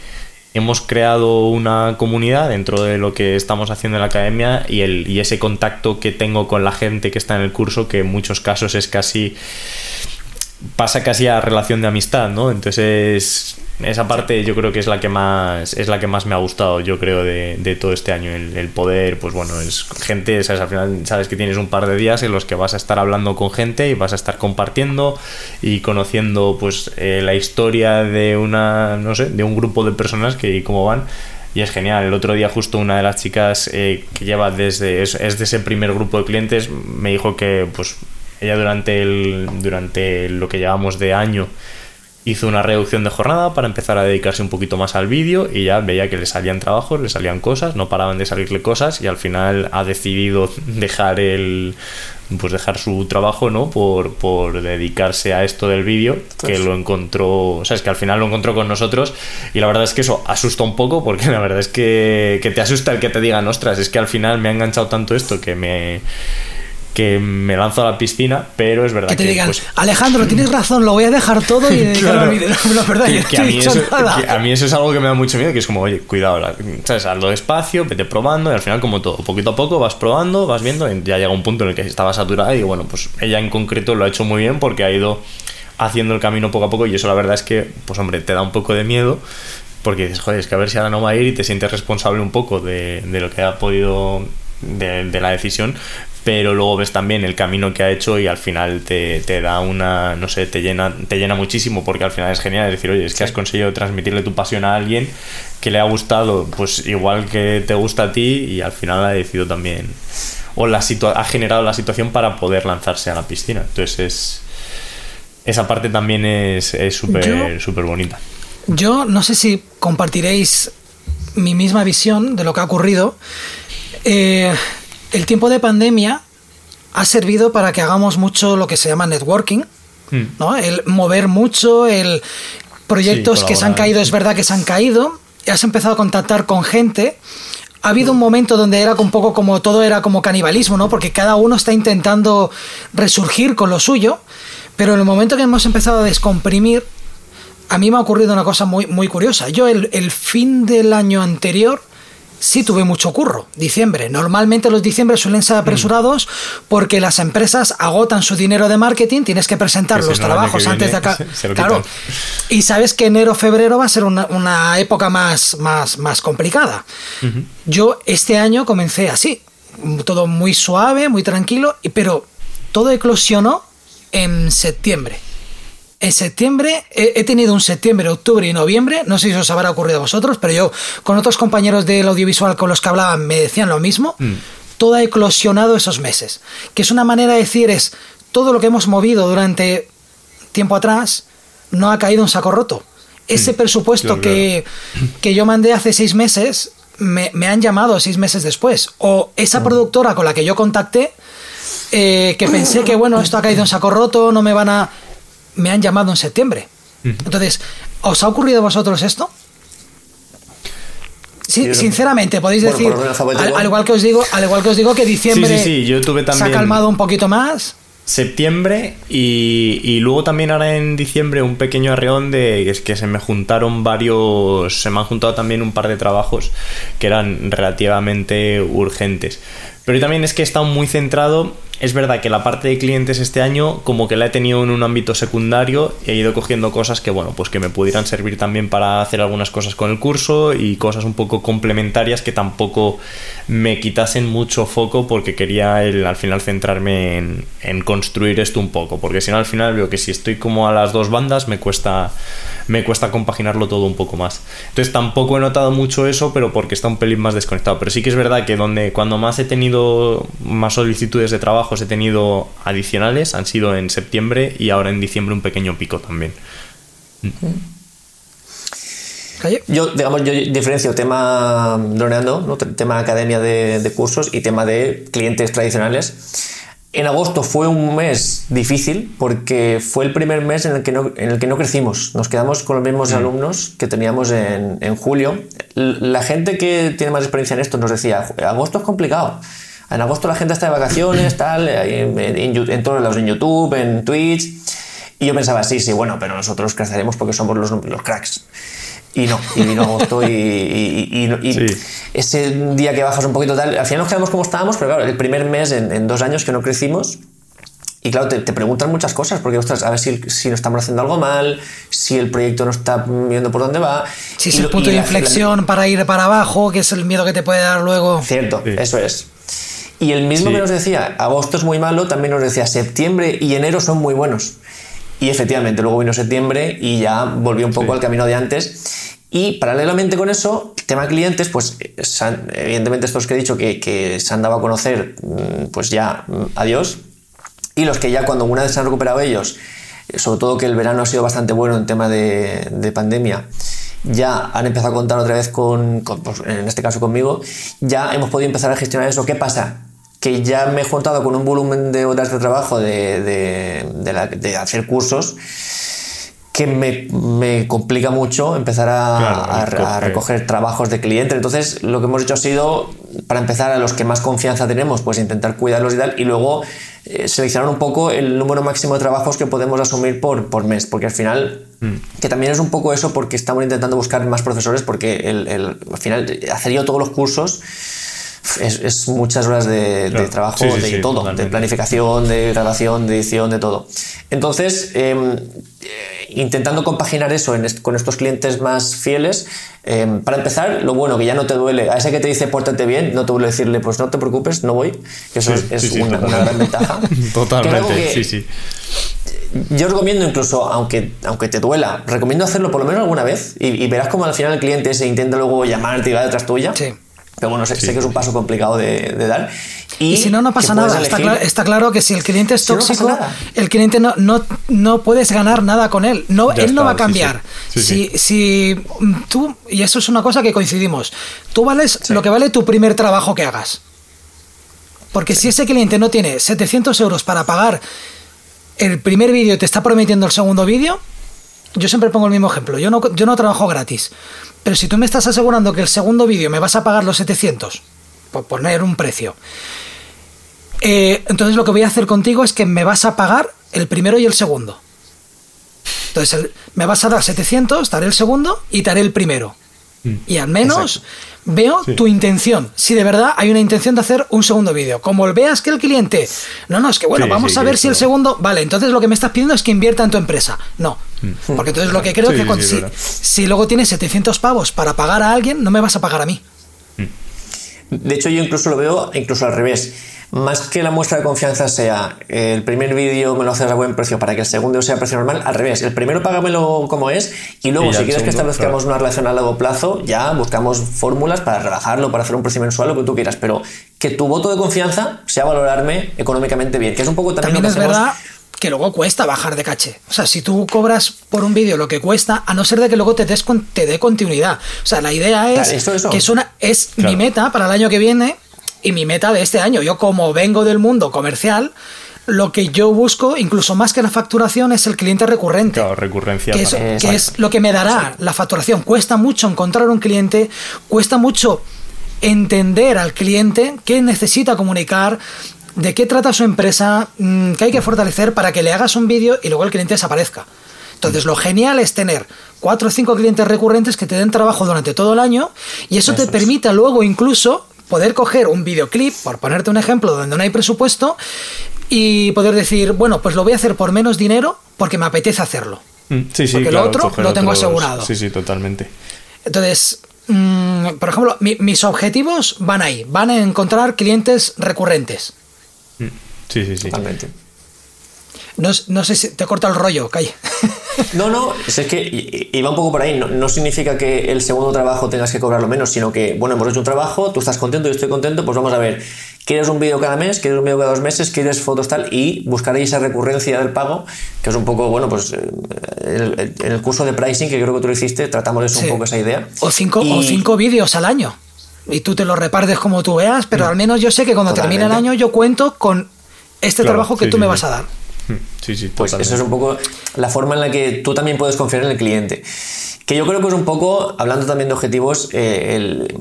hemos creado una comunidad dentro de lo que estamos haciendo en la academia y, el, y ese contacto que tengo con la gente que está en el curso, que en muchos casos es casi pasa casi a relación de amistad, ¿no? Entonces esa parte yo creo que es la que más es la que más me ha gustado, yo creo, de, todo este año. El, poder, pues bueno, es gente, ¿sabes? al final sabes que tienes un par de días en los que vas a estar hablando con gente y vas a estar compartiendo y conociendo pues eh, la historia de una, no sé, de un grupo de personas que y cómo van y es genial. El otro día justo una de las chicas eh, que lleva desde es, de ese primer grupo de clientes me dijo que pues ella durante el durante lo que llevamos de año hizo una reducción de jornada para empezar a dedicarse un poquito más al vídeo y ya veía que le salían trabajos, le salían cosas, no paraban de salirle cosas y al final ha decidido dejar el pues dejar su trabajo, ¿no? Por, por dedicarse a esto del vídeo, que pues lo encontró, o sea, es que al final lo encontró con nosotros y la verdad es que eso asusta un poco porque la verdad es que, que te asusta el que te digan, ostras, es que al final me ha enganchado tanto esto que me que me lanzo a la piscina, pero es verdad que te digan, pues, Alejandro, tienes razón, lo voy a dejar todo y claro, la verdad, que, a, mí eso, a mí eso es algo que me da mucho miedo, que es como, oye, cuidado, ¿sabes? Hazlo despacio, vete probando y al final como todo, poquito a poco vas probando, vas viendo, y ya llega un punto en el que estaba saturada y bueno, pues ella en concreto lo ha hecho muy bien porque ha ido haciendo el camino poco a poco y eso la verdad es que, pues hombre, te da un poco de miedo porque dices, joder, es que a ver si ahora no va a ir y te sientes responsable un poco de, de lo que ha podido de, de, la decisión, pero luego ves también el camino que ha hecho y al final te, da una, no sé, te llena, te llena muchísimo porque al final es genial es decir, oye, es que has conseguido transmitirle tu pasión a alguien que le ha gustado, pues igual que te gusta a ti y al final ha decidido también, o la ha generado la situación para poder lanzarse a la piscina. Entonces es, esa parte también es súper súper bonita. Yo no sé si compartiréis mi misma visión de lo que ha ocurrido. Eh, el tiempo de pandemia ha servido para que hagamos mucho lo que se llama networking, hmm. ¿no? El mover mucho, el proyectos que se han caído, es verdad que se han caído, y has empezado a contactar con gente. Ha habido un momento donde era un poco como todo era como canibalismo, ¿no? Porque cada uno está intentando resurgir con lo suyo, pero en el momento que hemos empezado a descomprimir, a mí me ha ocurrido una cosa muy, muy curiosa. Yo el, el fin del año anterior sí tuve mucho curro. Diciembre. Normalmente los diciembre suelen ser apresurados porque las empresas agotan su dinero de marketing, tienes que presentar los trabajos antes de acá. Claro. Y sabes que enero, febrero va a ser una, época más, más, más complicada. Yo este año comencé así. Todo muy suave, muy tranquilo, pero todo eclosionó en septiembre en septiembre, he, tenido un septiembre, octubre y noviembre, no sé si os habrá ocurrido a vosotros, pero yo con otros compañeros del audiovisual con los que hablaban me decían lo mismo, mm. todo ha eclosionado esos meses, que es una manera de decir es, todo lo que hemos movido durante tiempo atrás no ha caído en saco roto. Ese mm. presupuesto que, que, yo mandé hace seis meses, me, han llamado seis meses después. O esa mm. productora con la que yo contacté, eh, que pensé que, bueno, esto ha caído en saco roto, no me van a me han llamado en septiembre. Entonces, ¿os ha ocurrido a vosotros esto? Sí, sinceramente, podéis decir, al, igual que os digo, al igual que os digo que diciembre se ha calmado un poquito más. Septiembre y, y, luego también ahora en diciembre un pequeño arreón de es que se me juntaron varios, se me han juntado también un par de trabajos que eran relativamente urgentes. Pero también es que he estado muy centrado es verdad que la parte de clientes este año como que la he tenido en un ámbito secundario y he ido cogiendo cosas que bueno pues que me pudieran servir también para hacer algunas cosas con el curso y cosas un poco complementarias que tampoco me quitasen mucho foco porque quería al final centrarme en, en construir esto un poco porque si no al final veo que si estoy como a las dos bandas me cuesta me cuesta compaginarlo todo un poco más. Entonces tampoco he notado mucho eso, pero porque está un pelín más desconectado. Pero sí que es verdad que donde cuando más he tenido más solicitudes de trabajos he tenido adicionales han sido en septiembre y ahora en diciembre un pequeño pico también. Yo, digamos, yo diferencio tema droneando, tema academia de, de cursos y tema de clientes tradicionales en agosto fue un mes difícil porque fue el primer mes en el que no, en el que no crecimos. Nos quedamos con los mismos mm. alumnos que teníamos en, en, julio. La gente que tiene más experiencia en esto nos decía, agosto es complicado. En agosto la gente está de vacaciones, tal, en, en, todos lados, en YouTube, en Twitch. Y yo pensaba, sí, sí, bueno, pero nosotros creceremos porque somos los, los cracks. Y no, y vino agosto y, y, ese día que bajas un poquito tal, al final nos quedamos como estábamos, pero claro, el primer mes en, dos años que no crecimos y claro, te, preguntan muchas cosas, porque, ostras, a ver si, si no estamos haciendo algo mal, si el proyecto no está viendo por dónde va. Si es el punto de inflexión para ir para abajo, que es el miedo que te puede dar luego. Cierto, eso es. Y el mismo que nos decía, agosto es muy malo, también nos decía, septiembre y enero son muy buenos. Y efectivamente, luego vino septiembre y ya volvió un poco al camino de antes. Y paralelamente con eso, tema clientes, pues evidentemente estos que he dicho que, que se han dado a conocer, mm, pues ya mm, adiós. Y los que ya cuando una vez se han recuperado ellos, sobre todo que el verano ha sido bastante bueno en tema de, pandemia, ya han empezado a contar otra vez con, pues, en este caso conmigo, ya hemos podido empezar a gestionar eso. ¿Qué pasa? Que ya me he juntado con un volumen de horas de trabajo de, de hacer cursos que me, complica mucho empezar a, recoger trabajos de clientes. Entonces, lo que hemos hecho ha sido, para empezar, a los que más confianza tenemos, pues intentar cuidarlos y tal, y luego eh, seleccionar un poco el número máximo de trabajos que podemos asumir por, por mes, porque al final, mm. que también es un poco eso, porque estamos intentando buscar más profesores, porque el, al final, hacer yo todos los cursos es, muchas horas de, trabajo de todo, de planificación, de grabación, de edición, de todo. Entonces, em, eh, intentando compaginar eso con estos clientes más fieles, em, para empezar, lo bueno, que ya no te duele, a ese que te dice pórtate bien, no te duele decirle, pues no te preocupes, no voy, que eso es, una, gran ventaja. Totalmente, sí, sí. Yo recomiendo incluso, aunque, aunque te duela, recomiendo hacerlo por lo menos alguna vez y, verás como al final el cliente se intenta luego llamarte y va detrás tuya. Sí. Pero bueno, sé, que es un paso complicado de, dar. Y, si no, no pasa nada. Está, claro que si el cliente es tóxico, el cliente no, no, no, puedes ganar nada con él. No, él no va a cambiar. si, si tú, y eso es una cosa que coincidimos, tú vales lo que vale tu primer trabajo que hagas. Porque si ese cliente no tiene 700 euros para pagar el primer vídeo y te está prometiendo el segundo vídeo, yo siempre pongo el mismo ejemplo. Yo no, yo no trabajo gratis. Pero si tú me estás asegurando que el segundo vídeo me vas a pagar los 700, por poner un precio, eh, entonces lo que voy a hacer contigo es que me vas a pagar el primero y el segundo. Entonces me vas a dar 700, daré el segundo y daré el primero. Mm. Y al menos veo tu intención. Si de verdad hay una intención de hacer un segundo vídeo. Como veas que el cliente, no, no, es que bueno, vamos a ver si el segundo, vale, entonces lo que me estás pidiendo es que invierta en tu empresa. No, mm. porque entonces lo que creo que si, si, luego tienes 700 pavos para pagar a alguien, no me vas a pagar a mí. Mm. De hecho, yo incluso lo veo incluso al revés más que la muestra de confianza sea el primer vídeo me lo haces a buen precio para que el segundo sea a precio normal, al revés, el primero págamelo como es y luego si quieres que establezcamos una relación a largo plazo, ya buscamos fórmulas para rebajarlo, para hacer un precio mensual, lo que tú quieras, pero que tu voto de confianza sea valorarme económicamente bien, que es un poco también, también es verdad que luego cuesta bajar de caché. O sea, si tú cobras por un vídeo lo que cuesta, a no ser de que luego te, des, te dé continuidad. O sea, la idea es que es, una, es mi meta para el año que viene y mi meta de este año. Yo como vengo del mundo comercial, lo que yo busco, incluso más que la facturación, es el cliente recurrente. Claro, recurrencia. Que, es, lo que me dará la facturación. Cuesta mucho encontrar un cliente, cuesta mucho entender al cliente qué necesita comunicar, de qué trata su empresa, mm, qué hay que fortalecer para que le hagas un vídeo y luego el cliente desaparezca. Entonces, lo genial es tener cuatro o cinco clientes recurrentes que te den trabajo durante todo el año y eso, te permite luego incluso poder coger un videoclip, por ponerte un ejemplo, donde no hay presupuesto, y poder decir, bueno, pues lo voy a hacer por menos dinero porque me apetece hacerlo. Mm, sí, sí, porque lo otro lo tengo asegurado. Sí, sí, totalmente. Entonces, mm, por ejemplo, mis objetivos van ahí, van a encontrar clientes recurrentes. Mm, sí, sí, sí. Totalmente. No, no, sé si te corta el rollo, calle. No, no, es que iba un poco por ahí. No, significa que el segundo trabajo tengas que cobrarlo menos, sino que, bueno, hemos hecho un trabajo, tú estás contento, yo estoy contento, pues vamos a ver. ¿Quieres un vídeo cada mes? ¿Quieres un vídeo cada dos meses? ¿Quieres fotos tal? Y buscar ahí esa recurrencia del pago, que es un poco, bueno, pues eh, en el, curso de pricing, que creo que tú lo hiciste, tratamos de eso un poco esa idea. O cinco, o cinco vídeos al año. Y tú te los repartes como tú veas, pero al menos yo sé que cuando termine el año yo cuento con este trabajo que tú me vas a dar. Sí, sí, pues eso es un poco la forma en la que tú también puedes confiar en el cliente. Que yo creo que es un poco, hablando también de objetivos, eh, el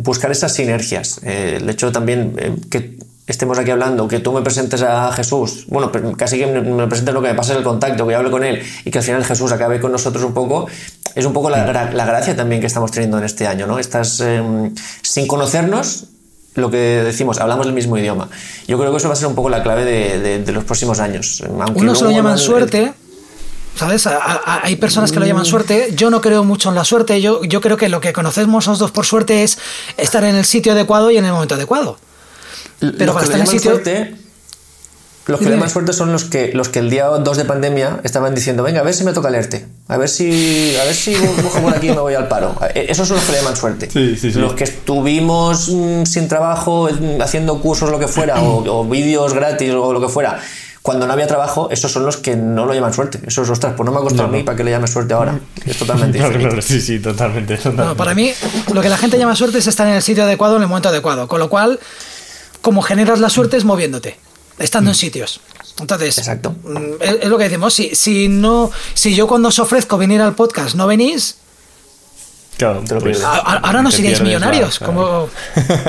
buscar esas sinergias. Eh, el hecho también eh, que estemos aquí hablando, que tú me presentes a Jesús, bueno, casi que me presentes lo que me pasa en el contacto, que hable con él y que al final Jesús acabe con nosotros un poco, es un poco la, la gracia también que estamos teniendo en este año, ¿no? Estás sin conocernos, lo que decimos, hablamos el mismo idioma. Yo creo que eso va a ser un poco la clave de, los próximos años. Aunque Unos lo llaman suerte. ¿Sabes? hay personas que lo llaman mm. suerte. Yo no creo mucho en la suerte. Yo, yo creo que lo que conocemos los dos por suerte es estar en el sitio adecuado y en el momento adecuado. Pero para estar en el sitio. Suerte, los que le más suerte son los que, los que el día 2 de pandemia estaban diciendo, venga, a ver si me toca leerte, a ver si, a ver si cojo por aquí y me voy al paro. E, esos son los que le llaman suerte. Los que estuvimos mm, sin trabajo, haciendo cursos, lo que fuera, o, vídeos gratis o lo que fuera, cuando no había trabajo, esos son los que no lo llaman suerte. Esos, ostras, pues no me ha costado a mí para que le llame suerte ahora. Es totalmente diferente. sí, sí, totalmente. para mí, lo que la gente llama suerte es estar en el sitio adecuado en el momento adecuado. Con lo cual, como generas la suerte es moviéndote estando en mm. sitios. Entonces, Exacto. Mm, es, lo que decimos. Si, si, no, si yo cuando os ofrezco venir al podcast no venís, Claro, te lo pues, ahora no seríais millonarios, como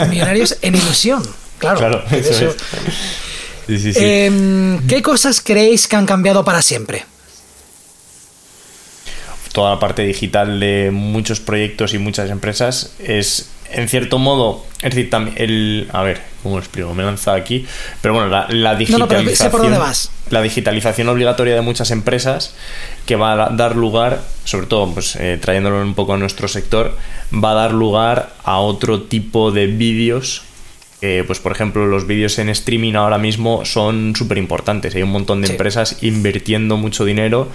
millonarios en ilusión. Claro, claro eso, Sí, sí, sí. Em, ¿Qué cosas creéis que han cambiado para siempre? Toda la parte digital de muchos proyectos y muchas empresas es en cierto modo, es decir, también el, a ver, ¿cómo lo explico? Me he lanzado aquí, pero bueno, la, digitalización, la digitalización obligatoria de muchas empresas que va a dar lugar, sobre todo, pues eh, trayéndolo un poco a nuestro sector, va a dar lugar a otro tipo de vídeos pues por ejemplo, los vídeos en streaming ahora mismo son súper importantes. Hay un montón de empresas invirtiendo mucho dinero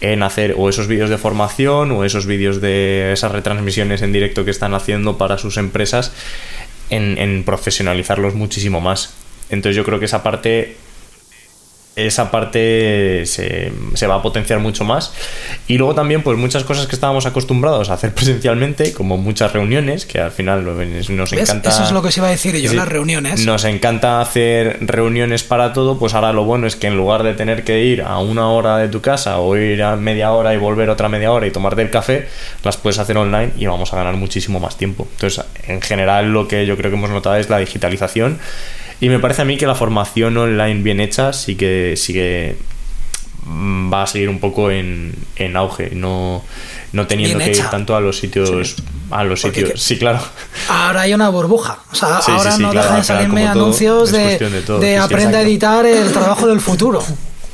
en hacer o esos vídeos de formación o esos vídeos de esas retransmisiones en directo que están haciendo para sus empresas en, en profesionalizarlos muchísimo más. Entonces yo creo que esa parte esa parte se, va a potenciar mucho más. Y luego también, pues muchas cosas que estábamos acostumbrados a hacer presencialmente, como muchas reuniones, que al final nos encanta. Eso es lo que se iba a decir yo, las reuniones. Nos encanta hacer reuniones para todo, pues ahora lo bueno es que en lugar de tener que ir a una hora de tu casa o ir a media hora y volver otra media hora y tomarte el café, las puedes hacer online y vamos a ganar muchísimo más tiempo. Entonces, en general, lo que yo creo que hemos notado es la digitalización y me parece a mí que la formación online bien hecha sí que sigue mm, va a seguir un poco en, auge, no, no teniendo que ir tanto a los sitios. A los sitios, sí, claro. Ahora hay una burbuja. O sea, ahora no dejan de salirme anuncios de, aprende a editar el trabajo del futuro.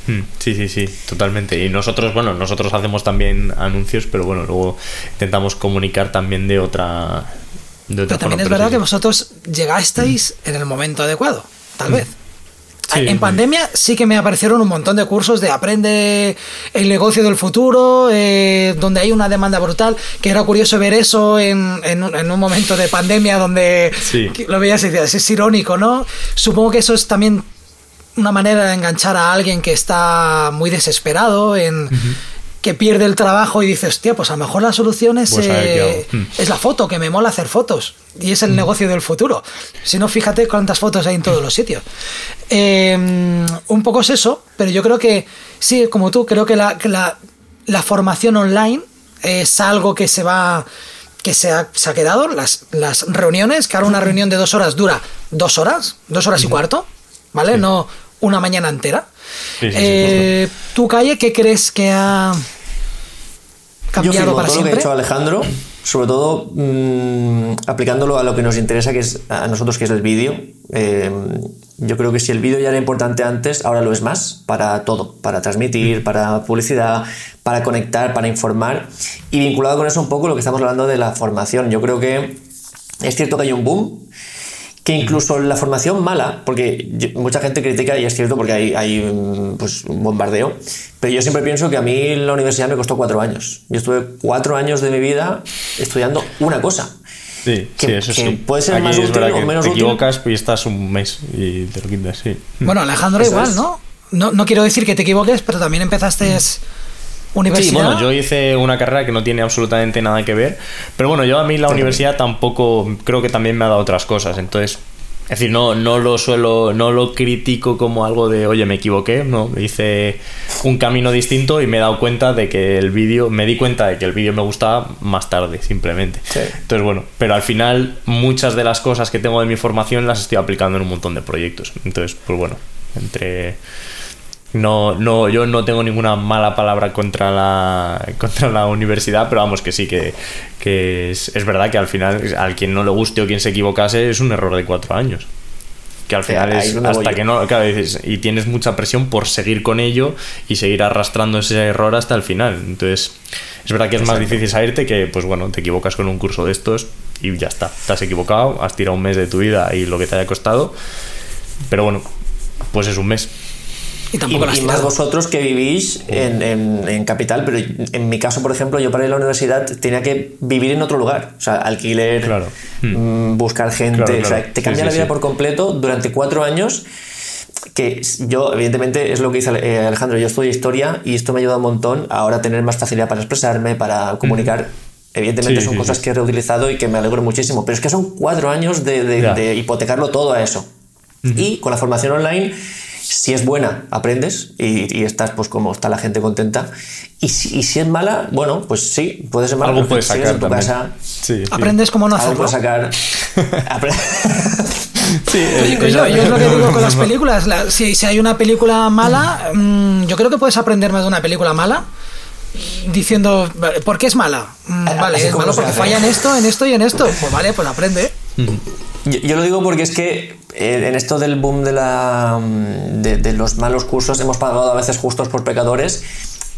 Hmm, sí, sí, sí, totalmente. Y nosotros, bueno, nosotros hacemos también anuncios, pero bueno, luego intentamos comunicar también de otra, pero también es verdad que vosotros llegasteis en el momento adecuado, tal vez. en pandemia sí que me aparecieron un montón de cursos de aprende el negocio del futuro, eh, donde hay una demanda brutal, que era curioso ver eso en, en, un momento de pandemia donde lo veías y decías, es irónico, ¿no? Supongo que eso es también una manera de enganchar a alguien que está muy desesperado en que pierde el trabajo y dices, hostia, pues a lo mejor la solución es, pues eh, hmm. es la foto, que me mola hacer fotos. Y es el hmm. negocio del futuro. Si no, fíjate cuántas fotos hay en todos los sitios. Em, un poco es eso, pero yo creo que, sí, como tú, creo que la, la, formación online es algo que se va que se ha, se ha, quedado, las, las reuniones, que ahora una reunión de dos horas dura dos horas, dos horas y cuarto, ¿vale? No una mañana entera. Eh, ¿Tu calle qué crees que ha cambiado Yo para todo lo que ha hecho Alejandro, sobre todo mm, aplicándolo a lo que nos interesa, que es a nosotros, que es el vídeo. Eh, yo creo que si el vídeo ya era importante antes, ahora lo es más para todo, para transmitir, para publicidad, para conectar, para informar. Y vinculado con eso un poco lo que estamos hablando de la formación. Yo creo que es cierto que hay un boom que incluso la formación mala, porque mucha gente critica, y es cierto porque hay, hay pues, un bombardeo, pero yo siempre pienso que a mí la universidad me costó cuatro años. Yo estuve cuatro años de mi vida estudiando una cosa. Sí, sí, eso sí. Puede ser más útil o menos te equivocas y estás un mes y te lo quitas, sí. Bueno, Alejandro igual, ¿no? ¿no? No quiero decir que te equivoques, pero también empezaste... ¿Universidad? Sí, bueno, yo hice una carrera que no tiene absolutamente nada que ver, pero bueno, yo a mí la universidad tampoco creo que también me ha dado otras cosas, entonces es decir, no, no lo suelo, no lo critico como algo de, oye, me equivoqué, no, hice un camino distinto y me he dado cuenta de que el vídeo, me di cuenta de que el vídeo me gustaba más tarde, simplemente. Entonces, bueno, pero al final muchas de las cosas que tengo de mi formación las estoy aplicando en un montón de proyectos. Entonces, pues bueno, entre no, no, yo no tengo ninguna mala palabra contra la, contra la universidad, pero vamos, que sí, que, que es, es, verdad que al final, al quien no le guste o quien se equivocase, es un error de cuatro años. Que al final es hasta que no, claro, dices, y tienes mucha presión por seguir con ello y seguir arrastrando ese error hasta el final. Entonces, es verdad que es más difícil salirte que, pues bueno, te equivocas con un curso de estos y ya está, te has equivocado, has tirado un mes de tu vida y lo que te haya costado, pero bueno, pues es un mes y, más vosotros que vivís en, capital, pero en mi caso, por ejemplo, yo para ir a la universidad tenía que vivir en otro lugar. O sea, alquiler, mm, buscar gente. o sea, te cambia la vida por completo durante cuatro años que yo, evidentemente, es lo que dice eh, Alejandro, yo estudio historia y esto me ha ayudado un montón ahora a tener más facilidad para expresarme, para comunicar. Evidentemente son cosas que he reutilizado y que me alegro muchísimo, pero es que son cuatro años de, hipotecarlo todo a eso. Y con la formación online si es buena, aprendes y, estás pues como está la gente contenta. Y si, y si, es mala, bueno, pues sí, puede ser mala. Algo puedes sacar en tu casa. Aprendes cómo no hacerlo. sacar. Sí, yo, es lo que digo con las películas. si, si, hay una película mala, mm, yo creo que puedes aprender más de una película mala diciendo, ¿por qué es mala? Mm, vale, es malo porque falla en esto, en esto y en esto. Pues vale, pues aprende. Yo, lo digo porque es que eh, en esto del boom de, la, de, los malos cursos hemos pagado a veces justos por pecadores.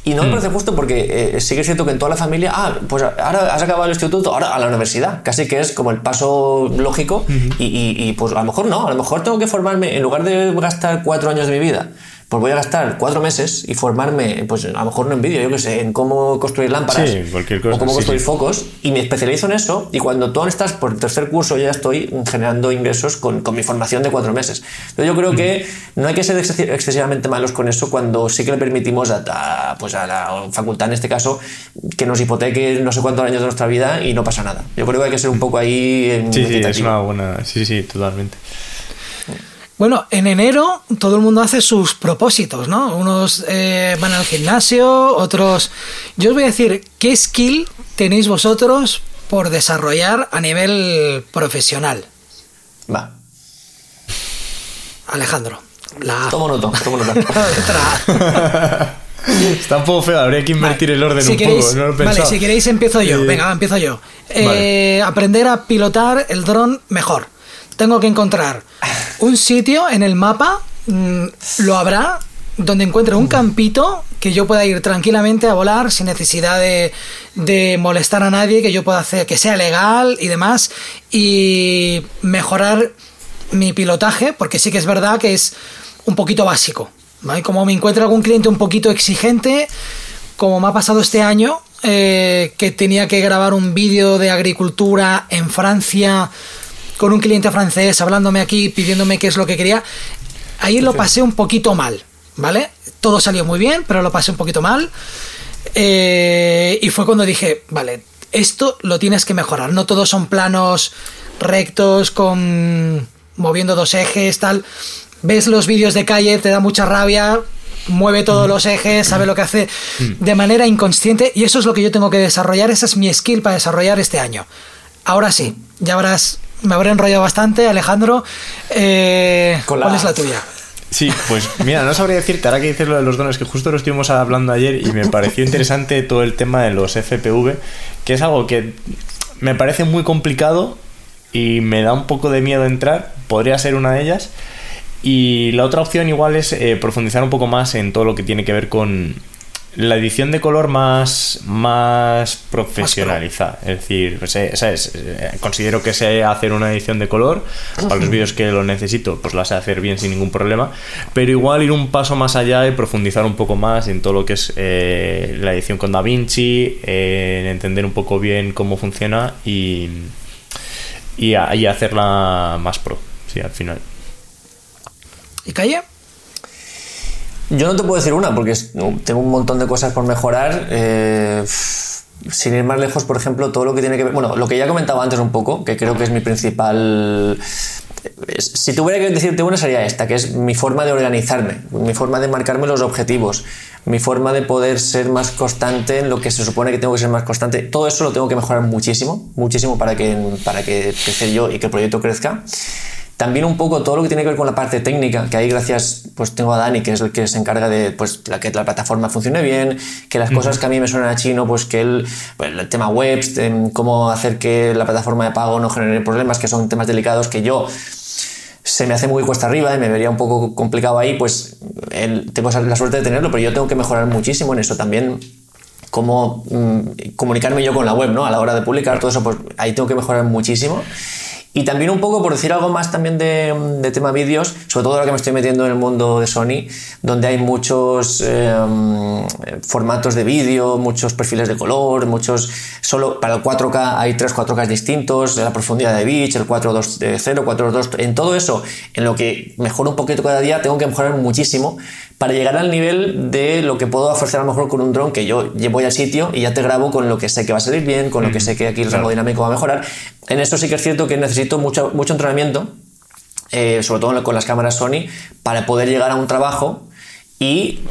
Y no me mm. parece justo porque eh, sigue siendo que en toda la familia, ah, pues ahora has acabado el instituto, ahora a la universidad. Casi que es como el paso lógico. y, y, pues a lo mejor no, a lo mejor tengo que formarme, en lugar de gastar cuatro años de mi vida pues voy a gastar cuatro meses y formarme, pues a lo mejor no en vídeo, yo qué sé, en cómo construir lámparas o cómo construir focos y me especializo en eso y cuando tú estás por el tercer curso ya estoy generando ingresos con, con mi formación de cuatro meses. Entonces yo creo que no hay que ser excesivamente malos con eso cuando sí que le permitimos a, pues a la facultad en este caso que nos hipoteque no sé cuántos años de nuestra vida y no pasa nada. Yo creo que hay que ser un poco ahí... sí, sí, es una buena... Sí, sí, totalmente. Bueno, en enero todo el mundo hace sus propósitos, ¿no? Unos eh, van al gimnasio, otros... Yo os voy a decir, ¿qué skill tenéis vosotros por desarrollar a nivel profesional? Va. Alejandro. La... Tomo nota, tomo nota. Está un poco feo, habría que invertir el orden un poco. No lo vale, si queréis empiezo yo. Venga, empiezo yo. Eh, aprender a pilotar el dron mejor tengo que encontrar un sitio en el mapa, mm, lo habrá, donde encuentre un campito que yo pueda ir tranquilamente a volar sin necesidad de, molestar a nadie, que yo pueda hacer, que sea legal y demás, y mejorar mi pilotaje, porque sí que es verdad que es un poquito básico. Como me encuentro algún cliente un poquito exigente, como me ha pasado este año, eh, que tenía que grabar un vídeo de agricultura en Francia con un cliente francés hablándome aquí, pidiéndome qué es lo que quería. Ahí lo pasé un poquito mal, ¿vale? Todo salió muy bien, pero lo pasé un poquito mal. Eh, y fue cuando dije, vale, esto lo tienes que mejorar. No todos son planos rectos, con moviendo dos ejes, tal. Ves los vídeos de calle, te da mucha rabia, mueve todos los ejes, sabe lo que hace de manera inconsciente y eso es lo que yo tengo que desarrollar, esa es mi skill para desarrollar este año. Ahora sí, ya habrás me habré enrollado bastante, Alejandro. Eh, ¿Cuál es la tuya? Sí, pues mira, no sabría decirte, ahora que dices lo de los dones, que justo lo estuvimos hablando ayer y me pareció interesante todo el tema de los FPV, que es algo que me parece muy complicado y me da un poco de miedo entrar, podría ser una de ellas. Y la otra opción igual es eh, profundizar un poco más en todo lo que tiene que ver con, la edición de color más, más profesionalizada. Es decir, pues, eh, eh, considero que sé hacer una edición de color. Para los vídeos que lo necesito, pues la sé hacer bien sin ningún problema. Pero igual ir un paso más allá y profundizar un poco más en todo lo que es eh, la edición con DaVinci, en entender un poco bien cómo funciona y, y, y hacerla más pro. Sí, al final. ¿Y calle? Yo no te puedo decir una porque tengo un montón de cosas por mejorar. Eh, sin ir más lejos, por ejemplo, todo lo que tiene que ver. Bueno, lo que ya comentaba antes un poco, que creo que es mi principal. Si tuviera que decirte una sería esta, que es mi forma de organizarme, mi forma de marcarme los objetivos, mi forma de poder ser más constante en lo que se supone que tengo que ser más constante. Todo eso lo tengo que mejorar muchísimo, muchísimo para que, para que crezca yo y que el proyecto crezca. También un poco todo lo que tiene que ver con la parte técnica, que ahí gracias, pues tengo a Dani, que es el que se encarga de pues, la, que la plataforma funcione bien, que las cosas que a mí me suenan a chino, pues que él, pues, el tema webs, cómo hacer que la plataforma de pago no genere problemas, que son temas delicados que yo se me hace muy cuesta arriba y me vería un poco complicado ahí, pues tengo la suerte de tenerlo, pero yo tengo que mejorar muchísimo en eso también cómo mm, comunicarme yo con la web, ¿no? A la hora de publicar todo eso, pues ahí tengo que mejorar muchísimo. Y también un poco, por decir algo más también de, tema vídeos, sobre todo ahora que me estoy metiendo en el mundo de Sony, donde hay muchos em, formatos de vídeo, muchos perfiles de color, muchos... Solo para el 4K hay tres 4K distintos, la profundidad de pitch, el 420, 422, en todo eso, en lo que mejoro un poquito cada día, tengo que mejorar muchísimo para llegar al nivel de lo que puedo ofrecer a lo mejor con un dron que yo voy al sitio y ya te grabo con lo que sé que va a salir bien, con lo que sé que aquí el rango dinámico va a mejorar. En esto sí que es cierto que necesito mucho, mucho entrenamiento, eh, sobre todo con las cámaras Sony, para poder llegar a un trabajo y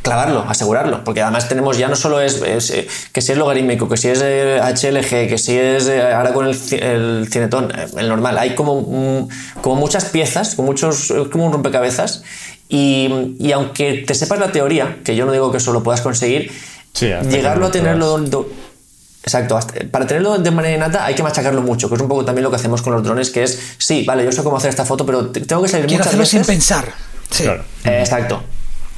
clavarlo, asegurarlo, porque además tenemos ya no solo es, eh, que si es logarítmico, que si es HLG, eh, que si es ahora con el, el cinetón, el normal, hay como, mm, como muchas piezas, como muchos, como un rompecabezas y, aunque te sepas la teoría, que yo no digo que eso lo puedas conseguir, llegarlo a tenerlo... Exacto, para tenerlo de manera innata hay que machacarlo mucho, que es un poco también lo que hacemos con los drones, que es, sí, vale, yo sé cómo hacer esta foto, pero tengo que salir Quiero muchas hacerlo veces... sin pensar. Sí. exacto.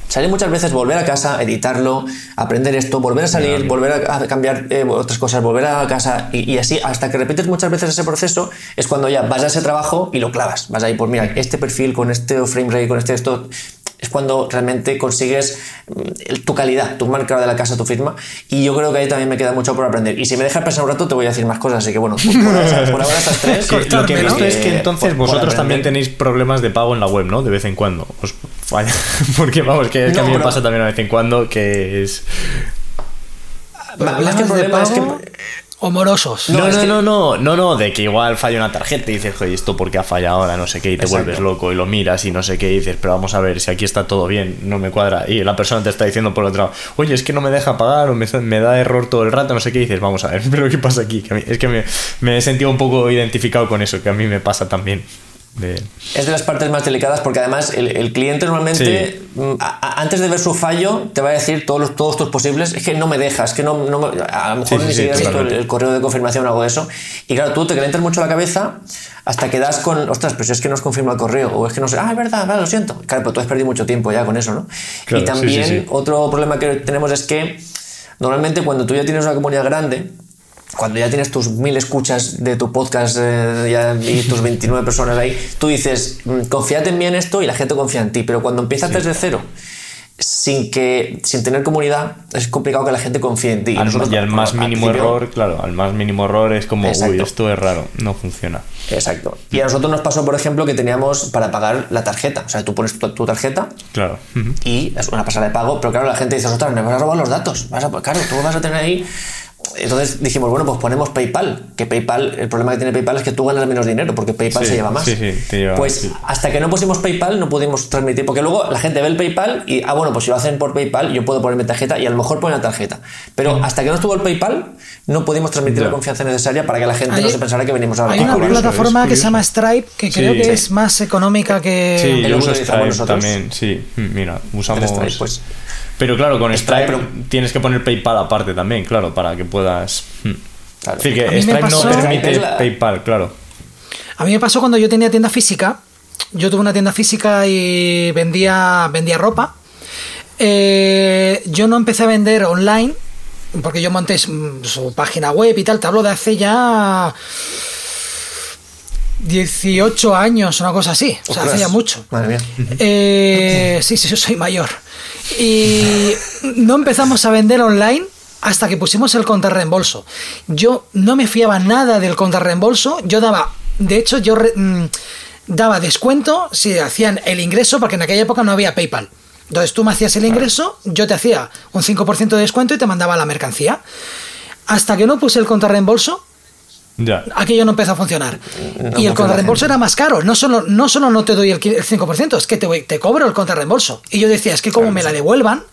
Salir muchas veces, volver a casa, editarlo, aprender esto, volver a salir, volver a cambiar eh, otras cosas, volver a casa y, así hasta que repites muchas veces ese proceso es cuando ya vas a ese trabajo y lo clavas. Vas ahí, pues mira, este perfil con este frame rate, con este esto, es cuando realmente consigues mm, tu calidad, tu marca de la casa, tu firma. Y yo creo que ahí también me queda mucho por aprender. Y si me dejas pensar un rato, te voy a decir más cosas. Así que bueno, por, ahora, estas tres. lo que he visto es que entonces vosotros también tenéis problemas de pago en la web, ¿no? De vez en cuando. Os falla. Porque vamos, que, a mí me pasa también de vez en cuando que es. Más que problema es que o morosos. No, no, no, no, no, no, de que igual falla una tarjeta y dices, oye, ¿esto por qué ha fallado ahora? No sé qué, y te vuelves loco y lo miras y no sé qué, y dices, pero vamos a ver, si aquí está todo bien, no me cuadra. Y la persona te está diciendo por otro lado, oye, es que no me deja pagar o me, da error todo el rato, no sé qué, y dices, vamos a ver, pero ¿qué pasa aquí? es que me, me he sentido un poco identificado con eso, que a mí me pasa también. Es de las partes más delicadas porque además el, cliente normalmente, mm, antes de ver su fallo, te va a decir todos, los, todos tus posibles, es que no me dejas, que no, no a lo mejor ni siquiera has visto el, correo de confirmación o algo de eso. Y claro, tú te calientas mucho la cabeza hasta que das con, ostras, pero si es que no has confirmado el correo, o es que no sé, ah, es verdad, vale, lo siento. Claro, pero tú has perdido mucho tiempo ya con eso, ¿no? y también otro problema que tenemos es que normalmente cuando tú ya tienes una comunidad grande, cuando ya tienes tus mil escuchas de tu podcast eh, y tus 29 personas ahí, tú dices, mm, confíate en mí en esto y la gente confía en ti. Pero cuando empiezas desde cero, sin que sin tener comunidad, es complicado que la gente confíe en ti. y al más mínimo error, claro, al más mínimo error es como, uy, esto es raro, no funciona. Exacto. Y a nosotros nos pasó, por ejemplo, que teníamos para pagar la tarjeta. O sea, tú pones tu, tarjeta claro. y es una pasada de pago, pero claro, la gente dice, ostras, me vas a robar los datos. Vas a, claro, tú vas a tener ahí entonces dijimos, bueno, pues ponemos PayPal. Que PayPal, el problema que tiene PayPal es que tú ganas menos dinero, porque PayPal se lleva más. Sí, sí, te lleva, pues hasta que no pusimos PayPal no pudimos transmitir, porque luego la gente ve el PayPal y, ah, bueno, pues si lo hacen por PayPal, yo puedo poner mi tarjeta y a lo mejor ponen la tarjeta. Pero hasta que no estuvo el PayPal, no pudimos transmitir la confianza necesaria para que la gente no se pensara que venimos a Hay una plataforma que se llama Stripe, que creo que es más económica que. Sí, yo uso Stripe también, sí. Mira, usamos. Stripe, pues. Pero claro, con Stripe, tienes que poner PayPal aparte también, claro, para que puedas. Hmm. Es decir, que Stripe no permite PayPal, claro. A mí me pasó cuando yo tenía tienda física. Yo tuve una tienda física y vendía, vendía ropa. Eh, yo no empecé a vender online porque yo monté su página web y tal. Te hablo de hace ya 18 años, una cosa así. O sea, hace ya mucho. Madre mía. Eh, sí, sí, yo soy mayor. Y no empezamos a vender online hasta que pusimos el contrarreembolso. Yo no me fiaba nada del contrarreembolso. Yo daba, de hecho, yo mm, daba descuento si hacían el ingreso, porque en aquella época no había PayPal. Entonces tú me hacías el ingreso, yo te hacía un 5% de descuento y te mandaba la mercancía. Hasta que no puse el contrarreembolso, Aquello no empezó a funcionar. y el contrarreembolso era más caro. No solo, no solo no te doy el 5%, es que te, te cobro el contrarreembolso. Y yo decía, es que como me la devuelvan,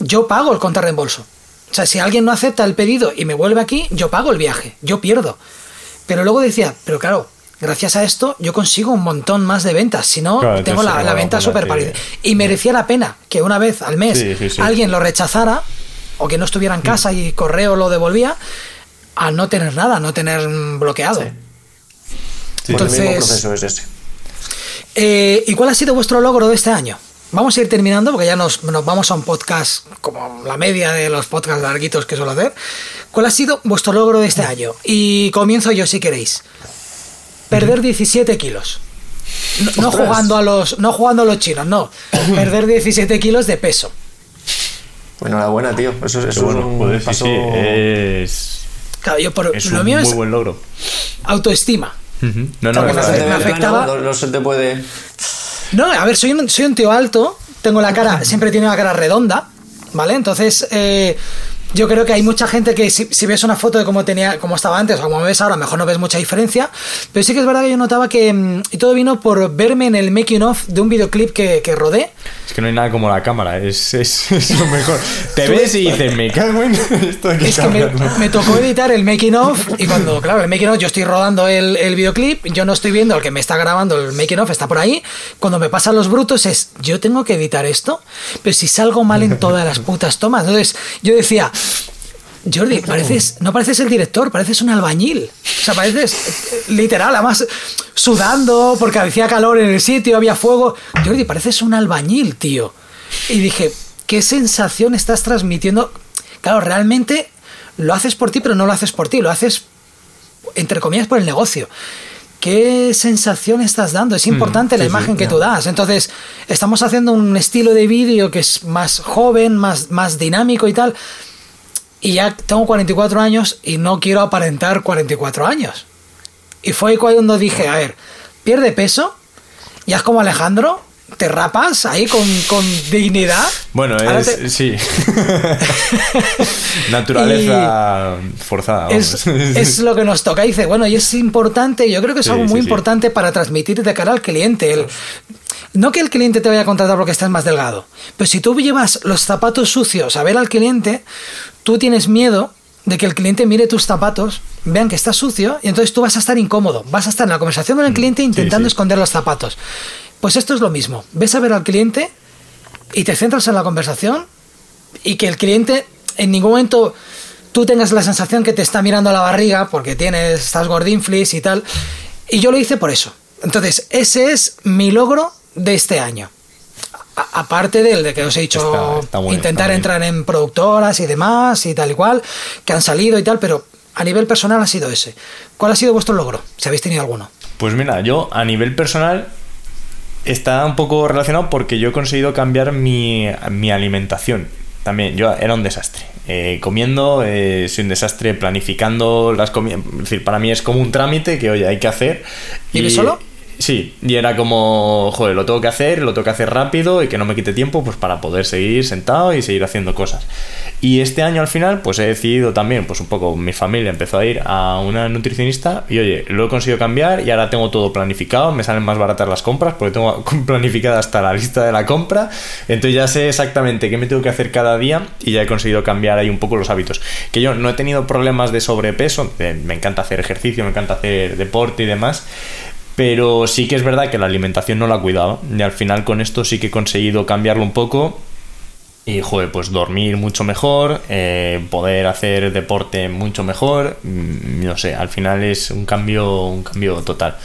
yo pago el contrarreembolso. O sea, si alguien no acepta el pedido y me vuelve aquí, yo pago el viaje, yo pierdo. Pero luego decía, pero claro, gracias a esto yo consigo un montón más de ventas. Si no, tengo la, venta súper pálida. Y merecía la pena que una vez al mes alguien lo rechazara o que no estuviera en casa y correo lo devolvía a no tener nada, no tener bloqueado. Entonces, el mismo proceso es ese. Eh, ¿Y cuál ha sido vuestro logro de este año? Vamos a ir terminando porque ya nos, vamos a un podcast como la media de los podcasts larguitos que suelo hacer. ¿Cuál ha sido vuestro logro de este año? Y comienzo yo si queréis. Perder 17 kilos. No, jugando a los no jugando a los chinos, no. Perder 17 kilos de peso. Bueno, la buena, tío. Eso, es un paso... es... Claro, yo por, es lo un mío muy buen logro. Autoestima. No, no, me, afectaba. No, se te puede. No, a ver, soy un, soy un tío alto, tengo la cara, siempre tiene la cara redonda, ¿vale? Entonces, eh, yo creo que hay mucha gente que si, ves una foto de cómo tenía, cómo estaba antes o como me ves ahora, mejor no ves mucha diferencia. Pero sí que es verdad que yo notaba que mm, y todo vino por verme en el making of de un videoclip que, que rodé. Es que no hay nada como la cámara, es, es, lo mejor. Te ves y dices, me cago en esto Es que me, tocó editar el making of y cuando, claro, el making of yo estoy rodando el, el videoclip, yo no estoy viendo el que me está grabando el making of, está por ahí. Cuando me pasan los brutos es, yo tengo que editar esto, pero si salgo mal en todas las putas tomas. Entonces yo decía, Jordi, pareces, no pareces el director, pareces un albañil. O sea, pareces eh, literal, además sudando porque hacía calor en el sitio, había fuego. Jordi, pareces un albañil, tío. Y dije, ¿qué sensación estás transmitiendo? Claro, realmente lo haces por ti, pero no lo haces por ti, lo haces, entre comillas, por el negocio. ¿Qué sensación estás dando? Es mm, importante la imagen que tú das. Entonces, estamos haciendo un estilo de vídeo que es más joven, más, más dinámico y tal y ya tengo 44 años y no quiero aparentar 44 años. Y fue cuando dije, a ver, pierde peso, ya es como Alejandro, te rapas ahí con, dignidad. Bueno, es, sí. Naturaleza forzada. Es, lo que nos toca. Dice, bueno, y es importante, yo creo que es algo muy importante para transmitir de cara al cliente. El, no que el cliente te vaya a contratar porque estás más delgado, pero si tú llevas los zapatos sucios a ver al cliente, tú tienes miedo de que el cliente mire tus zapatos, vean que está sucio y entonces tú vas a estar incómodo, vas a estar en la conversación con el mm, cliente intentando esconder los zapatos. Pues esto es lo mismo, ves a ver al cliente y te centras en la conversación y que el cliente en ningún momento tú tengas la sensación que te está mirando a la barriga porque tienes, estás gordinflis y tal. Y yo lo hice por eso. Entonces, ese es mi logro de este año. aparte del de que os he dicho intentar entrar en productoras y demás y tal y cual, que han salido y tal, pero a nivel personal ha sido ese. ¿Cuál ha sido vuestro logro? Si habéis tenido alguno. Pues mira, yo a nivel personal está un poco relacionado porque yo he conseguido cambiar mi, alimentación. También, yo era un desastre. Eh, comiendo, eh, soy un desastre planificando las comidas. Es decir, para mí es como un trámite que, oye, hay que hacer. ¿Y solo? Sí, y era como, joder, lo tengo que hacer, lo tengo que hacer rápido y que no me quite tiempo pues para poder seguir sentado y seguir haciendo cosas. Y este año al final pues he decidido también, pues un poco mi familia empezó a ir a una nutricionista y oye, lo he conseguido cambiar y ahora tengo todo planificado, me salen más baratas las compras porque tengo planificada hasta la lista de la compra, entonces ya sé exactamente qué me tengo que hacer cada día y ya he conseguido cambiar ahí un poco los hábitos. Que yo no he tenido problemas de sobrepeso, me encanta hacer ejercicio, me encanta hacer deporte y demás, pero sí que es verdad que la alimentación no la cuidaba. Y al final con esto sí que he conseguido cambiarlo un poco. Y, joder, pues dormir mucho mejor, eh, poder hacer deporte mucho mejor. Mm, no sé, al final es un cambio, un cambio total.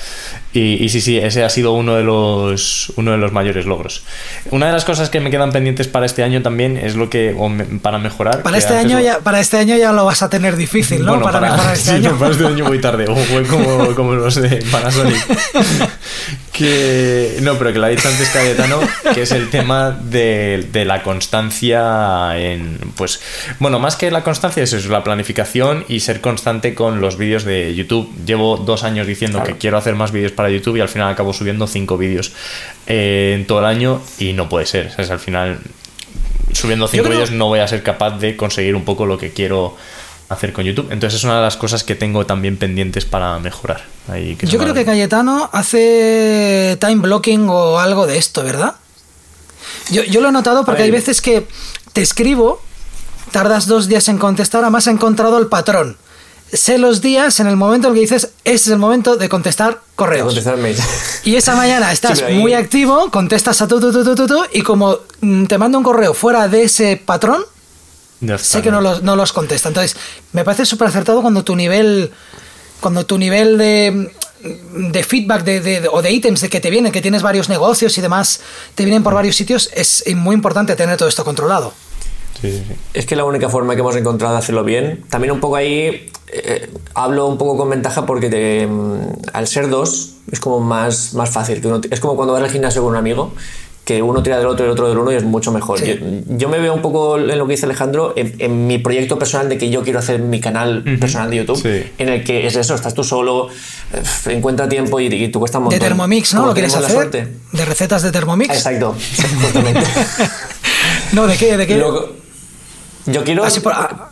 Y, sí, sí, ese ha sido uno de los uno de los mayores logros. Una de las cosas que me quedan pendientes para este año también es lo que para mejorar. Para este año ya para este año ya lo vas a tener difícil, ¿no? para, mejorar este año. para este año muy tarde, o fue como, como los de Panasonic. que no, pero que lo ha dicho antes Cayetano, que es el tema de, de la constancia en pues bueno, más que la constancia es eso, la planificación y ser constante con los vídeos de YouTube. Llevo dos años diciendo que quiero hacer más vídeos para YouTube y al final acabo subiendo cinco vídeos eh, en todo el año y no puede ser. al final, subiendo cinco vídeos no voy a ser capaz de conseguir un poco lo que quiero hacer con YouTube. Entonces es una de las cosas que tengo también pendientes para mejorar. Yo creo que Cayetano hace time blocking o algo de esto, ¿verdad? Yo, yo lo he notado porque hay veces que te escribo, tardas dos días en contestar, además he encontrado el patrón sé los días en el momento en que dices, ese es el momento de contestar correos. Y esa mañana estás muy activo, contestas a tu, tu, tu, tu, tu, y como mm, te mando un correo fuera de ese patrón, sé que no los, no los contesta. Entonces, me parece súper acertado cuando tu nivel, cuando tu nivel de, de feedback de, o de ítems de que te vienen, que tienes varios negocios y demás, te vienen por varios sitios, es muy importante tener todo esto controlado. Es que la única forma que hemos encontrado de hacerlo bien, también un poco ahí eh, hablo un poco con ventaja porque mm, al ser dos es como más, más fácil. es como cuando vas al gimnasio con un amigo que uno tira del otro y el otro del uno y es mucho mejor. Yo, me veo un poco en lo que dice Alejandro, en, mi proyecto personal de que yo quiero hacer mi canal personal de YouTube, en el que es eso, estás tú solo, eh, encuentra tiempo y, tú cuesta un montón. De Thermomix, ¿no? ¿Lo quieres hacer? De recetas de Thermomix. Exacto, justamente. no, ¿de qué? ¿De qué? yo quiero... Ah,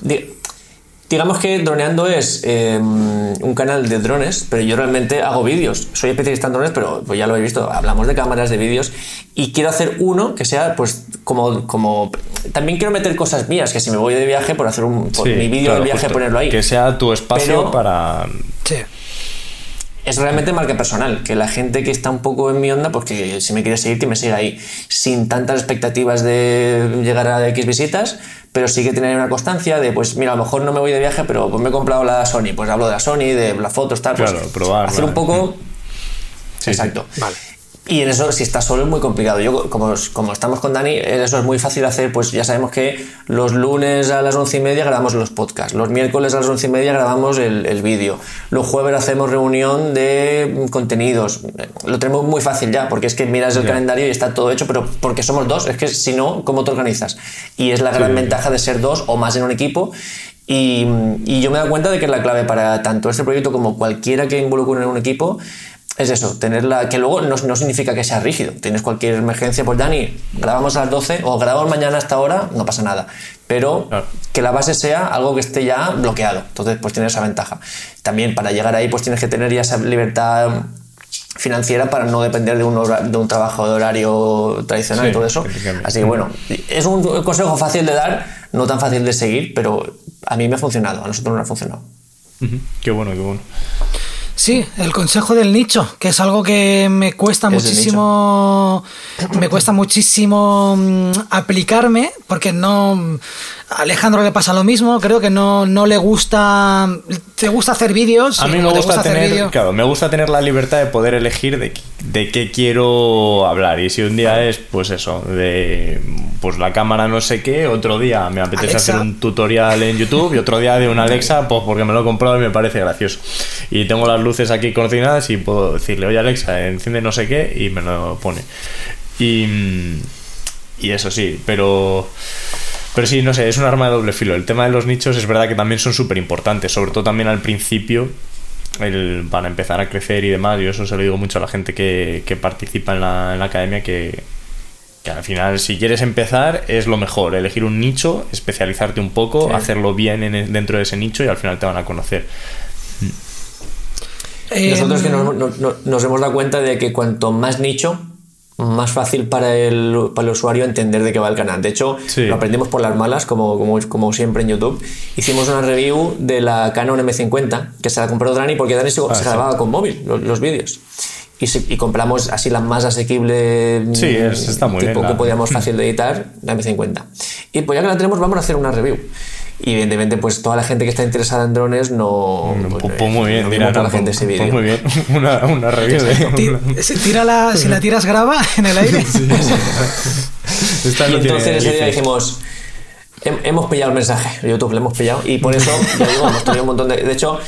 Digamos que Droneando es em, un canal de drones, pero yo realmente hago vídeos. Soy especialista en drones, pero pues ya lo he visto. Hablamos de cámaras, de vídeos. Y quiero hacer uno que sea, pues, como. como también quiero meter cosas mías, que si me voy de viaje, por hacer un, mi vídeo de viaje, ponerlo ahí. Que sea tu espacio para. Sí es realmente marca personal, que la gente que está un poco en mi onda, pues que si me quiere seguir, que me siga ahí, sin tantas expectativas de llegar a X visitas, pero sí que tener una constancia de, pues mira, a lo mejor no me voy de viaje, pero pues me he comprado la Sony, pues hablo de la Sony, de las fotos, tal, pues claro, probar, hacer un poco... Exacto. Vale. Y en eso, si estás solo, es muy complicado. Yo, como, como estamos con Dani, eso es muy fácil hacer. Pues ya sabemos que los lunes a las once y media grabamos los podcasts, los miércoles a las once y media grabamos el, el vídeo, los jueves hacemos reunión de contenidos. Lo tenemos muy fácil ya, porque es que miras el calendario y está todo hecho, pero porque somos dos, es que si no, ¿cómo te organizas? Y es la gran ventaja de ser dos o más en un equipo. Y, y, yo me he dado cuenta de que es la clave para tanto este proyecto como cualquiera que involucre en un equipo es eso, tenerla, que luego no, no, significa que sea rígido. Tienes cualquier emergencia, pues Dani, grabamos a las 12 o grabamos mañana hasta ahora, no pasa nada. Pero que la base sea algo que esté ya bloqueado. Entonces, pues tienes esa ventaja. También para llegar ahí, pues tienes que tener ya esa libertad financiera para no depender de un, de un trabajo de horario tradicional y todo eso. Así que bueno, es un consejo fácil de dar, no tan fácil de seguir, pero a mí me ha funcionado, a nosotros nos ha funcionado. Qué bueno, qué bueno. Sí, el consejo del nicho, que es algo que me cuesta muchísimo, me cuesta muchísimo mm, aplicarme, porque no, a Alejandro le pasa lo mismo, creo que no, no le gusta, te gusta hacer vídeos. A mí me gusta, tener, claro, me gusta tener la libertad de poder elegir de, de qué quiero hablar y si un día es, pues eso, de, pues la cámara no sé qué, otro día me apetece hacer un tutorial en YouTube y otro día de una Alexa, pues porque me lo he comprado y me parece gracioso. Y tengo las luces aquí coordinadas y puedo decirle, oye Alexa, enciende no sé qué y me lo pone. Y, y eso sí, pero... Pero sí, no sé, es un arma de doble filo. El tema de los nichos es verdad que también son súper importantes, sobre todo también al principio, el, para empezar a crecer y demás. Yo eso se lo digo mucho a la gente que, participa en la, en la academia, que, que, al final si quieres empezar es lo mejor, elegir un nicho, especializarte un poco, hacerlo bien en, dentro de ese nicho y al final te van a conocer. Nosotros que nos, nos, hemos dado cuenta de que cuanto más nicho, más fácil para el, para el usuario entender de qué va el canal. De hecho, lo aprendimos por las malas, como, como, como, siempre en YouTube. Hicimos una review de la Canon M50, que se la compró Dani porque Dani se, ah, grababa con móvil los, vídeos. Y, y, compramos así la más asequible sí, está muy tipo que podíamos fácil de editar, la M50. Y pues ya que la tenemos, vamos a hacer una review. Y evidentemente, pues toda la gente que está interesada en drones no. Mm, pues, pues, muy bien, mira, la gente ese vídeo. muy bien, una, una review de. si la tiras, graba en el aire. y entonces ese día dijimos. Hemos pillado el mensaje, YouTube lo hemos pillado y por eso, ya digo, hemos tenido un montón de. De hecho,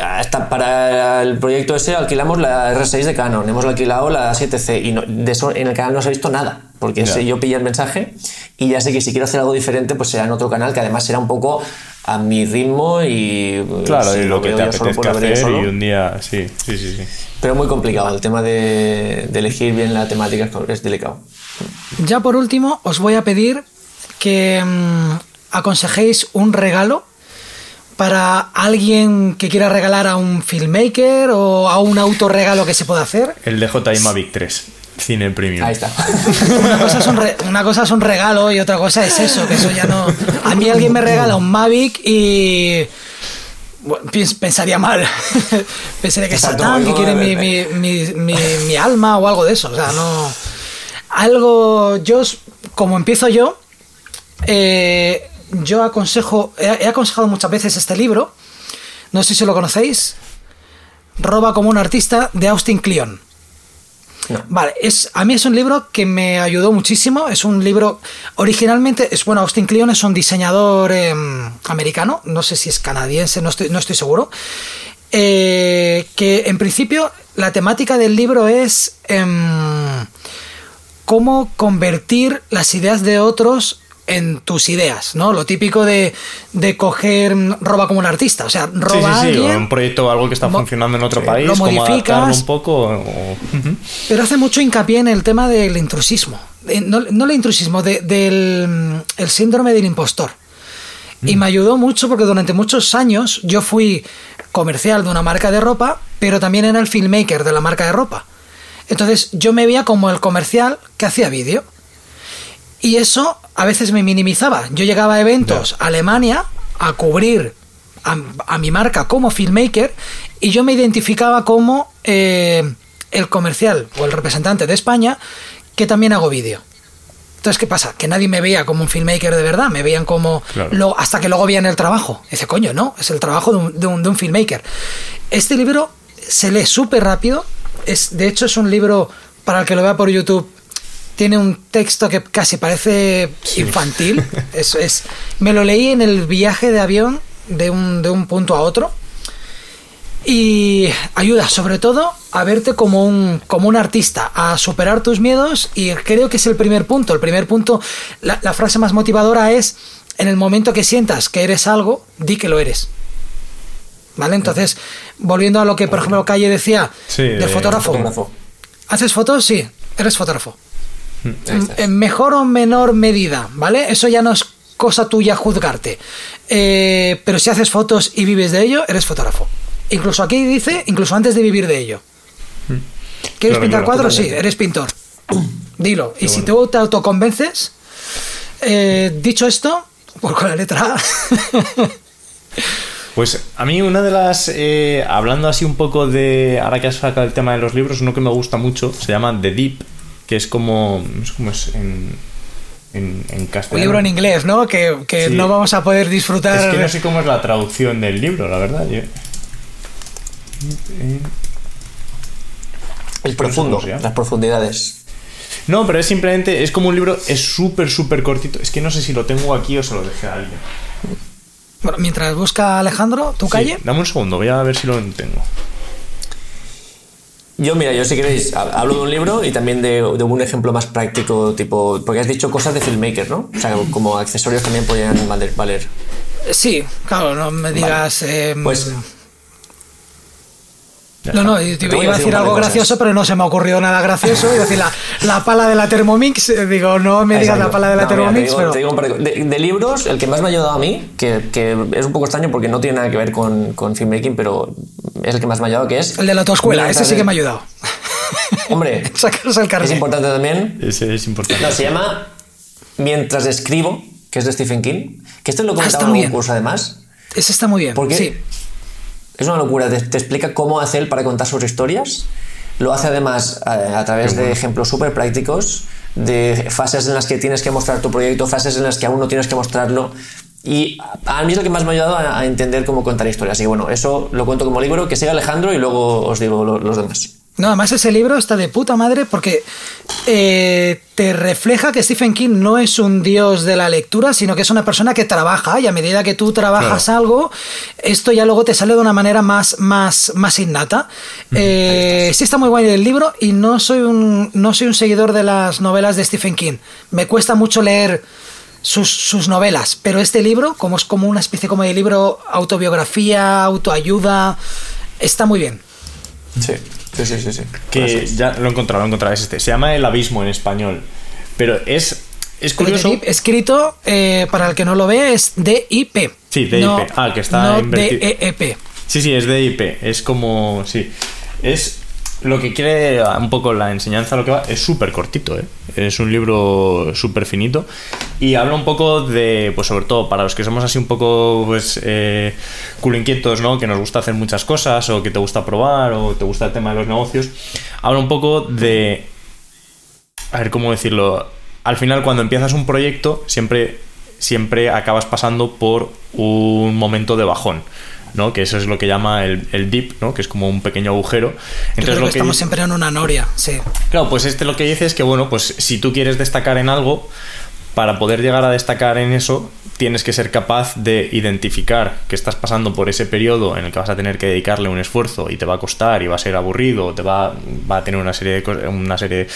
hasta para el proyecto ese alquilamos la R6 de Canon, hemos alquilado la 7C y de eso en el canal no se ha visto nada, porque yo pillé el mensaje y ya sé que si quiero hacer algo diferente pues será en otro canal que además será un poco a mi ritmo y claro y lo, que te apetezca hacer y un día sí, sí, sí, sí. Pero muy complicado, el tema de, de elegir bien la temática es delicado. Ya por último os voy a pedir que mm, aconsejéis un regalo para alguien que quiera regalar a un filmmaker o a un autorregalo que se pueda hacer? El DJI Mavic 3. Cine Premium. Ahí está. Una cosa, es un una cosa es un regalo y otra cosa es eso, que eso ya no. A mí alguien me regala un Mavic y pensaría mal. pensaría que es Satán, que quiere mi, mi, mi, mi, alma o algo de eso. O sea, no. Algo. Yo, como empiezo yo, eh, yo aconsejo. He, aconsejado muchas veces este libro. No sé si lo conocéis. Roba como un artista de Austin Kleon. Vale, es, a mí es un libro que me ayudó muchísimo. Es un libro, originalmente, es bueno, Austin Kleon es un diseñador em, americano, no sé si es canadiense, no estoy, no estoy seguro. Eh, que en principio la temática del libro es em, cómo convertir las ideas de otros en tus ideas, ¿no? Lo típico de, de coger roba como un artista, o sea, roba sí, sí, sí, un proyecto o algo que está funcionando en otro país, lo modificas, un poco. Pero hace mucho hincapié en el tema del intrusismo, no, no el intrusismo, del el síndrome del impostor. Y me ayudó mucho porque durante muchos años yo fui comercial de una marca de ropa, pero también era el filmmaker de la marca de ropa. Entonces yo me veía como el comercial que hacía vídeo. Y eso a veces me minimizaba. Yo llegaba a eventos a Alemania a cubrir a, mi marca como filmmaker y yo me identificaba como eh, el comercial o el representante de España que también hago vídeo. Entonces, ¿qué pasa? Que nadie me veía como un filmmaker de verdad, me veían como... Lo, hasta que luego veían el trabajo. Ese coño, ¿no? Es el trabajo de un, de un, de un filmmaker. Este libro se lee súper rápido. Es, de hecho, es un libro, para el que lo vea por YouTube, tiene un texto que casi parece infantil. Eso es. Me lo leí en el viaje de avión de un, de un punto a otro. Y ayuda sobre todo a verte como un, como un artista, a superar tus miedos y creo que es el primer punto. El primer punto, la, frase más motivadora es, en el momento que sientas que eres algo, di que lo eres. ¿Vale? Entonces, volviendo a lo que, por ejemplo, Calle decía del fotógrafo. ¿Haces fotos? Sí, eres fotógrafo. En mejor o menor medida, ¿vale? Eso ya no es cosa tuya juzgarte. Eh, pero si haces fotos y vives de ello, eres fotógrafo. Incluso aquí dice, incluso antes de vivir de ello. ¿Quieres pintar cuadros? Sí, eres pintor. Dilo. y si tú te autoconvences, eh, dicho esto, por con la letra A. Pues a mí una de las, eh, hablando así un poco de, ahora que has sacado el tema de los libros, uno que me gusta mucho, se llama The Deep, que es como, no sé cómo es en, en, castellano. Un libro en inglés, ¿no? Que, no vamos a poder disfrutar. Es que no sé cómo es la traducción del libro, la verdad. El profundo, las profundidades. No, pero es simplemente, es como un libro, es súper, súper cortito. Es que no sé si lo tengo aquí o se lo dejé a alguien. Bueno, mientras busca Alejandro, tu calle. Dame un segundo, voy a ver si lo tengo. Yo, mira, yo si queréis, hablo de un libro y también de, un ejemplo más práctico, tipo, porque has dicho cosas de filmmaker, ¿no? O sea, como accesorios también podrían valer. Sí, claro, no me digas... Em, pues no, no, iba a decir algo gracioso, pero no se me ocurrió nada gracioso. Es decir, la, pala de la Thermomix, eh, digo, no me digas la pala de la Thermomix. pero... de, libros, el que más me ha ayudado a mí, que, es un poco extraño porque no tiene nada que ver con, con filmmaking, pero es el que más me ha ayudado, que es... El de la toscuela, ese sí que me ha ayudado. Hombre, el es importante también. Ese es importante. No, se llama Mientras escribo, que es de Stephen King, que esto lo comentaba en un curso además. Ese está muy bien. Porque sí es una locura. Te, explica cómo hace él para contar sus historias. Lo hace además eh, a, través de ejemplos súper prácticos, de fases en las que tienes que mostrar tu proyecto, fases en las que aún no tienes que mostrarlo. Y a mí es lo que más me ha ayudado a, entender cómo contar historias. Así que bueno, eso lo cuento como libro. Que siga Alejandro y luego os digo los demás. No, además ese libro está de puta madre porque eh, te refleja que Stephen King no es un dios de la lectura, sino que es una persona que trabaja y a medida que tú trabajas algo, esto ya luego te sale de una manera más, más, más innata. Eh, sí está muy guay el libro y no soy, un, no soy un seguidor de las novelas de Stephen King. Me cuesta mucho leer sus, sus novelas, pero este libro, como es como una especie como de libro autobiografía, autoayuda, está muy bien. Sí. Sí, sí, sí, sí. Que ya lo he encontrado, lo he encontrado, es este. Se llama El Abismo en español. Pero es, es curioso. escrito, eh, para el que no lo ve, es DIP. Sí, DIP. ah, que está no DEEP. Sí, sí, es DIP. Es como. Sí. Es. Lo que quiere un poco la enseñanza, lo que va, es súper cortito, ¿eh? es un libro súper finito y habla un poco de, pues sobre todo para los que somos así un poco, pues, eh, culo inquietos, ¿no? Que nos gusta hacer muchas cosas o que te gusta probar o te gusta el tema de los negocios, habla un poco de, a ver cómo decirlo, al final cuando empiezas un proyecto siempre, siempre acabas pasando por un momento de bajón. ¿No? Que eso es lo que llama el, el dip, ¿no? Que es como un pequeño agujero. Entonces lo que estamos siempre en una noria, sí. Claro, pues este lo que dice es que, bueno, pues si tú quieres destacar en algo, para poder llegar a destacar en eso, tienes que ser capaz de identificar que estás pasando por ese periodo en el que vas a tener que dedicarle un esfuerzo y te va a costar y va a ser aburrido, te va, a tener una serie de una serie,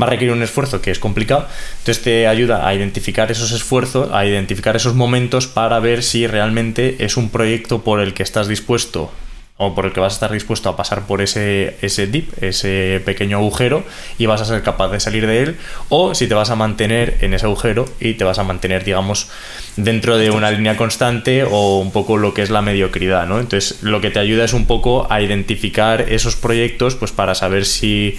va a requerir un esfuerzo que es complicado. Entonces te ayuda a identificar esos esfuerzos, a identificar esos momentos para ver si realmente es un proyecto por el que estás dispuesto o por el que vas a estar dispuesto a pasar por ese, ese dip, ese pequeño agujero, y vas a ser capaz de salir de él, o si te vas a mantener en ese agujero y te vas a mantener, digamos, dentro de una línea constante o un poco lo que es la mediocridad, ¿no? Entonces, lo que te ayuda es un poco a identificar esos proyectos, pues para saber si,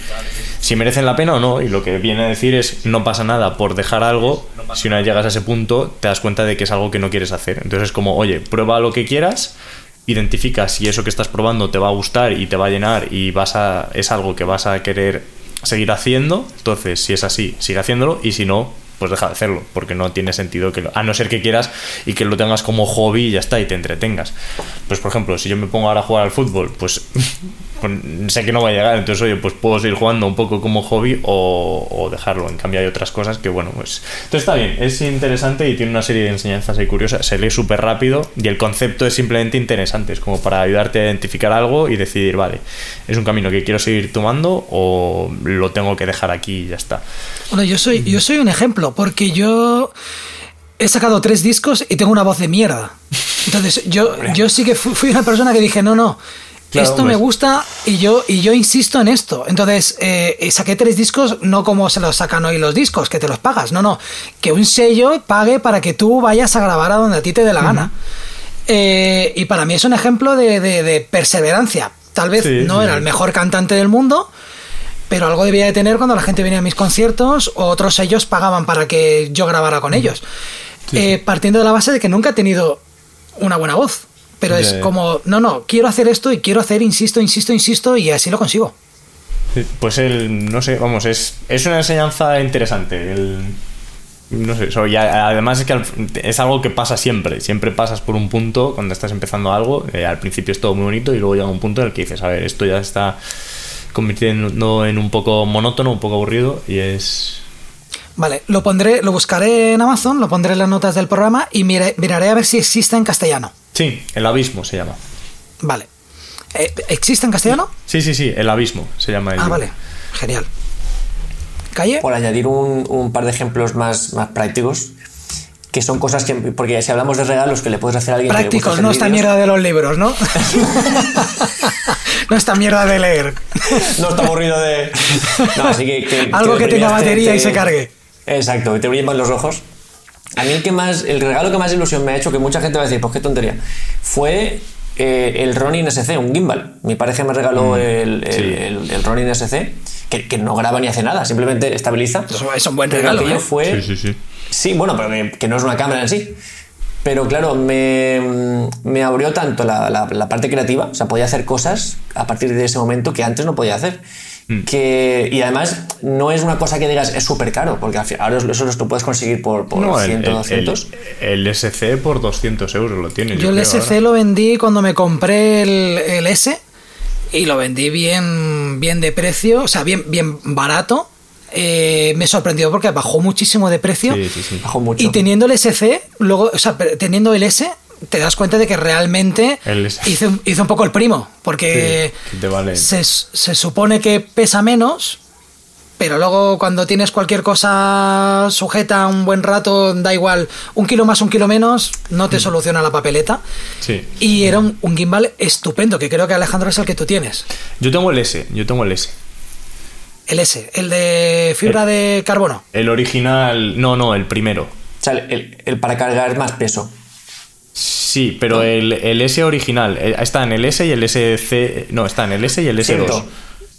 si merecen la pena o no, y lo que viene a decir es, no pasa nada por dejar algo, si una vez llegas a ese punto, te das cuenta de que es algo que no quieres hacer. Entonces, es como, oye, prueba lo que quieras, identifica si eso que estás probando te va a gustar y te va a llenar y vas a, es algo que vas a querer seguir haciendo, entonces si es así, sigue haciéndolo y si no, pues deja de hacerlo, porque no tiene sentido que lo, a no ser que quieras y que lo tengas como hobby y ya está y te entretengas. Pues por ejemplo, si yo me pongo ahora a jugar al fútbol, pues sé que no va a llegar, entonces oye, pues puedo seguir jugando un poco como hobby o, dejarlo. En cambio hay otras cosas que bueno, pues... Entonces está bien, es interesante y tiene una serie de enseñanzas ahí curiosas, se lee súper rápido y el concepto es simplemente interesante, es como para ayudarte a identificar algo y decidir, vale, es un camino que quiero seguir tomando o lo tengo que dejar aquí y ya está. Bueno, yo soy, yo soy un ejemplo, porque yo he sacado tres discos y tengo una voz de mierda. Entonces, yo, yo sí que fui una persona que dije, no, no, esto me gusta y yo, y yo insisto en esto. Entonces, eh, saqué tres discos, no como se los sacan hoy los discos, que te los pagas. No, no. Que un sello pague para que tú vayas a grabar a donde a ti te dé la gana. Eh, y para mí es un ejemplo de, perseverancia. Tal vez no era el mejor cantante del mundo, pero algo debía de tener cuando la gente venía a mis conciertos o otros sellos pagaban para que yo grabara con ellos. Eh, partiendo de la base de que nunca he tenido una buena voz. Pero es como, no, no, quiero hacer esto y quiero hacer, insisto, insisto, insisto, y así lo consigo. Pues el, no sé, vamos, es, es una enseñanza interesante. El, no sé, además es que es algo que pasa siempre. Siempre pasas por un punto cuando estás empezando algo. Eh, al principio es todo muy bonito y luego llega un punto en el que dices, a ver, esto ya está convirtiendo en un poco monótono, un poco aburrido y es. Vale, lo pondré, lo buscaré en Amazon, lo pondré en las notas del programa y miraré a ver si existe en castellano. Sí, El Abismo se llama. Vale. Eh, ¿Existe en castellano? Sí, sí, sí, El Abismo se llama. El ah, vale. Genial. ¿Calle? Por añadir un, par de ejemplos más, más prácticos, que son cosas que. Porque si hablamos de regalos que le puedes hacer a alguien. Prácticos, no esta mierda de los libros, ¿no? no esta mierda de leer. no está aburrido de. No, así que. Algo que, tenga batería y se cargue. Exacto, que te brillen más los ojos. A mí el que más, el regalo que más ilusión me ha hecho, que mucha gente va a decir, pues qué tontería, fue eh, el Ronin SC, un gimbal. Mi pareja me regaló mm, el, el, Ronin SC, que, no graba ni hace nada, simplemente estabiliza. Eso es un buen regalo. ¿eh? fue, sí, sí, sí. Sí, bueno, pero que, no es una cámara en sí. Pero claro, me, me abrió tanto la, la, parte creativa, o sea, podía hacer cosas a partir de ese momento que antes no podía hacer. Mm. Que, y además no es una cosa que digas es súper caro, porque ahora eso lo puedes conseguir por, por 100, 200. El, SC por 200 euros lo tienes. Yo, el SC lo vendí cuando me compré el, S y lo vendí bien, bien de precio, o sea, bien, bien barato. Eh, me sorprendió porque bajó muchísimo de precio. Sí, sí, sí. Bajó mucho. Y teniendo el SC, luego, o sea, teniendo el S, te das cuenta de que realmente hizo, hizo, un poco el primo, porque se, se, supone que pesa menos, pero luego cuando tienes cualquier cosa sujeta un buen rato, da igual, un kilo más, un kilo menos, no te mm. soluciona la papeleta. Y era un, gimbal estupendo, que creo que Alejandro es el que tú tienes. Yo tengo el S, yo tengo el S. El S, el de fibra de carbono. El original, no, no, el primero. O sea, el, el para cargar más peso. Sí, pero el, el, S original eh, está en el S y el SC. No, está en el S y el S2.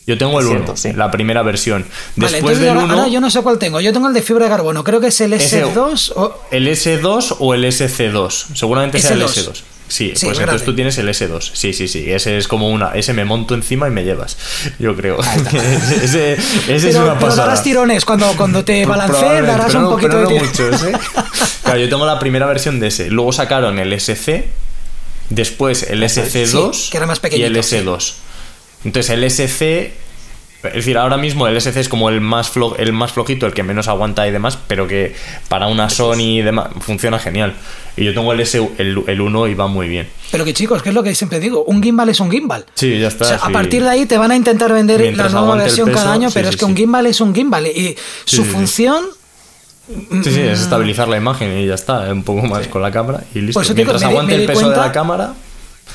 Yo tengo el 1, la primera versión. Después del 1. yo no sé cuál tengo. Yo tengo el de fibra de carbono. Creo que es el S2 o. El S2 o el SC2. Seguramente sea el S2. Sí, pues entonces tú tienes el S2. Sí, sí, sí. Ese es como una. Ese me monto encima y me llevas. Yo creo. ese, ese es una pasada. darás tirones cuando, cuando te balancees, darás un poquito de muchos, ¿eh? Claro, yo tengo la primera versión de ese. Luego sacaron el SC, después el SC2 que era más y el S2. Entonces el SC es decir, ahora mismo el SC es como el más, el más flojito, el que menos aguanta y demás, pero que para una Sony y demás funciona genial. Y yo tengo el S, el, 1 y va muy bien. Pero que chicos, que es lo que siempre digo, un gimbal es un gimbal. Sí, ya está. A partir de ahí te van a intentar vender la nueva versión cada año, pero es que un gimbal es un gimbal y su función... Sí, sí, es estabilizar la imagen y ya está, un poco más con la cámara y listo. Mientras aguante el peso de la cámara...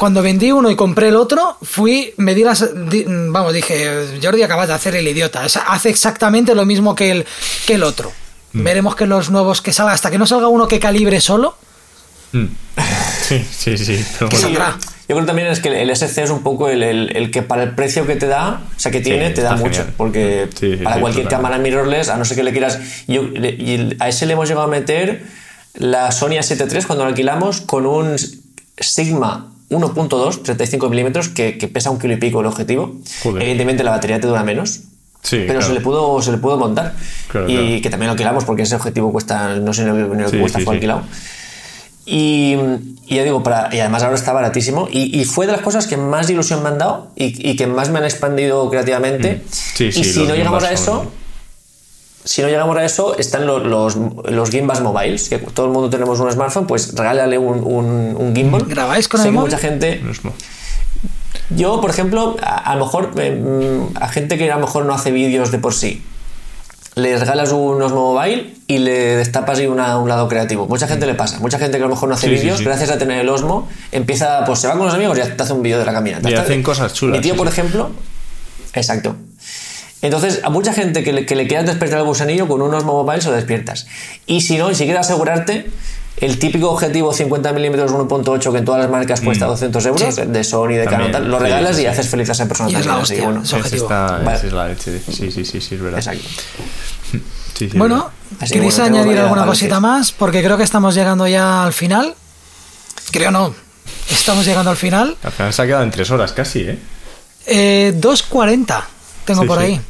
Cuando vendí uno y compré el otro, fui, me di las. vamos, dije, Jordi, acabas de hacer el idiota. hace exactamente lo mismo que el, que el otro. Mm. Veremos que los nuevos que salga, hasta que no salga uno que calibre solo. Mm. Sí, sí, sí. Yo creo también es que el SC es un poco el, que para el precio que te da, o sea, que tiene, te da mucho. Porque para cualquier cámara mirrorless, a no ser que le quieras. Yo, a ese le hemos llegado a meter la Sony A7 III cuando lo alquilamos con un Sigma 1.2, 35 milímetros, que, pesa un kilo y pico el objetivo. Evidentemente la batería te dura menos. pero se le pudo se le pudo montar. Y que también lo alquilamos porque ese objetivo cuesta no sé ni lo que cuesta fue alquilado y, ya digo para, y además ahora está baratísimo. Y, fue de las cosas que más ilusión me han dado y, que más me han expandido creativamente. Mm. y si no llegamos a eso si no llegamos a eso, están los, los, los, gimbals mobiles, que todo el mundo tenemos un smartphone, pues regálale un, un, gimbal. ¿Grabáis con el móvil? mucha gente... Yo, por ejemplo, a, lo mejor, eh, a gente que a lo mejor no hace vídeos de por sí, le regalas un Osmo Mobile y le destapas ahí un lado creativo. Mucha gente le pasa. Mucha gente que a lo mejor no hace vídeos, gracias a tener el Osmo, empieza, pues se va con los amigos y te hace un vídeo de la caminata. Y hacen cosas chulas. Mi tío, por ejemplo, exacto. Entonces, a mucha gente que le, que le quieras despertar el gusanillo, con unos mobiles lo despiertas. Y si no, y si quieres asegurarte, el típico objetivo 50 mm 1.8 que en todas las marcas cuesta 200 mm. euros, de Sony, de Canon, tal, lo regalas y haces feliz a esa persona también. así bueno, esa, es la leche. Sí, sí, sí, sí, es verdad. Exacto. bueno, ¿queréis añadir alguna cosita más? Porque creo que estamos llegando ya al final. Creo no. Estamos llegando al final. Al final se ha quedado en tres horas casi, ¿eh? eh 2.40 tengo por ahí.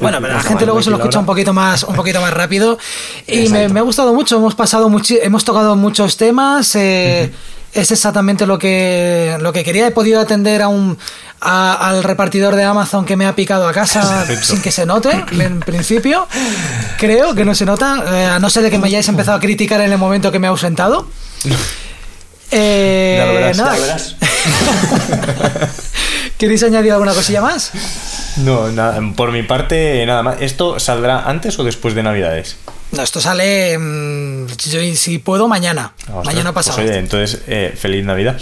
Bueno, pero la gente luego se lo escucha un poquito más, un poquito más rápido. Y me, ha gustado mucho. Hemos pasado hemos tocado muchos temas. Eh, es exactamente lo que, lo que quería. He podido atender a un, al repartidor de Amazon que me ha picado a casa sin que se note, en principio. Creo que no se nota, eh, a no ser de que me hayáis empezado a criticar en el momento que me he ausentado. Eh, ya lo verás, nada. Ya lo verás. ¿Queréis añadir alguna cosilla más? No, nada, por mi parte, nada más. ¿Esto saldrá antes o después de Navidades? No, esto sale, mm, si puedo, mañana. mañana pasado. Pues entonces, eh, feliz Navidad.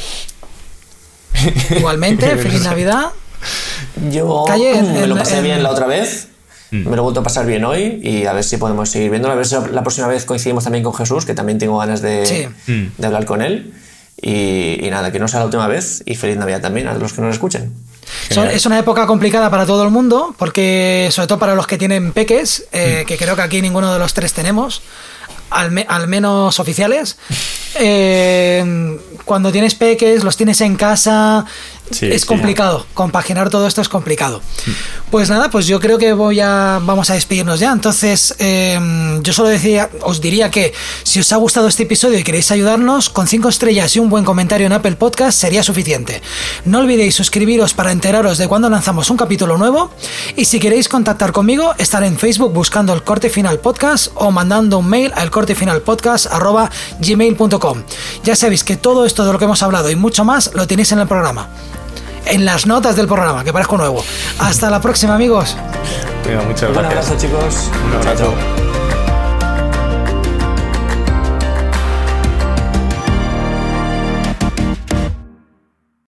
Igualmente, feliz Navidad. Yo me lo pasé bien la otra vez. Mm. Me lo he vuelto a pasar bien hoy y a ver si podemos seguir viendo. A ver si la próxima vez coincidimos también con Jesús, que también tengo ganas de, de hablar con él. Y, y, nada, que no sea la última vez y feliz Navidad también a los que nos escuchen. Es una época complicada para todo el mundo, porque sobre todo para los que tienen peques, eh, mm. que creo que aquí ninguno de los tres tenemos, al, al menos oficiales. Eh, cuando tienes peques, los tienes en casa, es complicado. Compaginar todo esto es complicado. Pues nada, pues yo creo que voy a. Vamos a despedirnos ya. Entonces, em, yo solo decía, os diría que si os ha gustado este episodio y queréis ayudarnos, con cinco estrellas y un buen comentario en Apple Podcast sería suficiente. No olvidéis suscribiros para enteraros de cuando lanzamos un capítulo nuevo. Y si queréis contactar conmigo, estar en Facebook buscando el corte final podcast o mandando un mail al corte final podcast gmail.com. Ya sabéis que todo esto de lo que hemos hablado y mucho más lo tenéis en el programa en las notas del programa, que parezco nuevo. Hasta la próxima, amigos. muchas gracias. Un abrazo, chicos. Un abrazo.